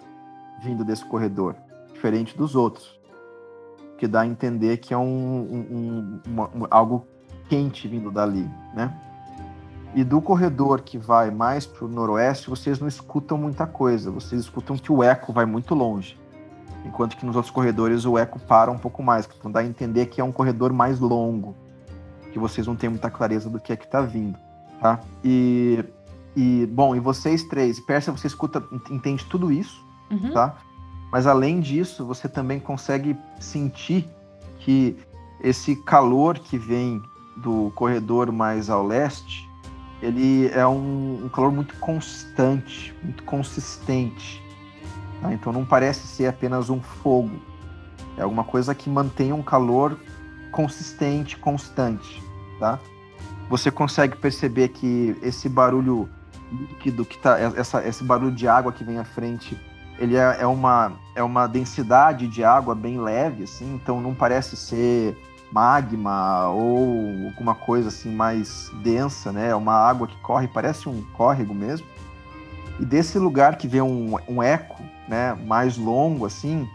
vindo desse corredor, diferente dos outros, que dá a entender que é um, um- um- uma- um- algo quente vindo dali, né? E do corredor que vai mais para o noroeste, vocês não escutam muita coisa, vocês escutam que o eco vai muito longe. enquanto que nos outros corredores o eco para um pouco mais, então dá a entender que é um corredor mais longo, que vocês não têm muita clareza do que é que está vindo, tá? E, e bom, e vocês três, Persa, você escuta, entende tudo isso, uhum. tá? Mas além disso, você também consegue sentir que esse calor que vem do corredor mais ao leste, ele é um, um calor muito constante, muito consistente. Tá? Então não parece ser apenas um fogo. É alguma coisa que mantém um calor consistente, constante. Tá? Você consegue perceber que esse barulho líquido que tá, essa, esse barulho de água que vem à frente, ele é, é, uma, é uma densidade de água bem leve, assim, então não parece ser magma ou alguma coisa assim mais densa, né? É uma água que corre, parece um córrego mesmo. E desse lugar que vê um, um eco, né, mais longo assim,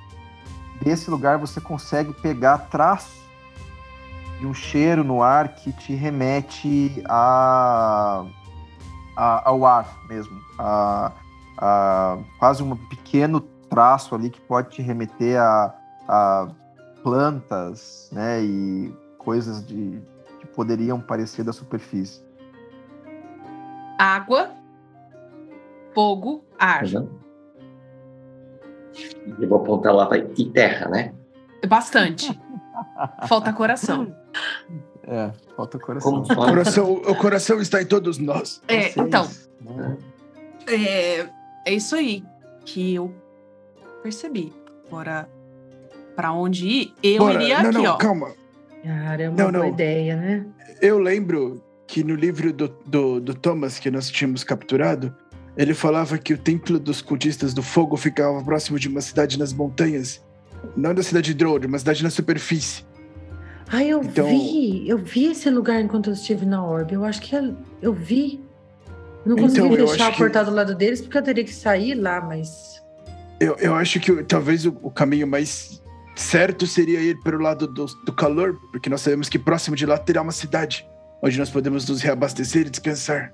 desse lugar você consegue pegar traço de um cheiro no ar que te remete a, a ao ar mesmo, a, a quase um pequeno traço ali que pode te remeter a, a plantas, né, e coisas de, que poderiam parecer da superfície. Água, fogo, ar. Uhum. Eu vou apontar lá para e terra, né? Bastante. falta coração. (laughs) É, falta coração. O coração. O coração está em todos nós. É, Vocês, então. Né? É, é isso aí que eu percebi. Agora, para onde ir, eu Bora. iria não, aqui, não, ó. Calma. Cara, é uma não, boa não. ideia, né? Eu lembro que no livro do, do, do, Thomas que nós tínhamos capturado, ele falava que o templo dos cultistas do fogo ficava próximo de uma cidade nas montanhas. Não da cidade de Drode, uma cidade na superfície. Ah, eu então... vi. Eu vi esse lugar enquanto eu estive na Orbe. Eu acho que eu vi. Eu não consegui então, deixar o portal que... do lado deles porque eu teria que sair lá, mas. Eu, eu acho que talvez o, o caminho mais certo seria ir pelo lado do, do calor, porque nós sabemos que próximo de lá terá uma cidade onde nós podemos nos reabastecer e descansar.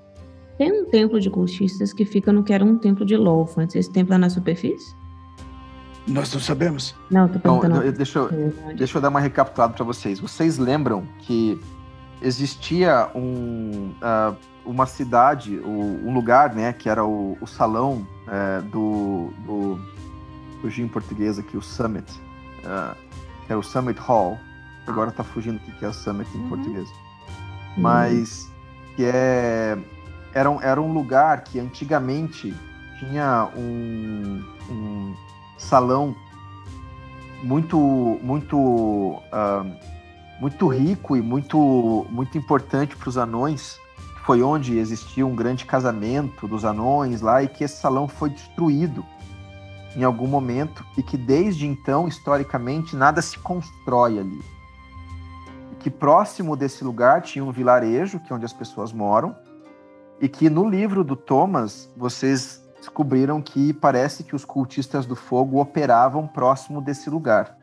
Tem um templo de cultistas que fica no que era um templo de Lolfant. Esse templo é na superfície? Nós não sabemos. Não, tô perguntando. Não, deixa, eu, deixa eu dar uma recapitulada para vocês. Vocês lembram que existia um, uh, uma cidade, um lugar, né, que era o, o salão uh, do, do, em português aqui, o Summit, uh, que era o Summit Hall. Agora tá fugindo o que é o Summit em uhum. português. Mas que é era um, era um lugar que antigamente tinha um, um salão muito muito uh, muito rico e muito muito importante para os anões foi onde existia um grande casamento dos anões lá e que esse salão foi destruído em algum momento e que desde então, historicamente, nada se constrói ali. Que próximo desse lugar tinha um vilarejo, que é onde as pessoas moram, e que no livro do Thomas vocês descobriram que parece que os cultistas do fogo operavam próximo desse lugar,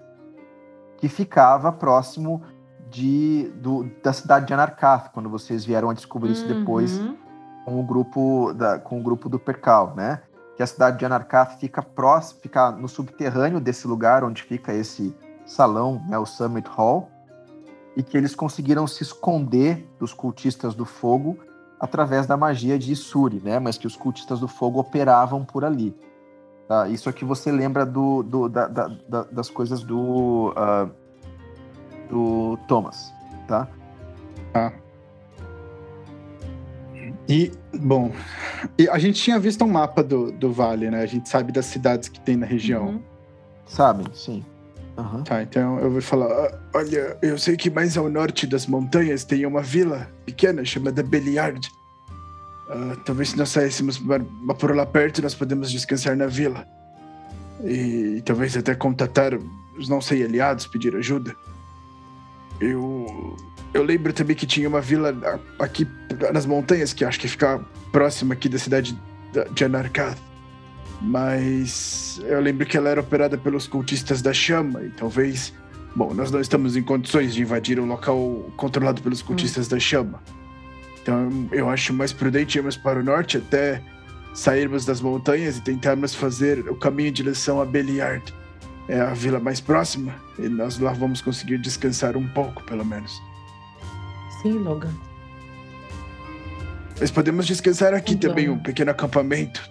que ficava próximo de, do, da cidade de Anarkath, quando vocês vieram a descobrir isso depois uhum. com o grupo da, com o grupo do Percal, né? que a cidade de Anarkath fica próximo, fica no subterrâneo desse lugar onde fica esse salão, né, o Summit Hall, e que eles conseguiram se esconder dos cultistas do fogo através da magia de Isuri, né, mas que os cultistas do fogo operavam por ali. Tá? Isso aqui você lembra do, do da, da, da, das coisas do, uh, do Thomas, tá? Ah. E, bom, a gente tinha visto um mapa do, do vale, né? A gente sabe das cidades que tem na região. Uhum. Sabem, sim. Uhum. Tá, então eu vou falar: ah, olha, eu sei que mais ao norte das montanhas tem uma vila pequena chamada Beliard. Uh, talvez se nós saíssemos por lá perto, nós podemos descansar na vila. E, e talvez até contatar os não sei aliados, pedir ajuda. Eu eu lembro também que tinha uma vila aqui nas montanhas, que acho que fica próxima aqui da cidade de Anarkath. Mas eu lembro que ela era operada pelos cultistas da chama, e talvez. Bom, nós não estamos em condições de invadir um local controlado pelos cultistas hum. da chama. Então eu acho mais prudente irmos para o norte até sairmos das montanhas e tentarmos fazer o caminho em direção a Beliard. é a vila mais próxima e nós lá vamos conseguir descansar um pouco, pelo menos. Sim, Logan. Mas podemos descansar aqui então. também, um pequeno acampamento.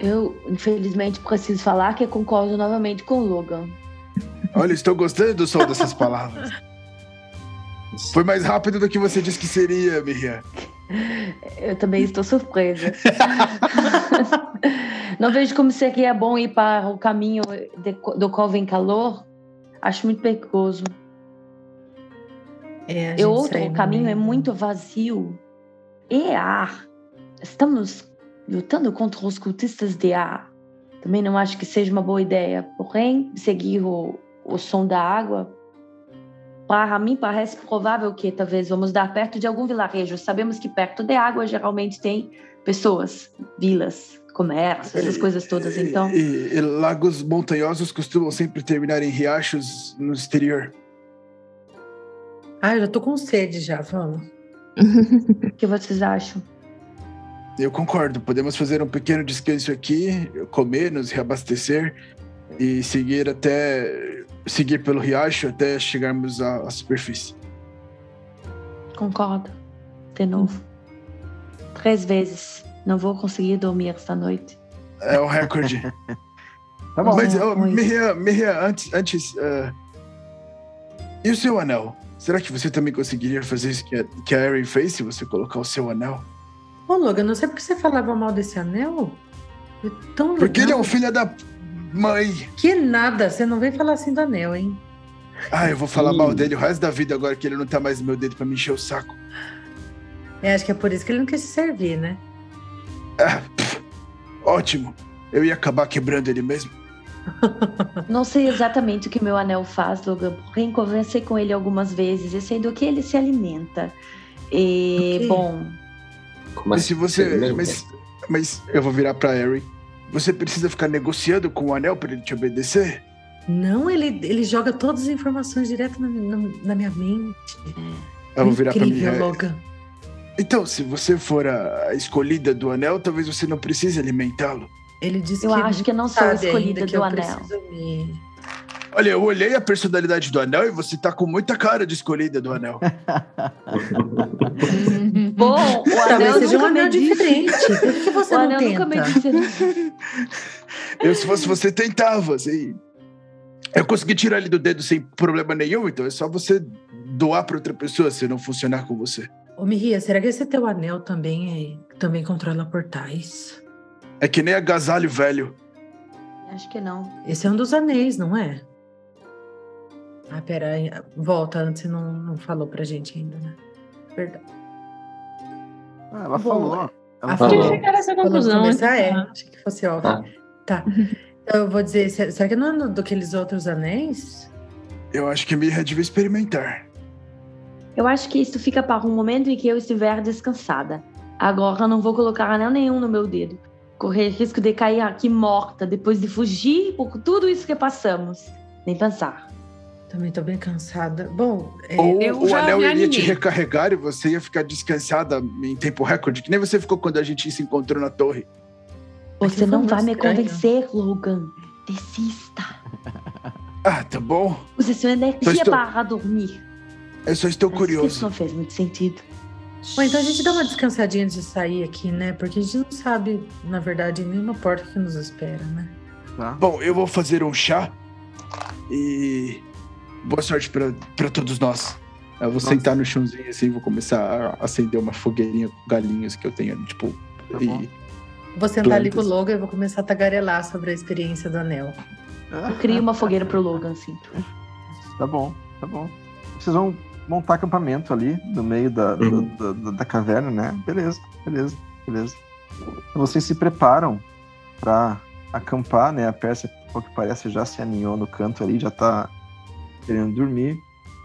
Eu, infelizmente, preciso falar que concordo novamente com o Logan. Olha, estou gostando do som dessas palavras. (laughs) Foi mais rápido do que você disse que seria, Miriam. Eu também estou surpresa. (laughs) Não vejo como seria bom ir para o caminho de, do Coven Calor. Acho muito perigoso. É, e outro caminho é muito vazio. E ar. Estamos lutando contra os cultistas de ar. Também não acho que seja uma boa ideia. Porém, seguir o, o som da água para mim, parece provável que talvez vamos dar perto de algum vilarejo. Sabemos que perto de água geralmente tem pessoas, vilas, comércio, essas coisas todas. Então. E, e, lagos montanhosos costumam sempre terminar em riachos no exterior. Ah, eu já tô com sede já, vamos. O que vocês acham? Eu concordo. Podemos fazer um pequeno descanso aqui, comer, nos reabastecer e seguir até seguir pelo riacho até chegarmos à, à superfície. Concordo. De novo. Três vezes. Não vou conseguir dormir esta noite. É o recorde. (laughs) tá bom. Mas, oh, Miriam, Miriam, antes. antes uh... E o seu anel? Será que você também conseguiria fazer isso que a, que a Erin fez se você colocar o seu anel? Ô, Logan, não sei por que você falava mal desse anel. É tão legal. Porque ele é um filho da Mãe! Que nada, você não vem falar assim do anel, hein? Ah, eu vou falar Sim. mal dele o resto da vida agora que ele não tá mais no meu dedo pra me encher o saco. É, acho que é por isso que ele não quis se servir, né? Ah, pff, ótimo. Eu ia acabar quebrando ele mesmo. (laughs) Não sei exatamente o que meu anel faz, Logan, porém conversei com ele algumas vezes e sei do que ele se alimenta. E, bom. Como mas assim? se você. Mas, mas eu vou virar pra Harry. Você precisa ficar negociando com o anel para ele te obedecer? Não, ele, ele joga todas as informações direto na, na, na minha mente. Eu vou virar Incrível, pra mim. Logan. Então, se você for a escolhida do anel, talvez você não precise alimentá-lo. Ele disse eu que acho que eu não sou a escolhida do anel. Me... Olha, eu olhei a personalidade do anel e você tá com muita cara de escolhida do anel. Bom, (laughs) o anel seja um anel diferente. Por que você o não tenta? eu, se fosse você, tentava, assim. Eu consegui tirar ele do dedo sem problema nenhum, então é só você doar para outra pessoa se não funcionar com você. Ô, Mihia, será que esse teu anel também, é, também controla portais? É que nem agasalho velho. Acho que não. Esse é um dos anéis, não é? Ah, pera. Volta, antes não, não falou pra gente ainda, né? Verdade. Ah, ela Bom, falou. Ela a falou. Tinha chegar nessa conclusão. Começar, é. Achei que fosse óbvio. Ah. Tá. Então eu vou dizer, será que não é daqueles outros anéis? Eu acho que Mirra devia experimentar. Eu acho que isso fica para um momento em que eu estiver descansada. Agora eu não vou colocar anel nenhum no meu dedo. Correr risco de cair aqui morta depois de fugir por tudo isso que passamos. Nem pensar. Também tô bem cansada. Bom, é, Ou eu o anel iria te recarregar e você ia ficar descansada em tempo recorde, que nem você ficou quando a gente se encontrou na torre. Você não vai me convencer, Logan. Desista. (laughs) Ah, tá bom. Use sua energia estou... para dormir. Eu só estou Mas curioso. Isso não fez muito sentido. Bom, então a gente dá uma descansadinha antes de sair aqui, né? Porque a gente não sabe, na verdade, nenhuma porta que nos espera, né? Tá. Bom, eu vou fazer um chá e boa sorte para todos nós. Eu vou Nossa. sentar no chãozinho assim, vou começar a acender uma fogueirinha com galinhas que eu tenho, tipo. Tá e vou sentar ali com o Logan e vou começar a tagarelar sobre a experiência do anel. Eu crio uma fogueira pro Logan, assim. Tá bom, tá bom. Vocês vão montar acampamento ali no meio da, uhum. da, da, da, caverna, né? Beleza, beleza, beleza. Vocês se preparam para acampar, né? A Pérsia, pelo que parece, já se aninhou no canto ali, já tá querendo dormir.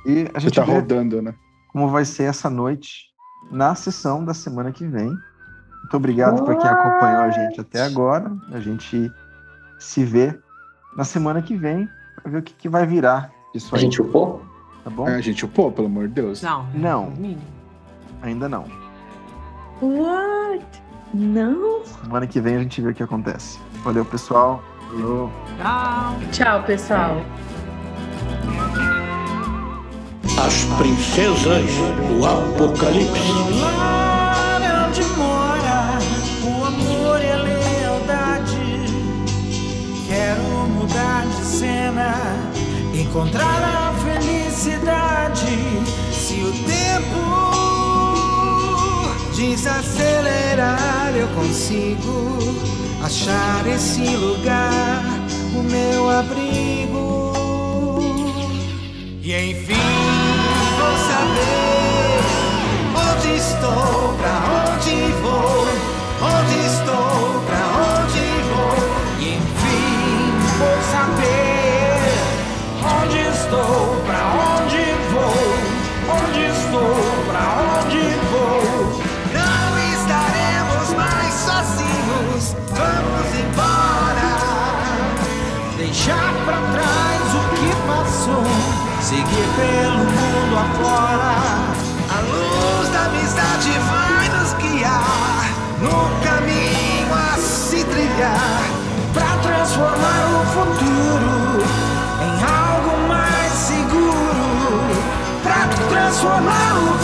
E a gente tá rodando, né? Como vai ser essa noite na sessão da semana que vem. Muito obrigado por quem acompanhou a gente até agora. A gente se vê na semana que vem para ver o que, que, vai virar disso aí. A gente upou? Tá bom? É, a gente upou, pelo amor de Deus. Não. Não. Ainda não. What? Não? Semana que vem a gente vê o que acontece. Valeu, pessoal. Tchau. Tchau, pessoal. As princesas do Apocalipse. Lá é onde mora o amor e a lealdade. Quero mudar de cena, encontrar a felicidade. Se o tempo desacelerar, eu consigo achar esse lugar, o meu abrigo. E enfim vou saber onde estou, pra onde vou, onde estou, seguir pelo mundo afora. A luz da amizade vai nos guiar no caminho a se trilhar para transformar o futuro em algo mais seguro. Para transformar o